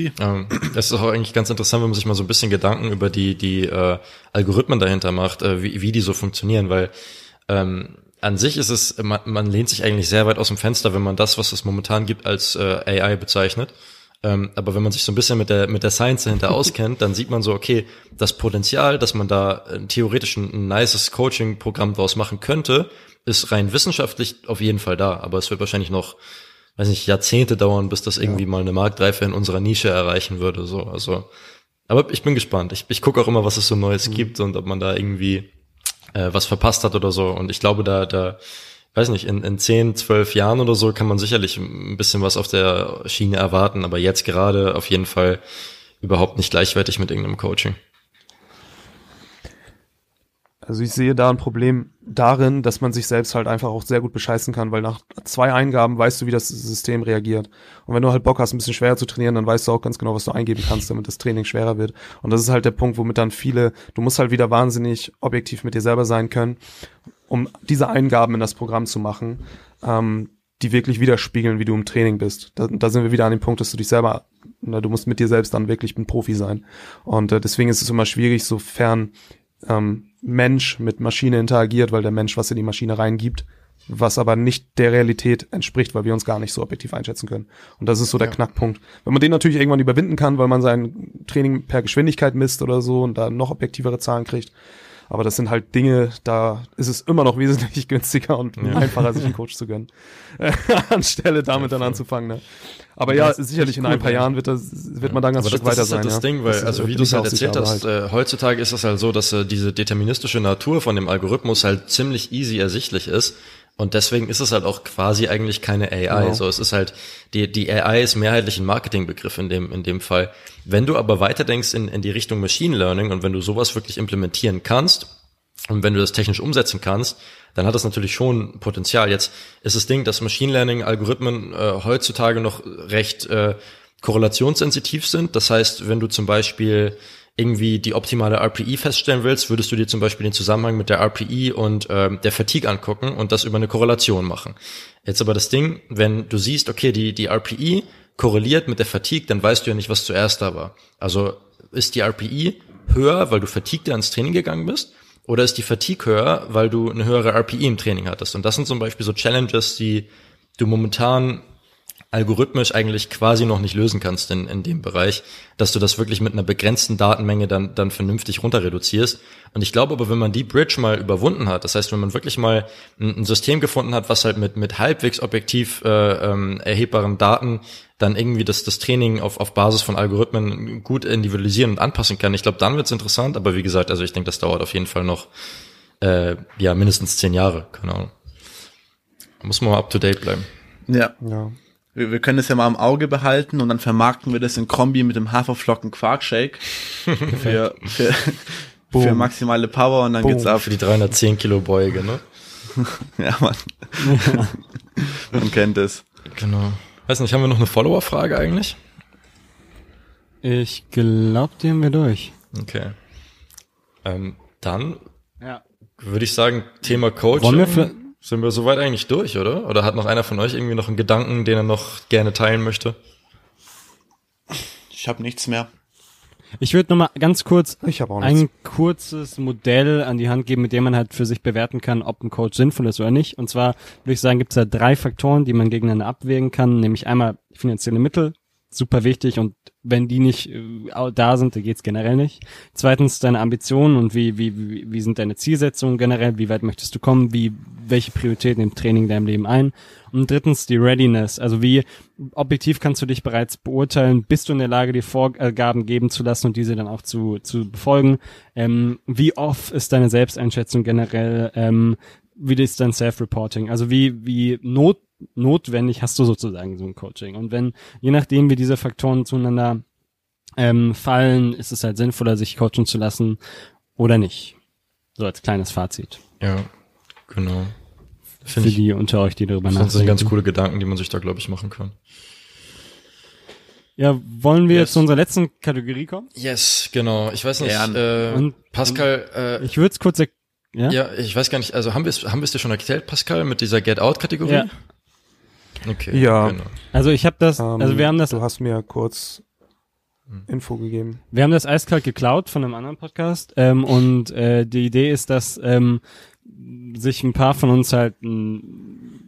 ist auch eigentlich ganz interessant, wenn man sich mal so ein bisschen Gedanken über die, die äh, Algorithmen dahinter macht, äh, wie, wie die so funktionieren, weil ähm, an sich ist es, man, man lehnt sich eigentlich sehr weit aus dem Fenster, wenn man das, was es momentan gibt, als äh, AI bezeichnet. Ähm, aber wenn man sich so ein bisschen mit der, mit der Science dahinter auskennt, dann sieht man so, okay, das Potenzial, dass man da äh, theoretisch ein, ein nices Coaching-Programm draus machen könnte, ist rein wissenschaftlich auf jeden Fall da. Aber es wird wahrscheinlich noch, weiß nicht, Jahrzehnte dauern, bis das irgendwie ja. mal eine Marktreife in unserer Nische erreichen würde. So, also, aber ich bin gespannt. Ich, ich gucke auch immer, was es so Neues mhm. gibt und ob man da irgendwie äh, was verpasst hat oder so. Und ich glaube, da, da, weiß nicht, in, in 10, 12 Jahren oder so kann man sicherlich ein bisschen was auf der Schiene erwarten, aber jetzt gerade auf jeden Fall überhaupt nicht gleichwertig mit irgendeinem Coaching. Also ich sehe da ein Problem darin, dass man sich selbst halt einfach auch sehr gut bescheißen kann, weil nach zwei Eingaben weißt du, wie das System reagiert. Und wenn du halt Bock hast, ein bisschen schwerer zu trainieren, dann weißt du auch ganz genau, was du eingeben kannst, damit das Training schwerer wird. Und das ist halt der Punkt, womit dann viele, du musst halt wieder wahnsinnig objektiv mit dir selber sein können, um diese Eingaben in das Programm zu machen, ähm, die wirklich widerspiegeln, wie du im Training bist. Da, da sind wir wieder an dem Punkt, dass du dich selber, na, du musst mit dir selbst dann wirklich ein Profi sein. Und äh, deswegen ist es immer schwierig, sofern ähm, Mensch mit Maschine interagiert, weil der Mensch was in die Maschine reingibt, was aber nicht der Realität entspricht, weil wir uns gar nicht so objektiv einschätzen können. Und das ist so der ja. Knackpunkt. Wenn man den natürlich irgendwann überwinden kann, weil man sein Training per Geschwindigkeit misst oder so und da noch objektivere Zahlen kriegt, aber das sind halt Dinge, da ist es immer noch wesentlich günstiger und ja. einfacher, sich einen Coach zu gönnen, anstelle damit ja, dann anzufangen. Ne? Aber ja, sicherlich in ein paar Jahren wird, das, wird man dann ganz Aber Stück weiter das sein. Das ist das ja. Ding, weil, das also wie du es halt erzählt hast, halt. äh, heutzutage ist es halt so, dass äh, diese deterministische Natur von dem Algorithmus halt ziemlich easy ersichtlich ist. Und deswegen ist es halt auch quasi eigentlich keine AI. Genau. So, es ist halt, die, die AI ist mehrheitlich ein Marketingbegriff in dem, in dem Fall. Wenn du aber weiterdenkst in, in die Richtung Machine Learning und wenn du sowas wirklich implementieren kannst, und wenn du das technisch umsetzen kannst, dann hat das natürlich schon Potenzial. Jetzt ist das Ding, dass Machine Learning Algorithmen äh, heutzutage noch recht äh, korrelationssensitiv sind. Das heißt, wenn du zum Beispiel irgendwie die optimale RPI feststellen willst, würdest du dir zum Beispiel den Zusammenhang mit der RPI und äh, der Fatigue angucken und das über eine Korrelation machen. Jetzt aber das Ding, wenn du siehst, okay, die, die RPI korreliert mit der Fatigue, dann weißt du ja nicht, was zuerst da war. Also ist die RPI höher, weil du fatigued ins Training gegangen bist, oder ist die Fatigue höher, weil du eine höhere RPI im Training hattest? Und das sind zum Beispiel so Challenges, die du momentan algorithmisch eigentlich quasi noch nicht lösen kannst in, in dem Bereich, dass du das wirklich mit einer begrenzten Datenmenge dann, dann vernünftig runter reduzierst. Und ich glaube aber, wenn man die Bridge mal überwunden hat, das heißt, wenn man wirklich mal ein, ein System gefunden hat, was halt mit, mit halbwegs objektiv äh, ähm, erhebbaren Daten dann irgendwie das, das Training auf, auf Basis von Algorithmen gut individualisieren und anpassen kann, ich glaube, dann wird's interessant. Aber wie gesagt, also ich denke, das dauert auf jeden Fall noch äh, ja mindestens zehn Jahre, keine Ahnung. Da muss man mal up to date bleiben. Ja. ja. Wir, wir können das ja mal im Auge behalten und dann vermarkten wir das in Kombi mit dem Haferflocken Quarkshake für, für, für maximale Power und dann Boom. geht's ab. Für die 310 Kilo Beuge, ne? ja, man. man kennt es. Genau. Weiß nicht, haben wir noch eine Follower-Frage eigentlich? Ich glaube, die haben wir durch. Okay. Ähm, dann Ja. würde ich sagen, Thema Coaching. Wollen wir für- sind wir soweit eigentlich durch, oder? Oder hat noch einer von euch irgendwie noch einen Gedanken, den er noch gerne teilen möchte? Ich habe nichts mehr. Ich würde noch mal ganz kurz ein kurzes Modell an die Hand geben, mit dem man halt für sich bewerten kann, ob ein Coach sinnvoll ist oder nicht. Und zwar würde ich sagen, gibt es da drei Faktoren, die man gegeneinander abwägen kann, nämlich einmal finanzielle Mittel, super wichtig und wenn die nicht äh, da sind, dann geht's generell nicht. Zweitens deine Ambitionen und wie, wie, wie, sind deine Zielsetzungen generell, wie weit möchtest du kommen, wie, welche Prioritäten im Training in deinem Leben ein. Und drittens die Readiness, also wie objektiv kannst du dich bereits beurteilen, bist du in der Lage, dir Vorgaben geben zu lassen und diese dann auch zu, zu befolgen. Ähm, wie oft ist deine Selbsteinschätzung generell, ähm, wie ist dein Self-Reporting? Also wie, wie not, notwendig hast du sozusagen so ein Coaching? Und wenn, je nachdem, wie diese Faktoren zueinander ähm, fallen, ist es halt sinnvoller, sich coachen zu lassen oder nicht. So als kleines Fazit. Ja, genau. Für Finde ich, die unter euch, die darüber das sind nachdenken. ganz coole Gedanken, die man sich da, glaube ich, machen kann. Ja, wollen wir Yes. jetzt zu unserer letzten Kategorie kommen? Yes, genau. Ich weiß nicht, Gern. äh, Und- Pascal, äh, Ich würde es kurz, er- ja? ja? ich weiß gar nicht, also haben wir es haben wir es dir schon erklärt, Pascal, mit dieser Get-Out-Kategorie? Ja. Okay, Ja. genau. Also ich habe das, Ähm, also wir haben das, Du hast mir kurz Info gegeben. wir haben das eiskalt geklaut von einem anderen Podcast ähm, und äh, die Idee ist, dass ähm, sich ein paar von uns halt m,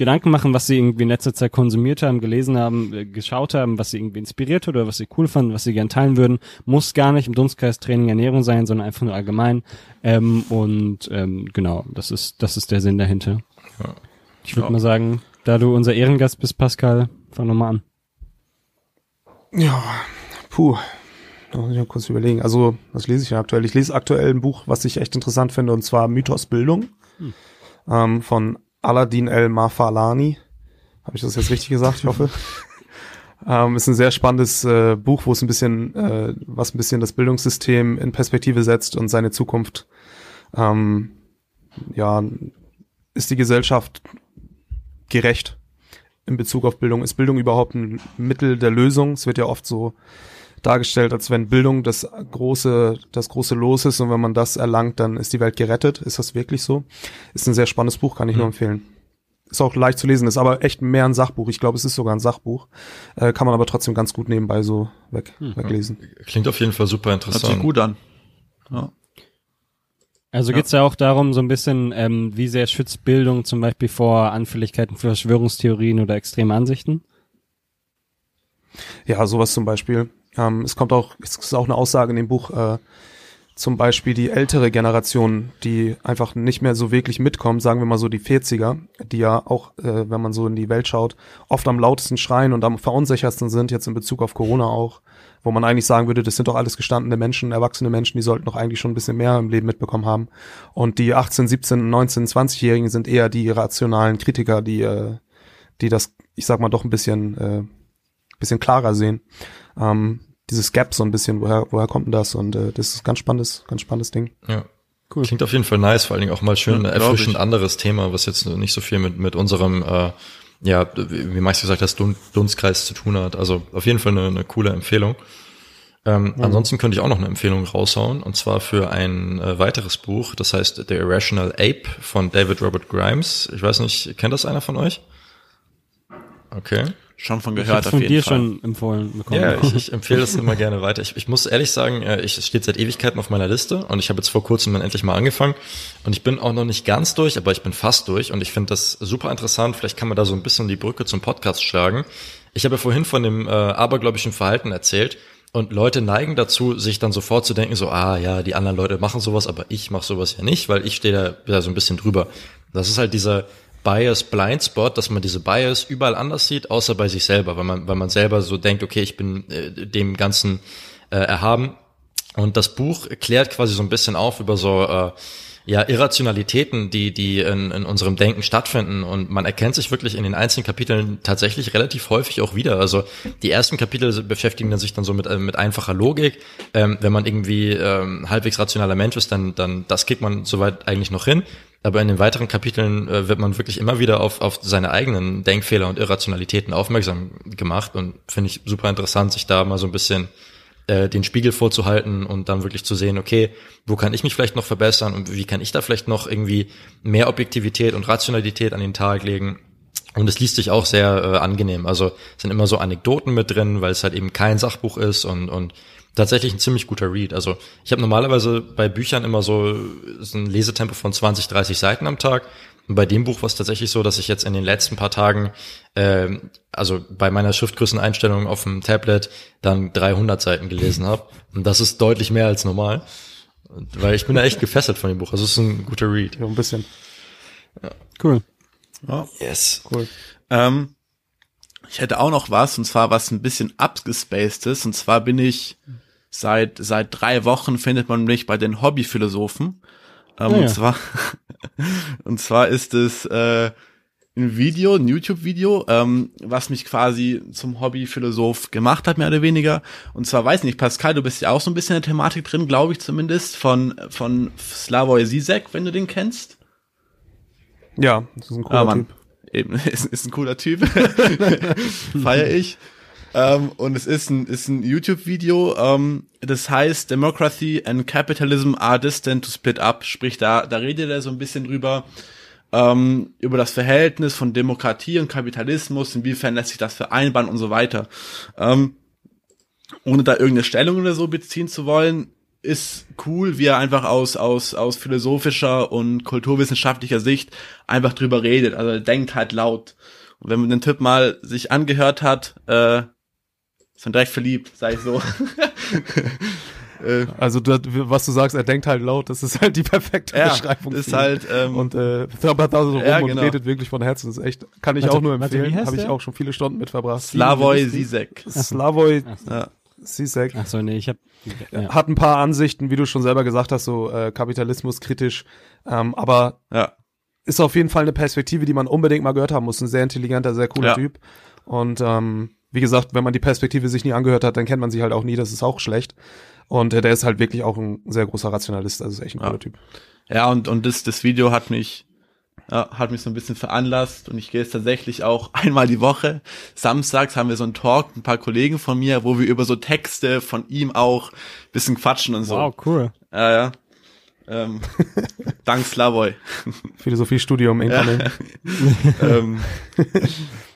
Gedanken machen, was sie irgendwie in letzter Zeit konsumiert haben, gelesen haben, äh, geschaut haben, was sie irgendwie inspiriert hat oder was sie cool fanden, was sie gern teilen würden. Muss gar nicht im Dunstkreis Training Ernährung sein, sondern einfach nur allgemein. Ähm, und ähm, genau, das ist das ist der Sinn dahinter. Ja. Ich würde Ja. mal sagen, da du unser Ehrengast bist, Pascal, fang nochmal an. Ja, puh. Da muss ich mal kurz überlegen. Also, was lese ich denn aktuell? Ich lese aktuell ein Buch, was ich echt interessant finde, und zwar Mythos Bildung ähm, von Aladdin El Mafalani. Habe ich das jetzt richtig gesagt? Ich hoffe. ähm, ist ein sehr spannendes äh, Buch, wo es ein bisschen, äh, was ein bisschen das Bildungssystem in Perspektive setzt und seine Zukunft. Ähm, ja, ist die Gesellschaft gerecht in Bezug auf Bildung? Ist Bildung überhaupt ein Mittel der Lösung? Es wird ja oft so dargestellt, als wenn Bildung das große, das große Los ist und wenn man das erlangt, dann ist die Welt gerettet. Ist das wirklich so? Ist ein sehr spannendes Buch, kann ich nur empfehlen. Ist auch leicht zu lesen, ist aber echt mehr ein Sachbuch. Ich glaube, es ist sogar ein Sachbuch. Äh, kann man aber trotzdem ganz gut nebenbei so weg, weglesen. Klingt auf jeden Fall super Hört interessant. sich gut an. Ja. Also Ja. geht's ja auch darum, so ein bisschen, ähm, wie sehr schützt Bildung zum Beispiel vor Anfälligkeiten für Verschwörungstheorien oder extreme Ansichten? Ja, sowas zum Beispiel. Ähm, es kommt auch, es ist auch eine Aussage in dem Buch, äh, zum Beispiel die ältere Generation, die einfach nicht mehr so wirklich mitkommt, sagen wir mal so die 40er, die ja auch, äh, wenn man so in die Welt schaut, oft am lautesten schreien und am verunsichertsten sind, jetzt in Bezug auf Corona auch, wo man eigentlich sagen würde, das sind doch alles gestandene Menschen, erwachsene Menschen, die sollten doch eigentlich schon ein bisschen mehr im Leben mitbekommen haben. Und die 18, 17, 19, 20-Jährigen sind eher die rationalen Kritiker, die, äh, die das, ich sag mal, doch ein bisschen, äh, bisschen klarer sehen. Ähm, dieses Gap so ein bisschen, woher, woher kommt denn das? Und äh, das ist ein ganz spannendes, ganz spannendes Ding. Ja. Cool. Klingt auf jeden Fall nice, vor allen Dingen auch mal schön Ja, erfrischend anderes Thema, was jetzt nicht so viel mit, mit unserem, äh, ja, wie Max gesagt hat, Dun Dunstkreis zu tun hat. Also auf jeden Fall eine, eine coole Empfehlung. Ähm, Ansonsten könnte ich auch noch eine Empfehlung raushauen, und zwar für ein äh, weiteres Buch, das heißt The Irrational Ape von David Robert Grimes. Ich weiß nicht, kennt das einer von euch? Okay. Schon von Ich gehört auf von jeden dir Fall. schon empfohlen bekommen. Ja, ich, ich empfehle das immer gerne weiter. Ich, ich muss ehrlich sagen, äh, ich, es steht seit Ewigkeiten auf meiner Liste und ich habe jetzt vor kurzem dann endlich mal angefangen und ich bin auch noch nicht ganz durch, aber ich bin fast durch und ich finde das super interessant. Vielleicht kann man da so ein bisschen die Brücke zum Podcast schlagen. Ich habe ja vorhin von dem äh, abergläubischen Verhalten erzählt und Leute neigen dazu, sich dann sofort zu denken, so, ah ja, die anderen Leute machen sowas, aber ich mache sowas ja nicht, weil ich stehe da, da so ein bisschen drüber. Das ist halt dieser Bias Blind Spot, dass man diese Bias überall anders sieht, außer bei sich selber, weil man, weil man selber so denkt, okay, ich bin äh, dem Ganzen äh, erhaben. Und das Buch klärt quasi so ein bisschen auf über so äh, ja, Irrationalitäten, die, die in, in unserem Denken stattfinden. Und man erkennt sich wirklich in den einzelnen Kapiteln tatsächlich relativ häufig auch wieder. Also die ersten Kapitel beschäftigen sich dann so mit, äh, mit einfacher Logik. Ähm, wenn man irgendwie ähm, halbwegs rationaler Mensch ist, dann, dann das kriegt man soweit eigentlich noch hin. Aber in den weiteren Kapiteln äh, wird man wirklich immer wieder auf, auf seine eigenen Denkfehler und Irrationalitäten aufmerksam gemacht und finde ich super interessant, sich da mal so ein bisschen äh, den Spiegel vorzuhalten und dann wirklich zu sehen, okay, wo kann ich mich vielleicht noch verbessern und wie kann ich da vielleicht noch irgendwie mehr Objektivität und Rationalität an den Tag legen. Und es liest sich auch sehr äh, angenehm. Also sind immer so Anekdoten mit drin, weil es halt eben kein Sachbuch ist und, und tatsächlich ein ziemlich guter Read. Also ich habe normalerweise bei Büchern immer so, so ein Lesetempo von 20, 30 Seiten am Tag. Und bei dem Buch war es tatsächlich so, dass ich jetzt in den letzten paar Tagen, äh, also bei meiner Schriftgrößeneinstellung auf dem Tablet, dann 300 Seiten gelesen habe. Und das ist deutlich mehr als normal. Weil ich bin da echt gefesselt von dem Buch. Also es ist ein guter Read. Ja, ein bisschen. Ja. Cool. Ja. Yes. Cool. Ähm, ich hätte auch noch was, und zwar was ein bisschen abgespaced ist. Und zwar bin ich seit, seit drei Wochen findet man mich bei den Hobbyphilosophen. Ähm, ja. Und zwar, und zwar ist es äh, ein Video, ein YouTube-Video, ähm, was mich quasi zum Hobbyphilosoph gemacht hat, mehr oder weniger. Und zwar weiß nicht, Pascal, du bist ja auch so ein bisschen in der Thematik drin, glaube ich zumindest, von, von Slavoj Zizek, wenn du den kennst. Ja, das ist ein cooler Ah, Mann. Typ. Eben, ist, ist ein cooler Typ. Feier ich. Ähm, und es ist ein, ist ein YouTube-Video, ähm, das heißt Democracy and Capitalism are destined to split up. Sprich, da, da redet er so ein bisschen drüber, ähm, über das Verhältnis von Demokratie und Kapitalismus, inwiefern lässt sich das vereinbaren und so weiter. Ähm, ohne da irgendeine Stellung oder so beziehen zu wollen, ist cool, wie er einfach aus, aus, aus philosophischer und kulturwissenschaftlicher Sicht einfach drüber redet. Also er denkt halt laut. Und wenn man den Typ mal sich angehört hat, äh, man direkt verliebt, sag ich so. äh, Also du, was du sagst, er denkt halt laut, das ist halt die perfekte ja, Beschreibung. ist halt, ähm, und äh, trappert da so rum Ja, und genau. redet wirklich von Herzen. Das ist echt, kann ich Warte, auch nur empfehlen. Habe ich auch schon viele Stunden mit verbracht. Slavoj Zizek. Slavoj. Zizek Ach so, nee, ich habe ja. hat ein paar Ansichten, wie du schon selber gesagt hast, so äh, Kapitalismus kritisch, ähm, aber Ja. ist auf jeden Fall eine Perspektive, die man unbedingt mal gehört haben muss. Ein sehr intelligenter, sehr cooler Ja. Typ. Und ähm, wie gesagt, wenn man die Perspektive sich nie angehört hat, dann kennt man sie halt auch nie. Das ist auch schlecht. Und äh, der ist halt wirklich auch ein sehr großer Rationalist. Also ist echt ein Ja. cooler Typ. Ja, und, und das, das Video hat mich, ja, hat mich so ein bisschen veranlasst und ich gehe jetzt tatsächlich auch einmal die Woche. Samstags haben wir so einen Talk, mit ein paar Kollegen von mir, wo wir über so Texte von ihm auch ein bisschen quatschen und so. Wow, cool. Ja, ja. Ähm, dank Slavoj. Philosophiestudium in Ja. Ähm,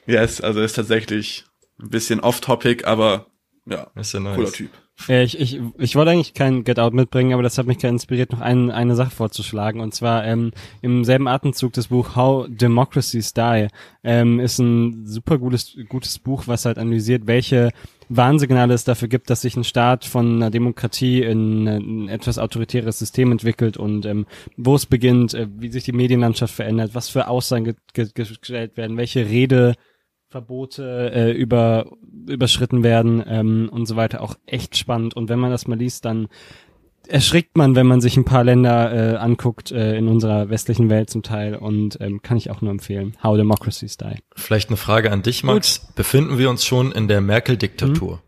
yes, also ist tatsächlich ein bisschen off-topic, aber ja, Ist ja nice. cooler Typ. Äh, Ich, ich, ich wollte eigentlich kein Get Out mitbringen, aber das hat mich gerade inspiriert, noch ein, eine Sache vorzuschlagen. Und zwar ähm, im selben Atemzug das Buch How Democracies Die ähm, ist ein super gutes, gutes Buch, was halt analysiert, welche Warnsignale es dafür gibt, dass sich ein Staat von einer Demokratie in ein etwas autoritäres System entwickelt und ähm, wo es beginnt, äh, wie sich die Medienlandschaft verändert, was für Aussagen ge ge gestellt werden, welche Rede Verbote äh, über, überschritten werden ähm, und so weiter. Auch echt spannend. Und wenn man das mal liest, dann erschrickt man, wenn man sich ein paar Länder äh, anguckt äh, in unserer westlichen Welt zum Teil. Und ähm, kann ich auch nur empfehlen. How Democracies Die. Vielleicht eine Frage an dich, Max. Befinden wir uns schon in der Merkel-Diktatur?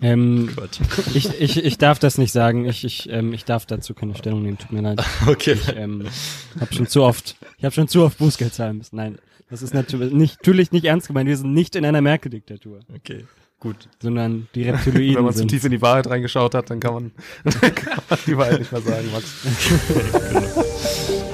Ähm, Quatsch. ich, ich, ich darf das nicht sagen. Ich, ich, ähm, ich darf dazu keine Stellung nehmen. Tut mir leid. Okay. Ich ähm, habe schon zu oft, ich habe schon zu oft Bußgeld zahlen müssen. Nein, das ist natürlich nicht, natürlich nicht ernst gemeint. Wir sind nicht in einer Merkel-Diktatur, Okay. Gut. sondern die Reptiloiden Wenn man zu tief in die Wahrheit reingeschaut hat, dann kann man, dann kann man die Wahrheit nicht mehr sagen, Max.